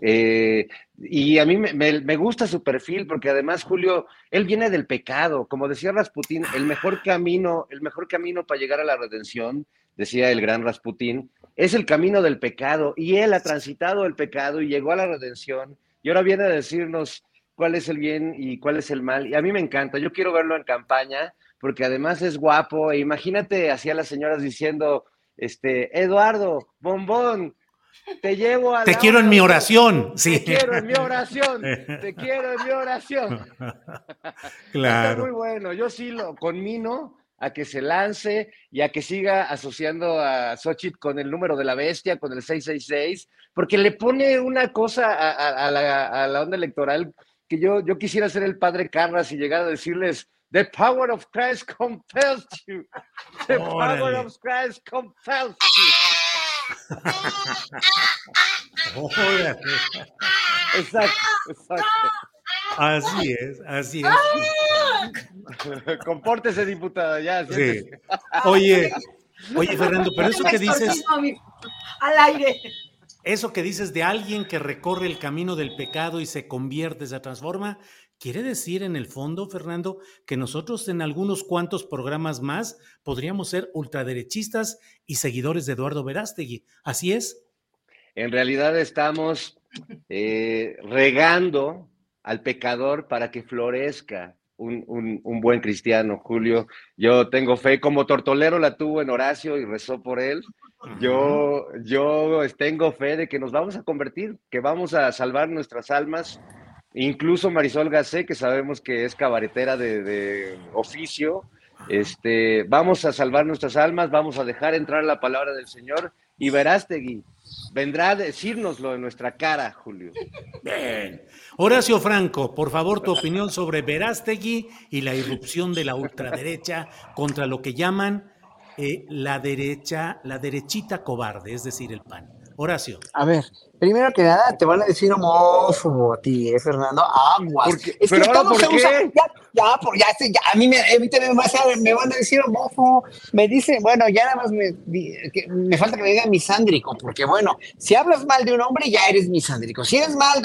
Eh, y a mí me, me, gusta su perfil porque además, Julio, él viene del pecado. Como decía Rasputín, el mejor camino, el mejor camino para llegar a la redención, decía el gran Rasputín, es el camino del pecado y él ha transitado el pecado y llegó a la redención y ahora viene a decirnos cuál es el bien y cuál es el mal. Y a mí me encanta, yo quiero verlo en campaña porque además es guapo. E imagínate así a las señoras diciendo, este, Eduardo, bombón, te llevo a... Te quiero en mi oración, sí. Te quiero en mi oración, te quiero en mi oración. Claro. Está muy bueno, yo sí lo conmino a que se lance y a que siga asociando a Xochitl con el número de la bestia, con el 666, porque le pone una cosa a, la, onda electoral que yo, yo quisiera ser el padre Carras y llegar a decirles, The power of Christ compels you. The power of Christ compels you. exacto, exacto. Así es, así es. ¡Ah! Compórtese, diputada, ya. Sí. Oye, oye, Fernando, pero eso que dices. Al aire. Eso que dices de alguien que recorre el camino del pecado y se convierte, se transforma, quiere decir en el fondo, Fernando, que nosotros en algunos cuantos programas más podríamos ser ultraderechistas y seguidores de Eduardo Verástegui. ¿Así es? En realidad estamos eh, regando al pecador para que florezca un, buen cristiano, Julio. Yo tengo fe, como Tortolero la tuvo en Horacio y rezó por él. Yo, yo tengo fe de que nos vamos a convertir, que vamos a salvar nuestras almas. Incluso Marisol Gacé, que sabemos que es cabaretera de, oficio, este, vamos a salvar nuestras almas, vamos a dejar entrar la palabra del Señor y Verástegui vendrá a decírnoslo en nuestra cara, Julio. Bien. Horacio Franco, por favor, tu opinión sobre Verástegui y la irrupción de la ultraderecha contra lo que llaman eh, la derecha, la derechita cobarde, es decir, el PAN. Horacio. A ver, Primero que nada, te van a decir homófobo a ti, ¿eh, Fernando? Aguas. es ¿Pero que ahora por qué? ya, ya, por, ya, ya, a mí me, a mí me, me, van a decir homófobo. Me dicen, bueno, ya nada más me, me falta que me digan misándrico, porque bueno, si hablas mal de un hombre, ya eres misándrico. Si eres mal,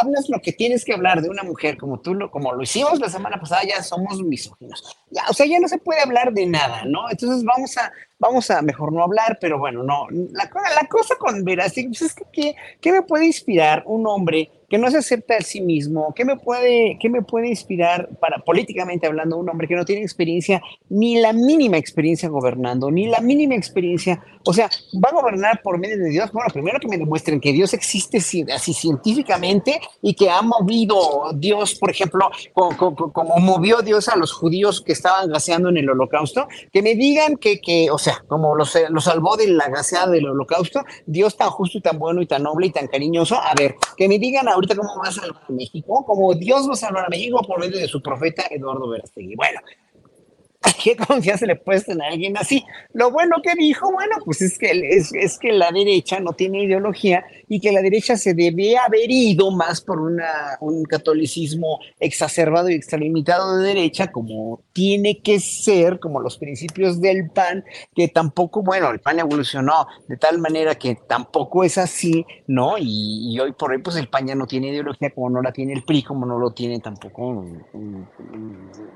hablas lo que tienes que hablar de una mujer, como tú lo, como lo hicimos la semana pasada, ya somos misóginos. Ya, o sea, ya no se puede hablar de nada, ¿no? Entonces vamos a, vamos a mejor no hablar, pero bueno, no. La, la cosa con pues es que ¿Qué me puede inspirar un hombre que no se acepta a sí mismo? ¿Qué me puede, qué me puede inspirar para políticamente hablando un hombre que no tiene experiencia, ni la mínima experiencia gobernando, ni la mínima experiencia? O sea, va a gobernar por medio de Dios. Bueno, primero que me demuestren que Dios existe así científicamente y que ha movido Dios, por ejemplo, como, movió Dios a los judíos que estaban gaseando en el holocausto, que me digan que, que o sea, como los, los salvó de la gaseada del holocausto, Dios tan justo y tan bueno y tan noble y tan cariñoso. A ver, que me digan a ahorita cómo va a salvar a México, como Dios va a salvar a México por medio de su profeta Eduardo Verástegui. Bueno, ¿Qué confianza le puedes tener a alguien así? Lo bueno que dijo, bueno, pues es que, es, que la derecha no tiene ideología y que la derecha se debe haber ido más por una, un catolicismo exacerbado y extralimitado de derecha, como tiene que ser, como los principios del PAN, que tampoco, bueno, el PAN evolucionó de tal manera que tampoco es así, ¿no? Y, hoy por hoy, pues el PAN ya no tiene ideología como no la tiene el PRI, como no lo tiene tampoco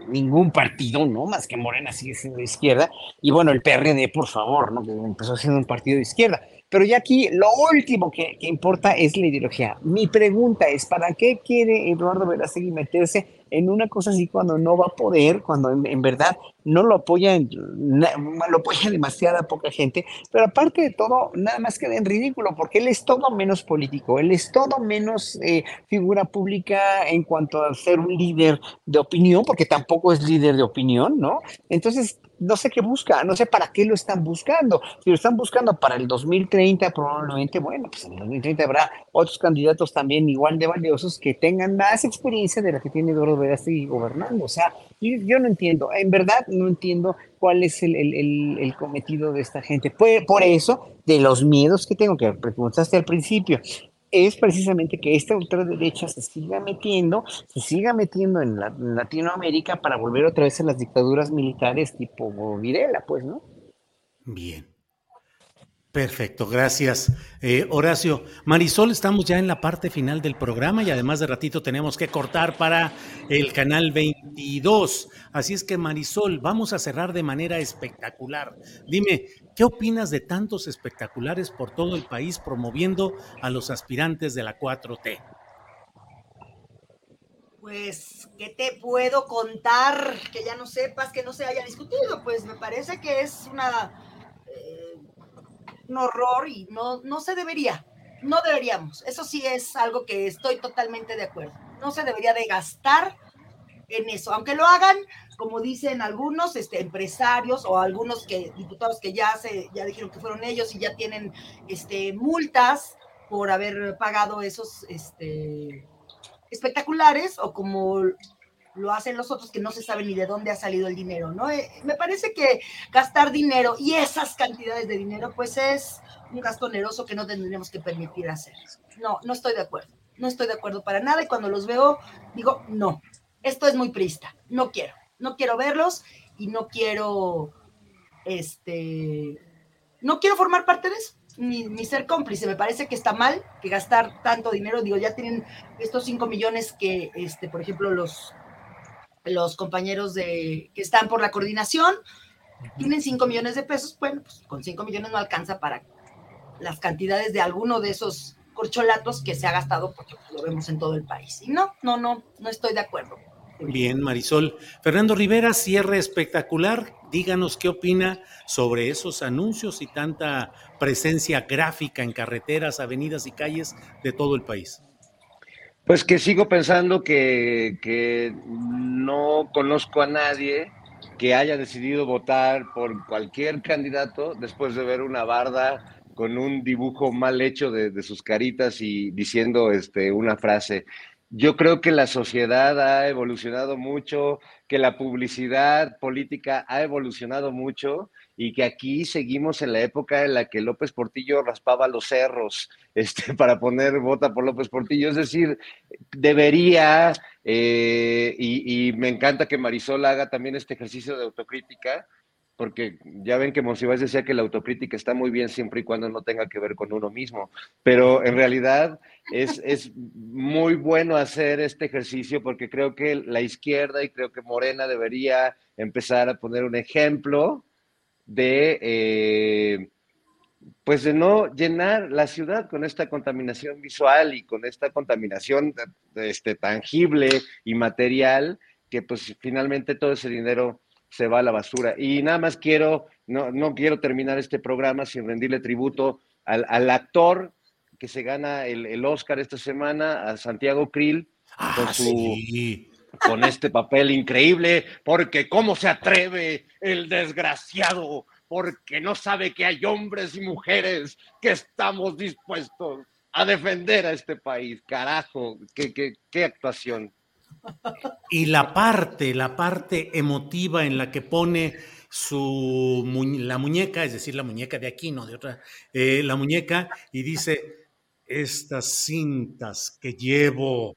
ningún partido, ¿no? Más que Morena sigue siendo de izquierda, y bueno, el PRD, por favor, ¿no? empezó siendo un partido de izquierda. Pero ya aquí lo último que, importa es la ideología. Mi pregunta es, ¿para qué quiere Eduardo Verástegui meterse en una cosa así cuando no va a poder, cuando en, verdad no lo apoya, lo apoya demasiada poca gente, pero aparte de todo, nada más queda en ridículo, porque él es todo menos político, él es todo menos eh, figura pública en cuanto a ser un líder de opinión, porque tampoco es líder de opinión, ¿no? Entonces, no sé qué busca, no sé para qué lo están buscando. Si lo están buscando para el 2030, probablemente, bueno, pues en el 2030 habrá otros candidatos también igual de valiosos que tengan más experiencia de la que tiene Eduardo Verástegui gobernando. O sea, yo, no entiendo, en verdad no entiendo cuál es el, el, cometido de esta gente. Por, por eso, de los miedos que tengo, que preguntaste al principio, es precisamente que esta ultraderecha se siga metiendo, se siga metiendo en, Latinoamérica para volver otra vez a las dictaduras militares tipo Videla, pues, ¿no? Bien. Perfecto, gracias. Eh, Horacio, Marisol, estamos ya en la parte final del programa y además de ratito tenemos que cortar para el canal 22. Así es que Marisol, vamos a cerrar de manera espectacular. Dime, ¿qué opinas de tantos espectaculares por todo el país promoviendo a los aspirantes de la 4T? Pues, ¿qué te puedo contar que ya no sepas, que no se haya discutido? Pues me parece que es una un horror y no, no se debería, no deberíamos. Eso sí es algo que estoy totalmente de acuerdo. No se debería de gastar en eso, aunque lo hagan, como dicen algunos este, empresarios o algunos que, diputados que ya, se, ya dijeron que fueron ellos y ya tienen este, multas por haber pagado esos este, espectaculares o como lo hacen los otros que no se sabe ni de dónde ha salido el dinero, ¿no? Eh, me parece que gastar dinero y esas cantidades de dinero, pues es un gasto oneroso que no tendríamos que permitir hacer. No, no estoy de acuerdo. No estoy de acuerdo para nada y cuando los veo digo, no, esto es muy prista, no quiero, no quiero verlos y no quiero, este, no quiero formar parte de eso. Ni, ser cómplice. Me parece que está mal que gastar tanto dinero. Digo, ya tienen estos 5 millones que, este, por ejemplo, los los compañeros de, que están por la coordinación, tienen 5 millones de pesos, bueno, pues con 5 millones no alcanza para las cantidades de alguno de esos corcholatos que se ha gastado, porque lo vemos en todo el país. Y no, no, no, no estoy de acuerdo. Bien, Marisol. Fernando Rivera, cierre espectacular. Díganos qué opina sobre esos anuncios y tanta presencia gráfica en carreteras, avenidas y calles de todo el país. Pues que sigo pensando que, no conozco a nadie que haya decidido votar por cualquier candidato después de ver una barda con un dibujo mal hecho de, de, sus caritas y diciendo este, una frase. Yo creo que la sociedad ha evolucionado mucho, que la publicidad política ha evolucionado mucho y que aquí seguimos en la época en la que López Portillo raspaba los cerros este, para poner vota por López Portillo. Es decir, debería, eh, y, me encanta que Marisol haga también este ejercicio de autocrítica, porque ya ven que Monsiváis decía que la autocrítica está muy bien siempre y cuando no tenga que ver con uno mismo, pero en realidad es, es muy bueno hacer este ejercicio porque creo que la izquierda y creo que Morena debería empezar a poner un ejemplo de, eh, pues de no llenar la ciudad con esta contaminación visual y con esta contaminación este, tangible y material, que pues finalmente todo ese dinero se va a la basura. Y nada más quiero, no, no quiero terminar este programa sin rendirle tributo al, al actor que se gana el, el, Oscar esta semana, a Santiago Krill, con ah, su con este papel increíble, porque cómo se atreve el desgraciado, porque no sabe que hay hombres y mujeres que estamos dispuestos a defender a este país. Carajo, qué, qué, qué actuación. Y la parte, la parte emotiva en la que pone su la muñeca, es decir, la muñeca de aquí, no de otra, eh, la muñeca, y dice, estas cintas que llevo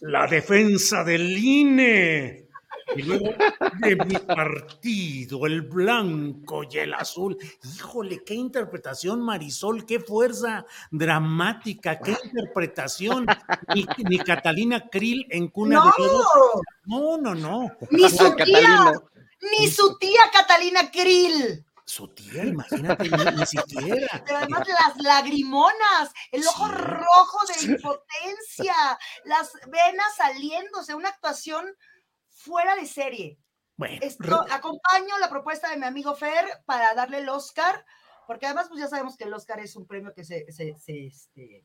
la defensa del INE. Y luego de mi partido, el blanco y el azul. Híjole, qué interpretación, Marisol, qué fuerza dramática, qué interpretación. Ni, Catalina Krill en cuna de No, no, no. Ni su tía, ni su tía Catalina Krill. Su tía, imagínate, ni, siquiera. Pero además las lagrimonas, el ojo rojo de impotencia, las venas saliéndose, una actuación fuera de serie. Bueno, Esto, acompaño la propuesta de mi amigo Fer para darle el Oscar, porque además pues ya sabemos que el Oscar es un premio que se, se, se este,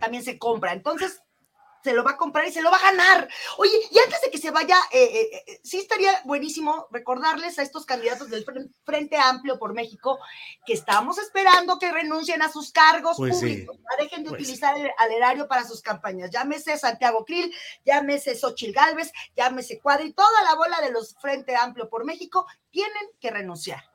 también se compra. Entonces, se lo va a comprar y se lo va a ganar. Oye, y antes de que se vaya, eh, eh, eh, sí estaría buenísimo recordarles a estos candidatos del Frente Amplio por México que estamos esperando que renuncien a sus cargos Pues sí, públicos, ya dejen de pues utilizar el, al erario para sus campañas. Llámese Santiago Krill, llámese Xochil Gálvez, llámese Cuadri, toda la bola de los Frente Amplio por México tienen que renunciar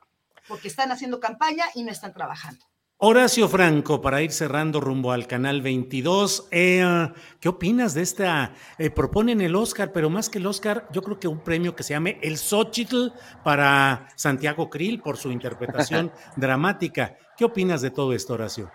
porque están haciendo campaña y no están trabajando. Horacio Franco, para ir cerrando rumbo al canal 22, eh, ¿qué opinas de esta? eh, proponen el Oscar, pero más que el Oscar, yo creo que un premio que se llame el Xochitl para Santiago Krill por su interpretación dramática. ¿Qué opinas de todo esto, Horacio?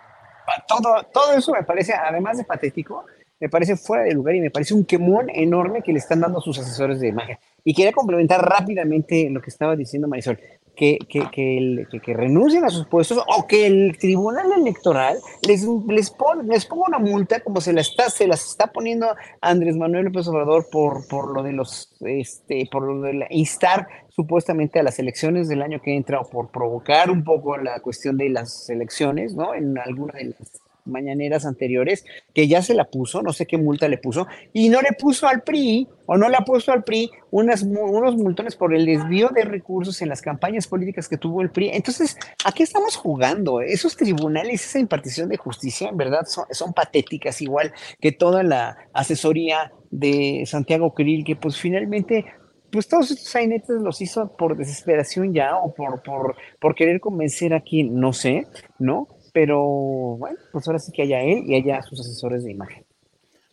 todo, todo eso me parece, además de patético, me parece fuera de lugar y me parece un quemón enorme que le están dando a sus asesores de imagen. Y quería complementar rápidamente lo que estaba diciendo Marisol, que, que, que, que- renuncien a sus puestos o que el tribunal electoral les, les ponga una multa como se la está, se las está poniendo Andrés Manuel López Obrador por, por lo de los, este, por lo de la- instar supuestamente a las elecciones del año que entra o por provocar un poco la cuestión de las elecciones, ¿no? En alguna de las mañaneras anteriores, que ya se la puso, no sé qué multa le puso, y no le puso al PRI, o no le ha puesto al PRI unas, unos multones por el desvío de recursos en las campañas políticas que tuvo el PRI. Entonces, ¿a qué estamos jugando? Esos tribunales, esa impartición de justicia, en verdad, son, son patéticas, igual que toda la asesoría de Santiago Krill, que pues finalmente pues todos estos sainetes los hizo por desesperación ya o por, por, por querer convencer a quien, no sé, ¿no? Pero bueno, pues ahora sí que haya él y haya sus asesores de imagen.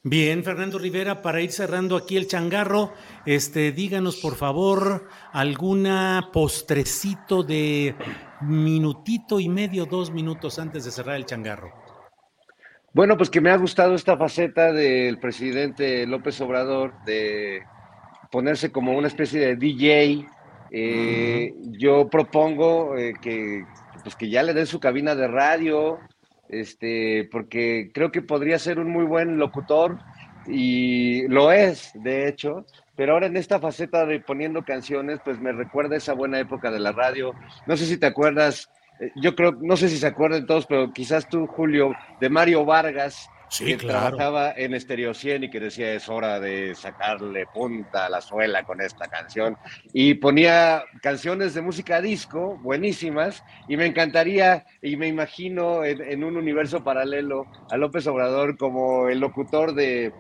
Bien, Fernando Rivera, para ir cerrando aquí el changarro, este, díganos por favor alguna postrecito de minutito y medio, dos minutos antes de cerrar el changarro. Bueno, pues que me ha gustado esta faceta del presidente López Obrador de ponerse como una especie de DJ. Eh, Yo propongo eh, que, pues que ya le den su cabina de radio, este, porque creo que podría ser un muy buen locutor y lo es, de hecho. Pero ahora en esta faceta de poniendo canciones, pues me recuerda esa buena época de la radio. No sé si te acuerdas, eh, yo creo, no sé si se acuerdan todos, pero quizás tú, Julio, de Mario Vargas, Sí, que claro. trabajaba en Estereo 100 y que decía es hora de sacarle punta a la suela con esta canción. Y ponía canciones de música disco, buenísimas, y me encantaría, y me imagino en, en un universo paralelo a López Obrador como el locutor de,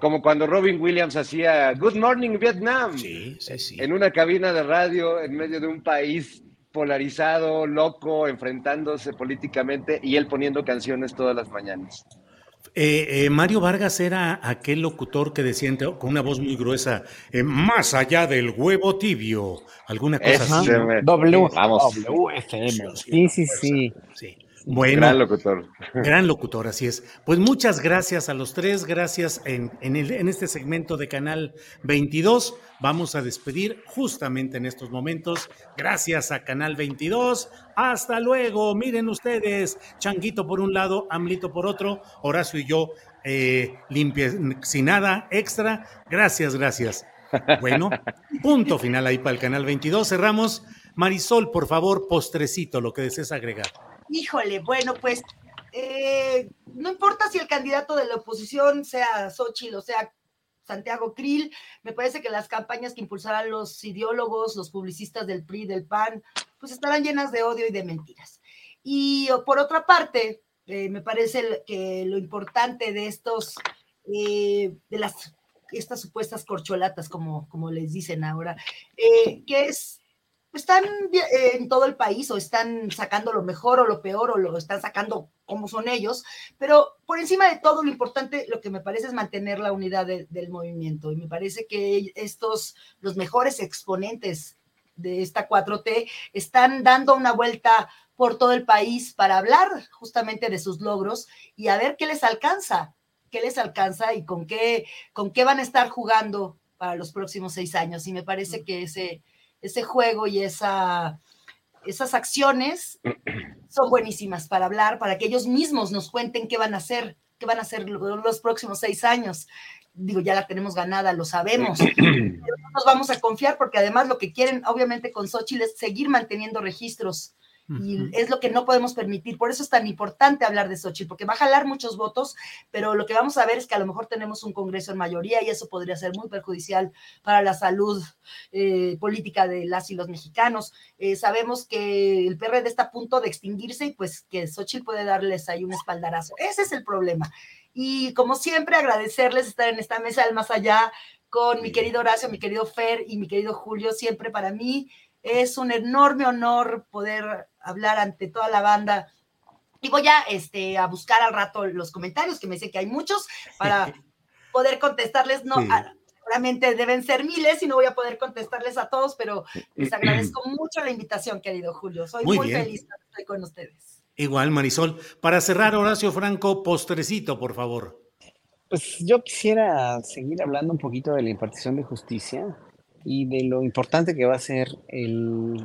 como cuando Robin Williams hacía Good Morning Vietnam. Sí, sí, sí. En una cabina de radio en medio de un país polarizado, loco, enfrentándose políticamente y él poniendo canciones todas las mañanas. Eh, eh, Mario Vargas era aquel locutor que decía entre- con una voz muy gruesa, eh, más allá del huevo tibio, alguna cosa así. WFM. Sí, sí, sí. Bueno, Gran locutor. Gran locutor, así es. Pues muchas gracias a los tres, gracias en, en el- en este segmento de Canal 22. Vamos a despedir justamente en estos momentos. Gracias a Canal 22. Hasta luego. Miren ustedes, Changuito por un lado, Amlito por otro, Horacio y yo eh, limpia, sin nada extra. Gracias, gracias. Bueno, punto final ahí para el Canal 22. Cerramos. Marisol, por favor, postrecito, lo que desees agregar. Híjole, bueno, pues eh, no importa si el candidato de la oposición sea Xochitl o sea Santiago Krill, me parece que las campañas que impulsarán los ideólogos, los publicistas del PRI, del PAN, pues estarán llenas de odio y de mentiras. Y por otra parte, eh, me parece que lo importante de estos, eh, de las estas supuestas corcholatas, como, como les dicen ahora, que es están eh, en todo el país o están sacando lo mejor o lo peor o lo están sacando como son ellos, pero por encima de todo lo importante, lo que me parece es mantener la unidad de- del movimiento y me parece que estos, los mejores exponentes de esta 4T están dando una vuelta por todo el país para hablar justamente de sus logros y a ver qué les alcanza, qué les alcanza y con qué, con qué van a estar jugando para los próximos seis años. Y me parece que ese, ese juego y esa esas acciones son buenísimas para hablar, para que ellos mismos nos cuenten qué van a hacer, qué van a hacer los próximos seis años. Digo, ya la tenemos ganada, lo sabemos. Pero no nos vamos a confiar porque además lo que quieren, obviamente, con Xochitl es seguir manteniendo registros y es lo que no podemos permitir. Por eso es tan importante hablar de Xochitl, porque va a jalar muchos votos, pero lo que vamos a ver es que a lo mejor tenemos un Congreso en mayoría y eso podría ser muy perjudicial para la salud eh, política de las y los mexicanos. Eh, sabemos que el PRD está a punto de extinguirse y pues que Xochitl puede darles ahí un espaldarazo. Ese es el problema. Y como siempre, agradecerles estar en esta mesa del más allá con mi querido Horacio, mi querido Fer y mi querido Julio, siempre para mí es un enorme honor poder hablar ante toda la banda. Y voy a, este, a buscar al rato los comentarios, que me sé que hay muchos, para poder contestarles. No, seguramente deben ser miles y no voy a poder contestarles a todos, pero les agradezco mucho la invitación, querido Julio. Soy muy, feliz de estar con ustedes. Igual, Marisol. Para cerrar, Horacio Franco, postrecito, por favor. Pues yo quisiera seguir hablando un poquito de la impartición de justicia y de lo importante que va a ser el,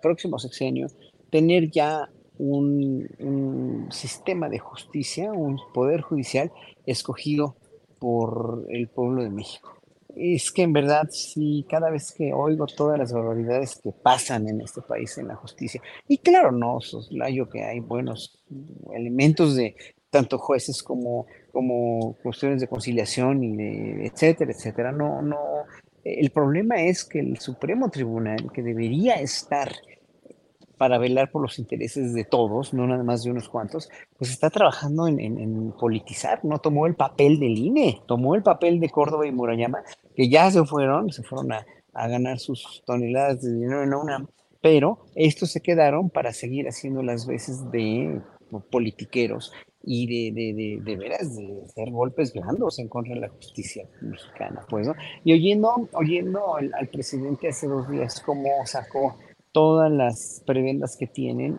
próximo sexenio, tener ya un, sistema de justicia, un poder judicial escogido por el pueblo de México. Es que en verdad, si cada vez que oigo todas las barbaridades que pasan en este país en la justicia, y claro, no soslayo que hay buenos elementos de tanto jueces como como cuestiones de conciliación y de etcétera, etcétera. No, no. El problema es que el Supremo Tribunal, que debería estar para velar por los intereses de todos, no nada más de unos cuantos, pues está trabajando en, politizar, no tomó el papel del INE, tomó el papel de Córdoba y Murayama, que ya se fueron, se fueron a, a ganar sus toneladas de dinero en la UNAM, pero estos se quedaron para seguir haciendo las veces de politiqueros y de, de, de, de, veras de hacer golpes blandos en contra de la justicia mexicana, pues, ¿no? Y oyendo, oyendo al, presidente hace dos días cómo sacó todas las prebendas que tienen,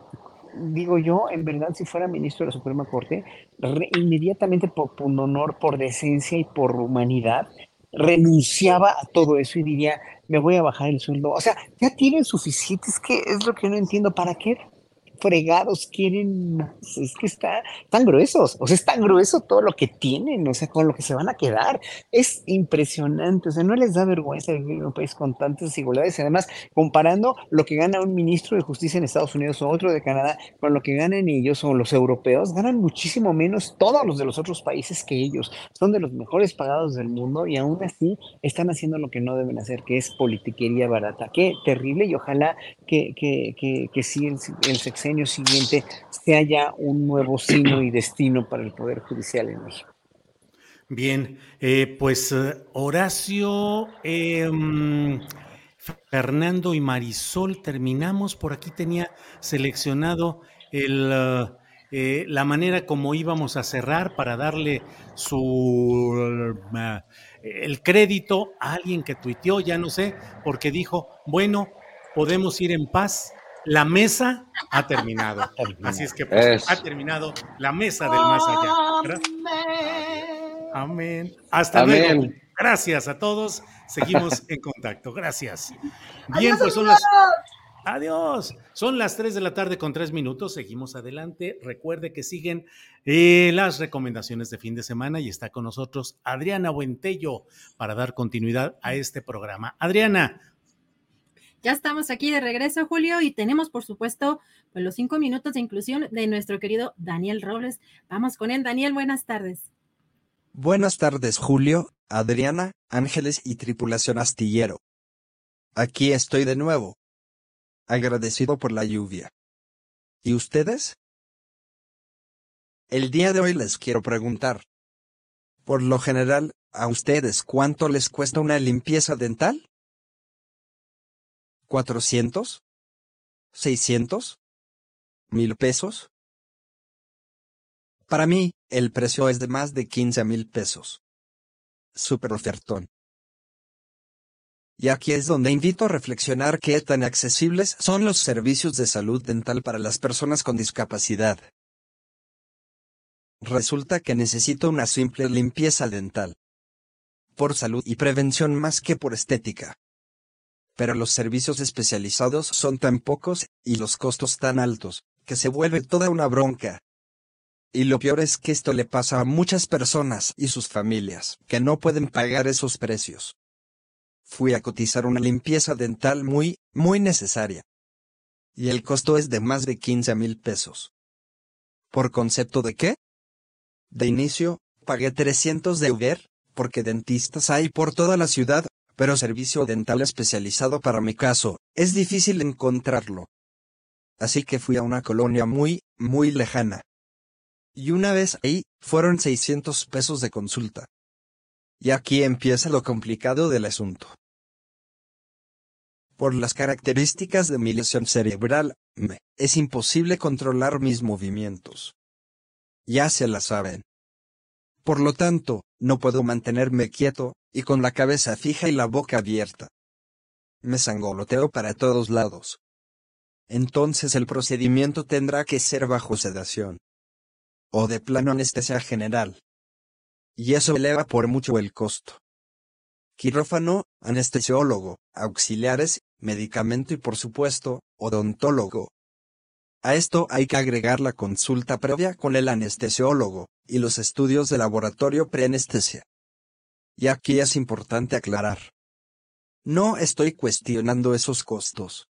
digo yo, en verdad, si fuera ministro de la Suprema Corte, inmediatamente por, por honor, por decencia y por humanidad, renunciaba a todo eso y diría, me voy a bajar el sueldo. O sea, ya tienen suficiente, es que es lo que no entiendo, ¿para qué fregados quieren Es que está tan gruesos, o sea, es tan grueso todo lo que tienen, o sea, con lo que se van a quedar. Es impresionante, o sea, no les da vergüenza vivir en un país con tantas desigualdades. Además, comparando lo que gana un ministro de justicia en Estados Unidos o otro de Canadá con lo que ganan ellos o los europeos, ganan muchísimo menos todos los de los otros países que ellos. Son de los mejores pagados del mundo y aún así están haciendo lo que no deben hacer, que es politiquería barata. Qué terrible y ojalá que, que, que, que sí el, el año siguiente se haya un nuevo signo y destino para el Poder Judicial en México. Bien, eh, pues eh, Horacio, em, Fernando y Marisol, terminamos. Por aquí tenía seleccionado el, eh, la manera como íbamos a cerrar para darle su el crédito a alguien que tuiteó, ya no sé, porque dijo, bueno, podemos ir en paz la mesa ha terminado. Así es que pues, ha terminado la mesa del más allá. Amén. Hasta luego. Gracias a todos. Seguimos en contacto. Gracias. Bien, pues son las. Adiós. Son las 3 de la tarde con 3 minutos. Seguimos adelante. Recuerde que siguen eh, las recomendaciones de fin de semana y está con nosotros Adriana Buentello para dar continuidad a este programa. Adriana, ya estamos aquí de regreso, Julio, y tenemos, por supuesto, pues, los cinco minutos de inclusión de nuestro querido Daniel Robles. Vamos con él. Daniel, buenas tardes. Buenas tardes, Julio, Adriana, Ángeles y tripulación astillero. Aquí estoy de nuevo. Agradecido por la lluvia. ¿Y ustedes? El día de hoy les quiero preguntar. Por lo general, ¿a ustedes cuánto les cuesta una limpieza dental? ¿Cuatrocientos? ¿Seiscientos? ¿Mil pesos? Para mí, el precio es de más de quince mil pesos. Super ofertón. Y aquí es donde invito a reflexionar qué tan accesibles son los servicios de salud dental para las personas con discapacidad. Resulta que necesito una simple limpieza dental. Por salud y prevención más que por estética. Pero los servicios especializados son tan pocos y los costos tan altos, que se vuelve toda una bronca. Y lo peor es que esto le pasa a muchas personas y sus familias, que no pueden pagar esos precios. Fui a cotizar una limpieza dental muy, muy necesaria. Y el costo es de más de 15 mil pesos. ¿Por concepto de qué? De inicio, pagué 300 de Uber, porque dentistas hay por toda la ciudad, pero servicio dental especializado para mi caso, es difícil encontrarlo. Así que fui a una colonia muy, muy lejana. Y una vez ahí, fueron 600 pesos de consulta. Y aquí empieza lo complicado del asunto. Por las características de mi lesión cerebral, me es imposible controlar mis movimientos. Ya se la saben. Por lo tanto, no puedo mantenerme quieto, y con la cabeza fija y la boca abierta. Me sangoloteo para todos lados. Entonces el procedimiento tendrá que ser bajo sedación. O de plano anestesia general. Y eso eleva por mucho el costo. Quirófano, anestesiólogo, auxiliares, medicamento y por supuesto, odontólogo. A esto hay que agregar la consulta previa con el anestesiólogo, y los estudios de laboratorio preanestesia. Y aquí es importante aclarar. No estoy cuestionando esos costos.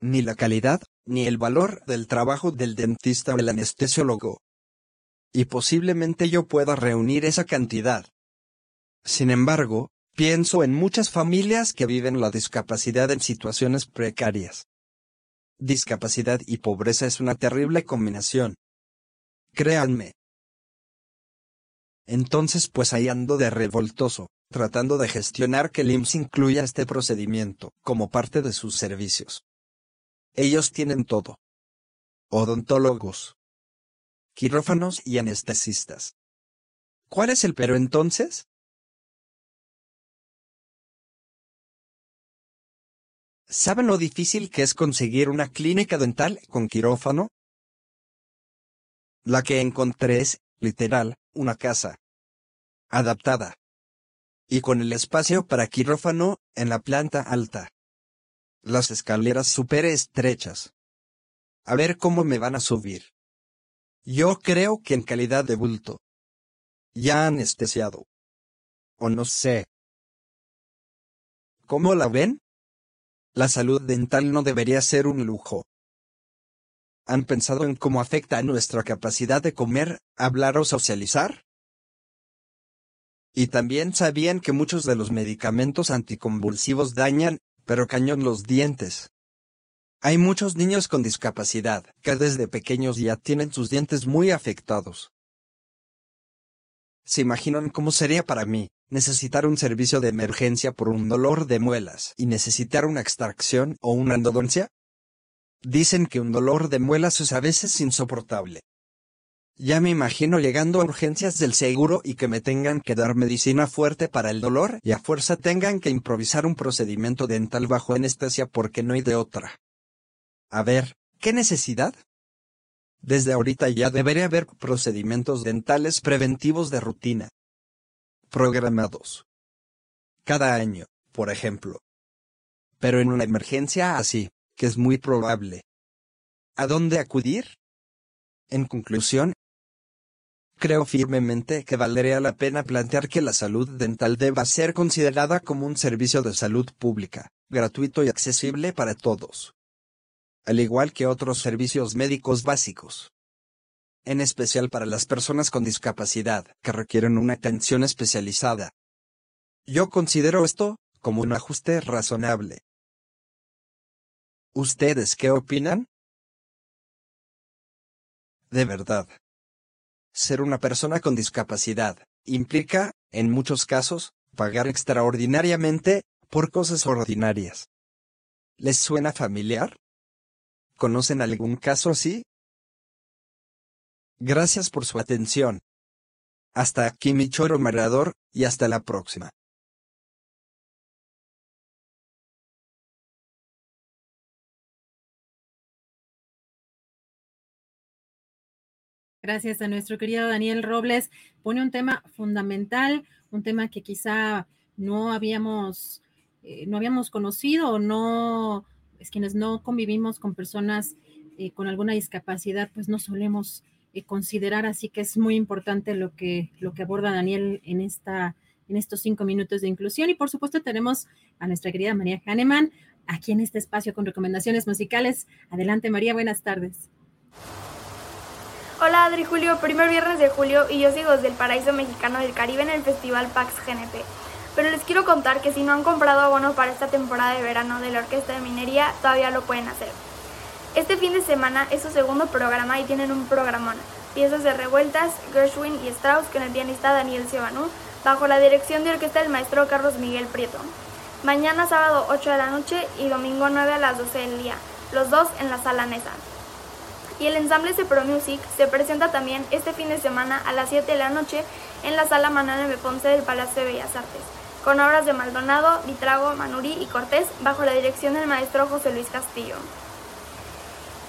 Ni la calidad, ni el valor del trabajo del dentista o el anestesiólogo. Y posiblemente yo pueda reunir esa cantidad. Sin embargo, pienso en muchas familias que viven la discapacidad en situaciones precarias. Discapacidad y pobreza es una terrible combinación. Créanme, entonces pues ahí ando de revoltoso, tratando de gestionar que el IMSS incluya este procedimiento como parte de sus servicios. Ellos tienen todo. Odontólogos, quirófanos y anestesistas. ¿Cuál es el pero entonces? ¿Saben lo difícil que es conseguir una clínica dental con quirófano? La que encontré es, literal, una casa adaptada y con el espacio para quirófano en la planta alta. Las escaleras súper estrechas. A ver cómo me van a subir. Yo creo que en calidad de bulto. Ya anestesiado. O no sé. ¿Cómo la ven? La salud dental no debería ser un lujo. ¿Han pensado en cómo afecta a nuestra capacidad de comer, hablar o socializar? Y también sabían que muchos de los medicamentos anticonvulsivos dañan, pero cañón los dientes. Hay muchos niños con discapacidad que desde pequeños ya tienen sus dientes muy afectados. ¿Se imaginan cómo sería para mí necesitar un servicio de emergencia por un dolor de muelas y necesitar una extracción o una endodoncia? Dicen que un dolor de muelas es a veces insoportable. Ya me imagino llegando a urgencias del seguro y que me tengan que dar medicina fuerte para el dolor y a fuerza tengan que improvisar un procedimiento dental bajo anestesia porque no hay de otra. A ver, ¿qué necesidad? Desde ahorita ya debería haber procedimientos dentales preventivos de rutina. Programados. Cada año, por ejemplo. Pero en una emergencia así, que es muy probable. ¿A dónde acudir? En conclusión, creo firmemente que valdría la pena plantear que la salud dental deba ser considerada como un servicio de salud pública, gratuito y accesible para todos. Al igual que otros servicios médicos básicos. En especial para las personas con discapacidad, que requieren una atención especializada. Yo considero esto como un ajuste razonable. ¿Ustedes qué opinan? De verdad. Ser una persona con discapacidad implica, en muchos casos, pagar extraordinariamente por cosas ordinarias. ¿Les suena familiar? ¿Conocen algún caso así? Gracias por su atención. Hasta aquí mi choro marador, y hasta la próxima. Gracias a nuestro querido Daniel Robles. Pone un tema fundamental, un tema que quizá no habíamos eh, no habíamos conocido o no, es quienes no convivimos con personas eh, con alguna discapacidad, pues no solemos eh, considerar, así que es muy importante lo que, lo que aborda Daniel en, esta, en estos cinco minutos de inclusión. Y por supuesto tenemos a nuestra querida María Hahnemann aquí en este espacio con recomendaciones musicales. Adelante María, buenas tardes. Hola Adri Julio, primer viernes de julio y yo sigo desde el Paraíso Mexicano del Caribe en el Festival PAX GNP. Pero les quiero contar que si no han comprado abono para esta temporada de verano de la Orquesta de Minería, todavía lo pueden hacer. Este fin de semana es su segundo programa y tienen un programón. Piezas de revueltas, Gershwin y Strauss con el pianista Daniel Ciobanu, bajo la dirección de orquesta del maestro Carlos Miguel Prieto. Mañana sábado 8 de la noche y domingo 9 a las 12 del día, los dos en la sala Nesa. Y el ensamble Pro Music se presenta también este fin de semana a las 7 de la noche en la sala Manuel M. Ponce del Palacio de Bellas Artes con obras de Maldonado, Vitrago, Manurí y Cortés bajo la dirección del maestro José Luis Castillo.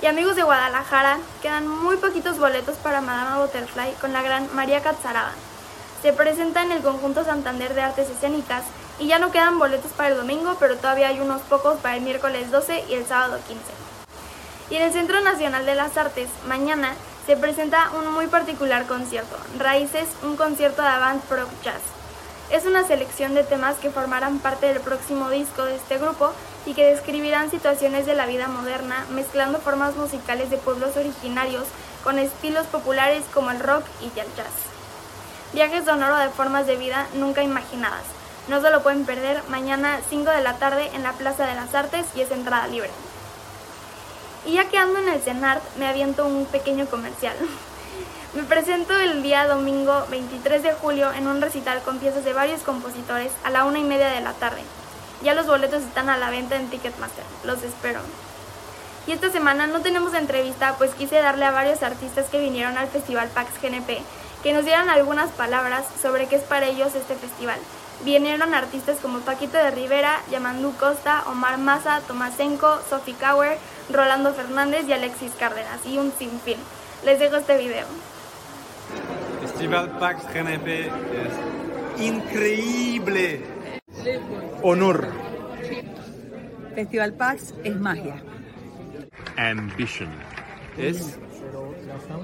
Y amigos de Guadalajara, quedan muy poquitos boletos para Madama Butterfly con la gran María Catzarada. Se presenta en el conjunto Santander de Artes Escénicas y ya no quedan boletos para el domingo, pero todavía hay unos pocos para el miércoles 12 y el sábado 15. Y en el Centro Nacional de las Artes, mañana, se presenta un muy particular concierto, Raíces, un concierto de avant pro jazz. Es una selección de temas que formarán parte del próximo disco de este grupo y que describirán situaciones de la vida moderna, mezclando formas musicales de pueblos originarios con estilos populares como el rock y el jazz. Viajes sonoro de formas de vida nunca imaginadas. No se lo pueden perder mañana 5 de la tarde en la Plaza de las Artes y es entrada libre. Y ya que ando en el CENART, me aviento un pequeño comercial. Me presento el día domingo 23 de julio en un recital con piezas de varios compositores a la una y media de la tarde. Ya los boletos están a la venta en Ticketmaster. Los espero. Y esta semana no tenemos entrevista, pues quise darle a varios artistas que vinieron al Festival PAX GNP que nos dieran algunas palabras sobre qué es para ellos este festival. Vinieron artistas como Paquito de Rivera, Yamandú Costa, Omar Maza, Tomasenko, Sophie Kauer, Rolando Fernández y Alexis Cárdenas, y un sinfín. Les dejo este video. Festival Pax GNP es increíble. Honor. Festival Pax es magia. Ambition. Es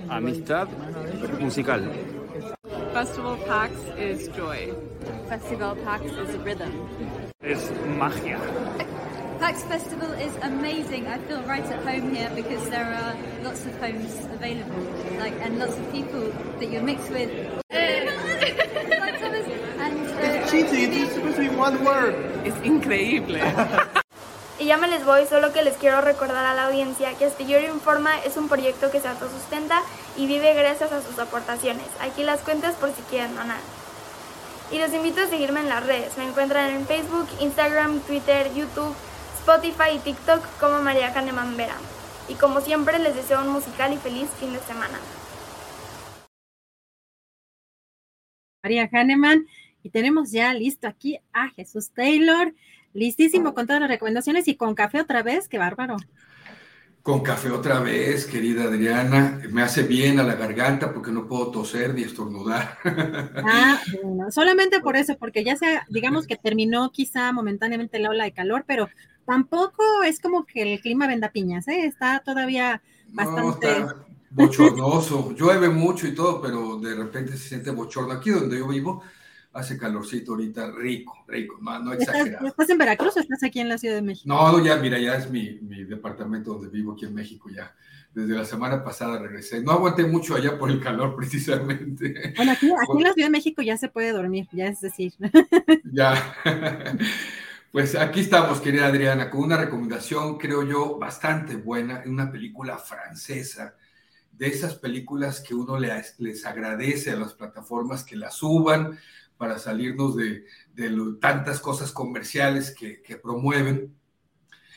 amistad musical. Festival Pax is joy. Festival Pax is rhythm. Es magia. PAX Festival is amazing. I feel right at home here because there are lots of homes available, like and lots of people that you're mixed with. Es increíble. Y ya me les voy, solo que les quiero recordar a la audiencia que Astillero Informa es un proyecto que se autosustenta y vive gracias a sus aportaciones. Aquí las cuentas por si quieren donar. Y los invito a seguirme en las redes. Me encuentran en Facebook, Instagram, Twitter, YouTube Spotify y TikTok como María Kahneman Vera. Y como siempre les deseo un musical y feliz fin de semana. María Hahnemann y tenemos ya listo aquí a Jesús Taylor, listísimo con todas las recomendaciones y con café otra vez, qué bárbaro. Con café otra vez, querida Adriana. Me hace bien a la garganta porque no puedo toser ni estornudar. Ah, bueno, solamente por eso, porque ya sea, digamos que terminó quizá momentáneamente la ola de calor, pero tampoco es como que el clima venda piñas, ¿eh? Está todavía bastante... No, está bochornoso, llueve mucho y todo, pero de repente se siente bochorno. Aquí donde yo vivo hace calorcito ahorita, rico, rico, no, no exagerado. ¿Estás en Veracruz o estás aquí en la Ciudad de México? No, no, ya, mira, ya es mi, mi departamento donde vivo aquí en México ya. Desde la semana pasada regresé. No aguanté mucho allá por el calor, precisamente. Bueno, aquí, aquí en la Ciudad de México ya se puede dormir, ya es decir. Ya. Pues aquí estamos, querida Adriana, con una recomendación, creo yo, bastante buena, una película francesa, de esas películas que uno les, agradece a las plataformas que la suban para salirnos de, tantas cosas comerciales que, promueven.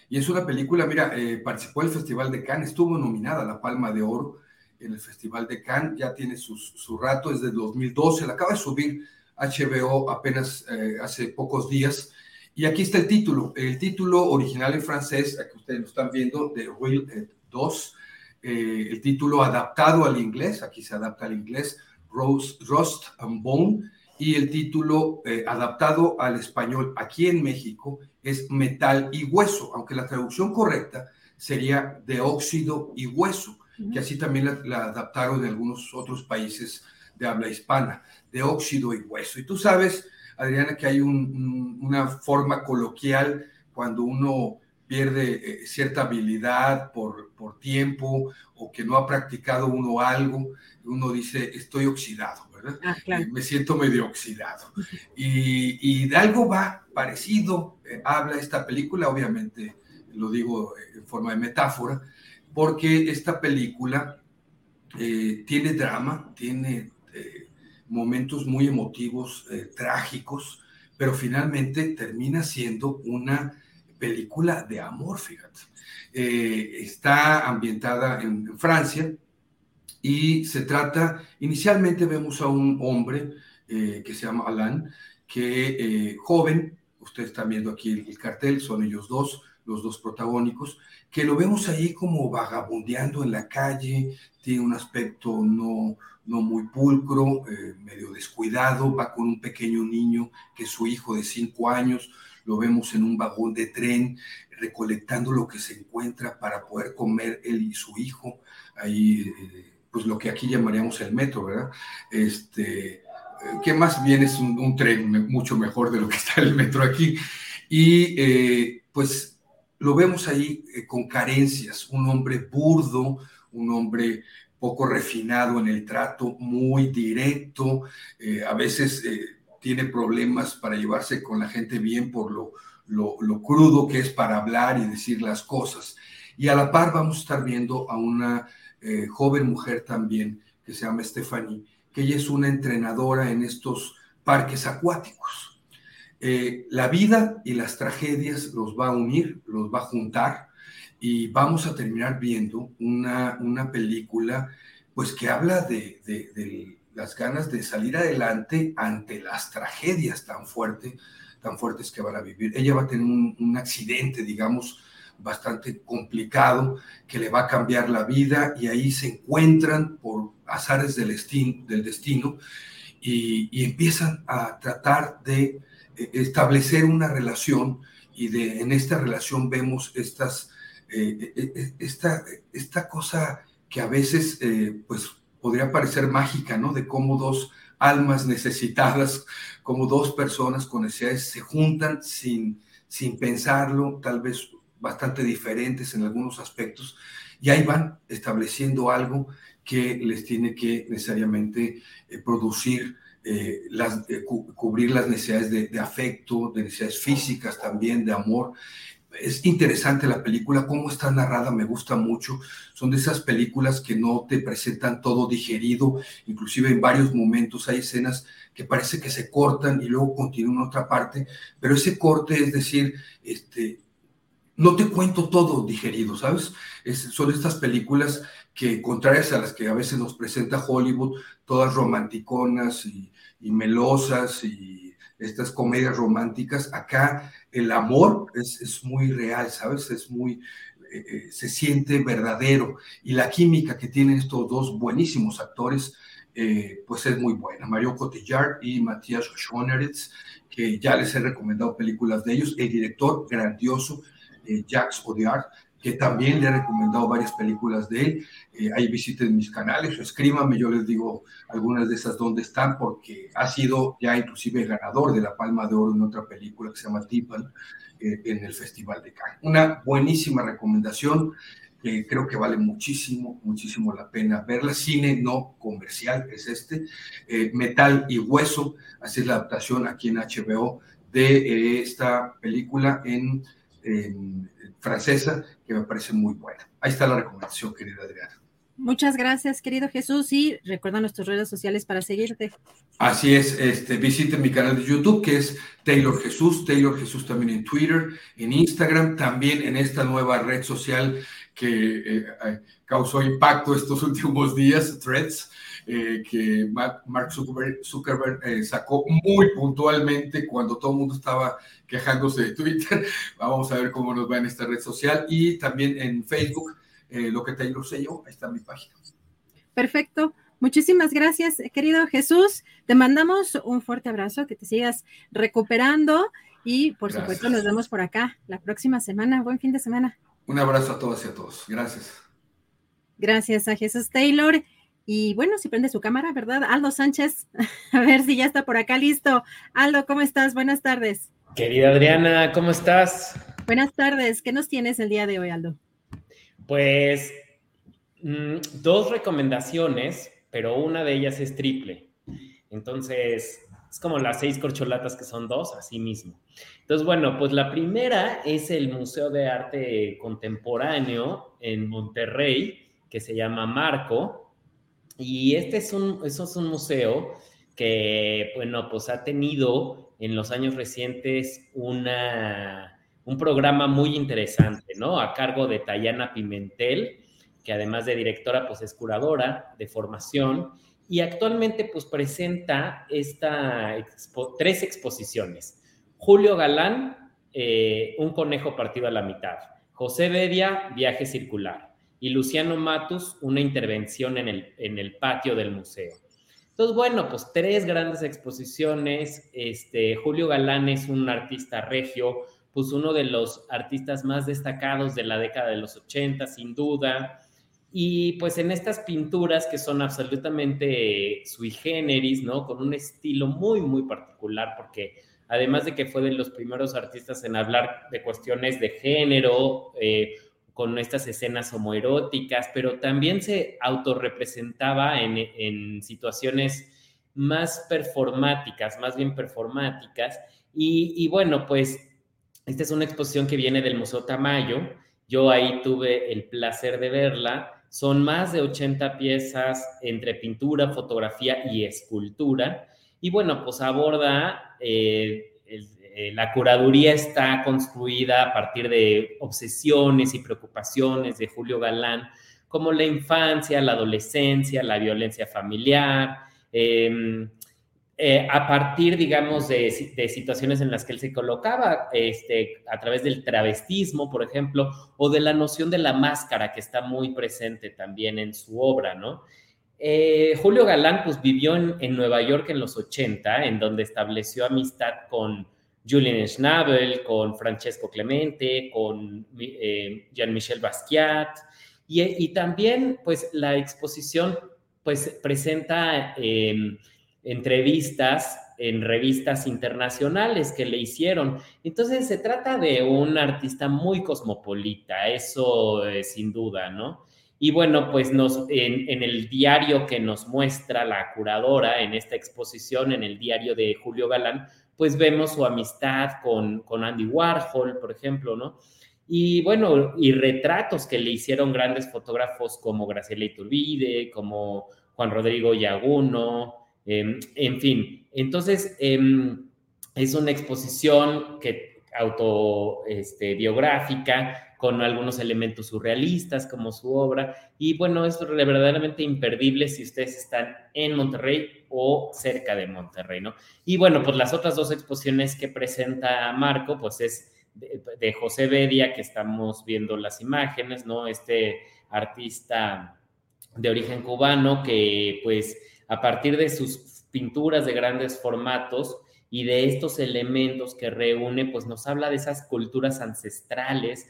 Y es una película, mira, eh, participó en el Festival de Cannes, estuvo nominada a la Palma de Oro en el Festival de Cannes, ya tiene su rato, es de 2012, la acaba de subir HBO apenas eh, hace pocos días y aquí está el título. El título original en francés, aquí ustedes lo están viendo, de Will 2. Eh, el título adaptado al inglés, aquí se adapta al inglés, Rose, Rust and Bone. y el título eh, adaptado al español aquí en México es Metal y Hueso, aunque la traducción correcta sería de óxido y hueso, que así también la, la adaptaron en algunos otros países de habla hispana, de óxido y hueso. Y tú sabes, Adriana, que hay un- un- una forma coloquial cuando uno pierde eh, cierta habilidad por, por tiempo o que no ha practicado uno algo, uno dice, estoy oxidado, ¿verdad? Ah, claro. Eh, Me siento medio oxidado. Y, y de algo va parecido, eh, habla esta película, obviamente lo digo en forma de metáfora, porque esta película tiene drama, tiene momentos muy emotivos, eh, trágicos, pero finalmente termina siendo una película de amor, fíjate. Eh, está ambientada en, Francia y se trata, inicialmente vemos a un hombre eh, que se llama Alain, que joven, ustedes están viendo aquí el, el cartel, son ellos dos, los dos protagónicos, que lo vemos ahí como vagabundeando en la calle, tiene un aspecto no, no muy pulcro, eh, medio descuidado, va con un pequeño niño que es su hijo de cinco años, lo vemos en un vagón de tren recolectando lo que se encuentra para poder comer él y su hijo, ahí eh, pues lo que aquí llamaríamos el metro, ¿verdad? Este, eh, que más bien es un, tren mucho mejor de lo que está el metro aquí. Y pues lo vemos ahí con carencias, un hombre burdo, un hombre poco refinado en el trato, muy directo, eh, a veces eh, tiene problemas para llevarse con la gente bien por lo, lo, crudo que es para hablar y decir las cosas. Y a la par vamos a estar viendo a una eh, joven mujer también que se llama Stephanie, que ella es una entrenadora en estos parques acuáticos. La vida y las tragedias los va a unir, los va a juntar y vamos a terminar viendo una, una película pues que habla de, de- las ganas de salir adelante ante las tragedias tan fuertes, tan fuertes que van a vivir. Ella va a tener un, un accidente, digamos, bastante complicado que le va a cambiar la vida y ahí se encuentran por azares del destino, del destino y, y empiezan a tratar de eh, establecer una relación y de, en esta relación vemos estas, eh, eh, eh, esta, esta cosa que a veces pues podría parecer mágica, ¿no? De cómo dos almas necesitadas, como dos personas con necesidades se juntan sin, sin pensarlo, tal vez bastante diferentes en algunos aspectos, y ahí van estableciendo algo que les tiene que necesariamente producir, las, cu- cubrir las necesidades de, de afecto, de necesidades físicas también, de amor. Es interesante la película, cómo está narrada, me gusta mucho. Son de esas películas que no te presentan todo digerido, inclusive en varios momentos hay escenas que parece que se cortan y luego continúan otra parte, pero ese corte es decir, este, no te cuento todo digerido, ¿sabes? Es- son estas películas que, contrarias a las que a veces nos presenta Hollywood, todas romanticonas y melosas y estas comedias románticas, acá el amor es, es muy real, ¿sabes? Es muy, eh, eh, se siente verdadero y la química que tienen estos dos buenísimos actores, eh, pues es muy buena. Mario Cotillard y Matías Schoeneritz, que ya les he recomendado películas de ellos, el director grandioso, Jacques Audiard, que también le he recomendado varias películas de él. Eh, ahí visiten mis canales o escríbanme, yo les digo algunas de esas dónde están, porque ha sido ya inclusive ganador de la Palma de Oro en otra película que se llama Tippel eh, en el Festival de Cannes. Una buenísima recomendación creo que vale muchísimo, muchísimo la pena verla. Cine no comercial, es este, eh, Metal y Hueso, así es la adaptación aquí en HBO de esta película en francesa, que me parece muy buena. Ahí está la recomendación, querida Adriana. Muchas gracias, querido Jesús, y recuerda nuestras redes sociales para seguirte. Así es, este, visiten mi canal de YouTube que es Taylor Jesús, Taylor Jesús también en Twitter, en Instagram, también en esta nueva red social que eh, eh, causó impacto estos últimos días, Threads, eh, que Ma- Mark Zuckerberg, Zuckerberg, eh, sacó muy puntualmente cuando todo el mundo estaba quejándose de Twitter. Vamos a ver cómo nos va en esta red social y también en Facebook, eh, lo que Taylor sé yo, ahí está mi página. Perfecto. Muchísimas gracias, querido Jesús. Te mandamos un fuerte abrazo, que te sigas recuperando y por supuesto nos vemos por acá la próxima semana. Buen fin de semana. Un abrazo a todos y a todos. Gracias. Gracias a Jesús Taylor. Y bueno, si prende su cámara, ¿verdad? Aldo Sánchez, a ver si ya está por acá listo. Aldo, ¿cómo estás? Buenas tardes. Querida Adriana, ¿cómo estás? Buenas tardes. ¿Qué nos tienes el día de hoy, Aldo? Pues mm, dos recomendaciones, pero una de ellas es triple. Entonces, es como las seis corcholatas que son dos, así mismo. Entonces, bueno, pues la primera es el Museo de Arte Contemporáneo en Monterrey, que se llama Marco y este es un, eso es un museo que, bueno, pues ha tenido en los años recientes una, un programa muy interesante, ¿no? A cargo de Tayana Pimentel, que además de directora, pues es curadora de formación y actualmente pues presenta esta tres exposiciones. Julio Galán, eh, Un conejo partido a la mitad. José Bedia, Viaje circular y Luciano Matus una intervención en el, en el patio del museo. Entonces, bueno, pues tres grandes exposiciones. Este, Julio Galán es un artista regio, pues uno de los artistas más destacados de la década de los 80, sin duda. Y pues en estas pinturas que son absolutamente sui generis, ¿no? Con un estilo muy, muy particular, porque además de que fue de los primeros artistas en hablar de cuestiones de género, eh, con estas escenas homoeróticas, pero también se autorrepresentaba en, en situaciones más performáticas, más bien performáticas. Y, y, bueno, pues esta es una exposición que viene del Museo Tamayo. Yo ahí tuve el placer de verla. Son más de 80 piezas entre pintura, fotografía y escultura. Y bueno, pues aborda eh, eh, la curaduría está construida a partir de obsesiones y preocupaciones de Julio Galán, como la infancia, la adolescencia, la violencia familiar, em, eh, a partir, digamos, de, situaciones en las que él se colocaba este, a través del travestismo, por ejemplo, o de la noción de la máscara que está muy presente también en su obra, ¿no? Eh, Julio Galán, pues vivió en, en, Nueva York en los 80, en donde estableció amistad con Julien Schnabel, con Francesco Clemente, con eh, Jean-Michel Basquiat, y, también pues la exposición pues presenta em, entrevistas en revistas internacionales que le hicieron. Entonces se trata de un artista muy cosmopolita, eso sin duda, ¿no? Y bueno, pues nos, en, el diario que nos muestra la curadora en esta exposición, en el diario de Julio Galán, pues vemos su amistad con, con Andy Warhol, por ejemplo, ¿no? Y bueno, y retratos que le hicieron grandes fotógrafos como Graciela Iturbide, como Juan Rodrigo Yaguno, em, en fin. Entonces, em, es una exposición que autobiográfica con algunos elementos surrealistas como su obra. Y bueno, es verdaderamente imperdible si ustedes están en Monterrey o cerca de Monterrey, ¿no? Y bueno, pues las otras dos exposiciones que presenta Marco, pues es de, José Bedia, que estamos viendo las imágenes, ¿no? Este artista de origen cubano que pues a partir de sus pinturas de grandes formatos, y de estos elementos que reúne, pues nos habla de esas culturas ancestrales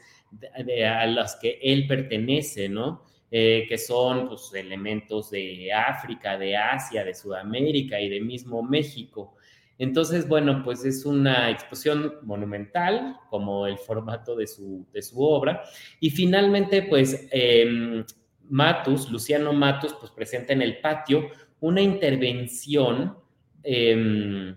a las que él pertenece, ¿no? Eh, que son pues, elementos de África, de Asia, de Sudamérica y de mismo México. Entonces, bueno, pues es una exposición monumental, como el formato de su, de su obra. Y finalmente, pues eh, Matus, Luciano Matus, pues presenta en el patio una intervención eh,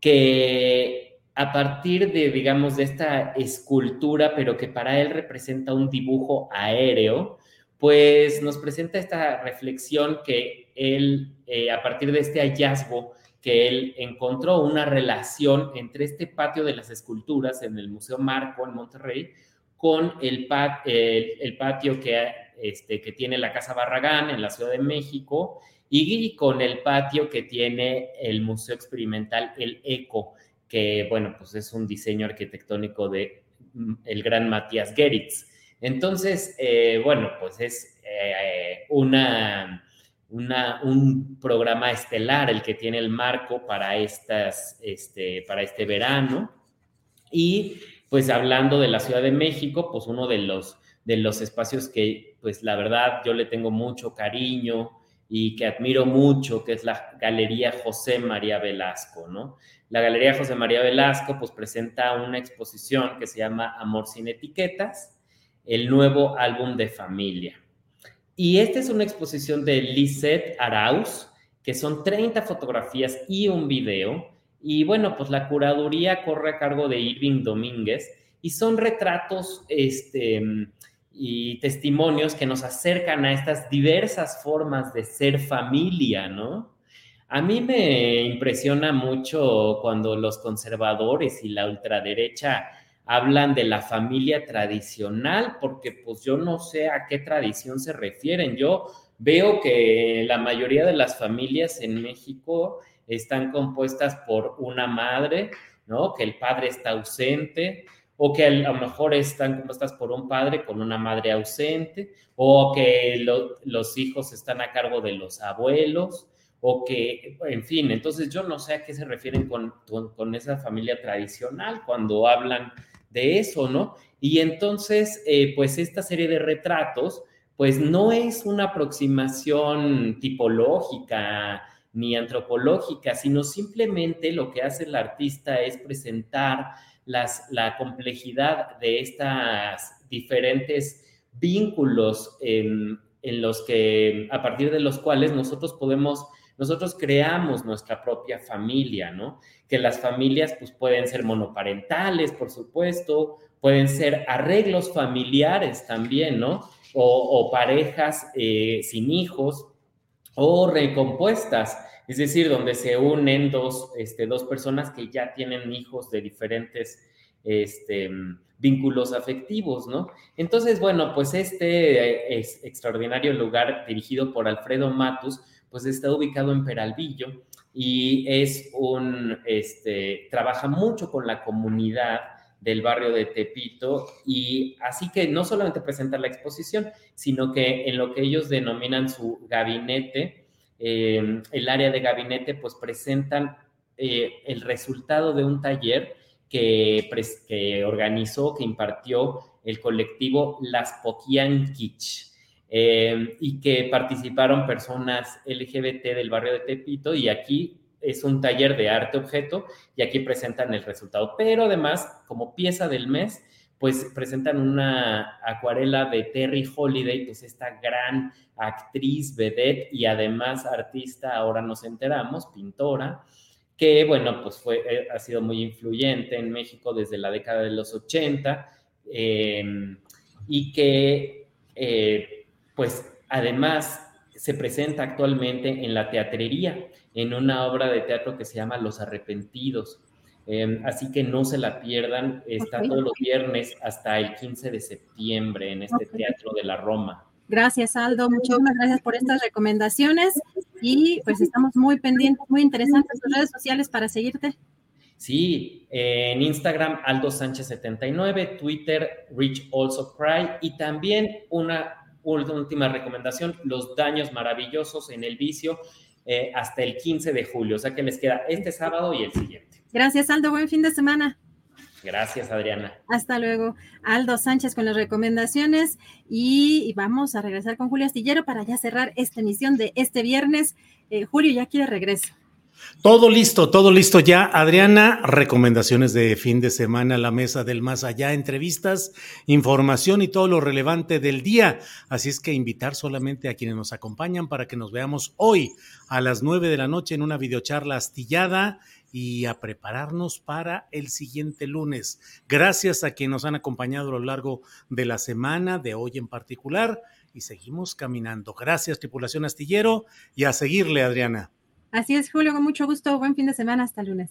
que a partir de, digamos, de esta escultura, pero que para él representa un dibujo aéreo, pues nos presenta esta reflexión que él, eh, a partir de este hallazgo, que él encontró una relación entre este patio de las esculturas en el Museo Marco en Monterrey con el, el, patio que, este, que tiene la Casa Barragán en la Ciudad de México y con el patio que tiene el Museo Experimental El Eco que, bueno, pues es un diseño arquitectónico de mm, el gran Matías Geritz. Entonces, eh, bueno, pues es eh, una una, un programa estelar el que tiene el marco para, estas, este, para este verano. Y pues hablando de la Ciudad de México, pues uno de los, de los espacios que pues la verdad yo le tengo mucho cariño y que admiro mucho, que es la Galería José María Velasco, ¿no? La Galería José María Velasco pues presenta una exposición que se llama Amor sin etiquetas, el nuevo álbum de familia. Y esta es una exposición de Lisette Arauz, que son 30 fotografías y un video. Y bueno, pues la curaduría corre a cargo de Irving Domínguez y son retratos este, y testimonios que nos acercan a estas diversas formas de ser familia, ¿no? A mí me impresiona mucho cuando los conservadores y la ultraderecha hablan de la familia tradicional, porque pues yo no sé a qué tradición se refieren. Yo veo que la mayoría de las familias en México están compuestas por una madre, ¿no? Que el padre está ausente, o que a lo mejor están compuestas por un padre con una madre ausente, o que los hijos están a cargo de los abuelos, o que, en fin, entonces yo no sé a qué se refieren con, con esa familia tradicional cuando hablan de eso, ¿no? Y entonces, eh, pues esta serie de retratos, pues no es una aproximación tipológica ni antropológica, sino simplemente lo que hace el artista es presentar las, la complejidad de estas diferentes vínculos en, en los que, a partir de los cuales nosotros podemos nosotros creamos nuestra propia familia, ¿no? Que las familias pues pueden ser monoparentales, por supuesto, pueden ser arreglos familiares también, ¿no? O, parejas eh, sin hijos o recompuestas, es decir, donde se unen dos, este, dos personas que ya tienen hijos de diferentes este, vínculos afectivos, ¿no? Entonces, bueno, pues este eh, es extraordinario lugar dirigido por Alfredo Matus, pues está ubicado en Peralvillo y es un, este, trabaja mucho con la comunidad del barrio de Tepito y así que no solamente presenta la exposición, sino que en lo que ellos denominan su gabinete, eh, el área de gabinete, pues presentan eh, el resultado de un taller que, que organizó, que impartió el colectivo Las Poquian Kitsch. Eh, y que participaron personas LGBT del barrio de Tepito y aquí es un taller de arte objeto y aquí presentan el resultado. Pero además, como pieza del mes, pues presentan una acuarela de Terry Holiday, pues esta gran actriz, vedette y además artista, ahora nos enteramos, pintora, que bueno, pues fue, eh, ha sido muy influyente en México desde la década de los 80 eh, y que pues además se presenta actualmente en la teatrería, en una obra de teatro que se llama Los Arrepentidos. Em, así que no se la pierdan, está todos los viernes hasta el 15 de septiembre en este Teatro de la Roma. Gracias, Aldo. Muchísimas gracias por estas recomendaciones y pues estamos muy pendientes, muy interesantes en redes sociales para seguirte. Sí, en Instagram Aldo Sánchez 79, Twitter Rich Also Cry y también una última recomendación, los daños maravillosos en el vicio eh, hasta el 15 de julio. O sea que les queda este sábado y el siguiente. Gracias, Aldo. Buen fin de semana. Gracias, Adriana. Hasta luego. Aldo Sánchez con las recomendaciones y, vamos a regresar con Julio Astillero para ya cerrar esta emisión de este viernes. Eh, Julio, ya quiere regreso. Todo listo, todo listo ya. Adriana, recomendaciones de fin de semana, la mesa del más allá, entrevistas, información y todo lo relevante del día. Así es que invitar solamente a quienes nos acompañan para que nos veamos hoy a las nueve de la noche en una videocharla astillada y a prepararnos para el siguiente lunes. Gracias a quienes nos han acompañado a lo largo de la semana, de hoy en particular, y seguimos caminando. Gracias, tripulación astillero, y a seguirle, Adriana. Así es, Julio, con mucho gusto. Buen fin de semana. Hasta lunes.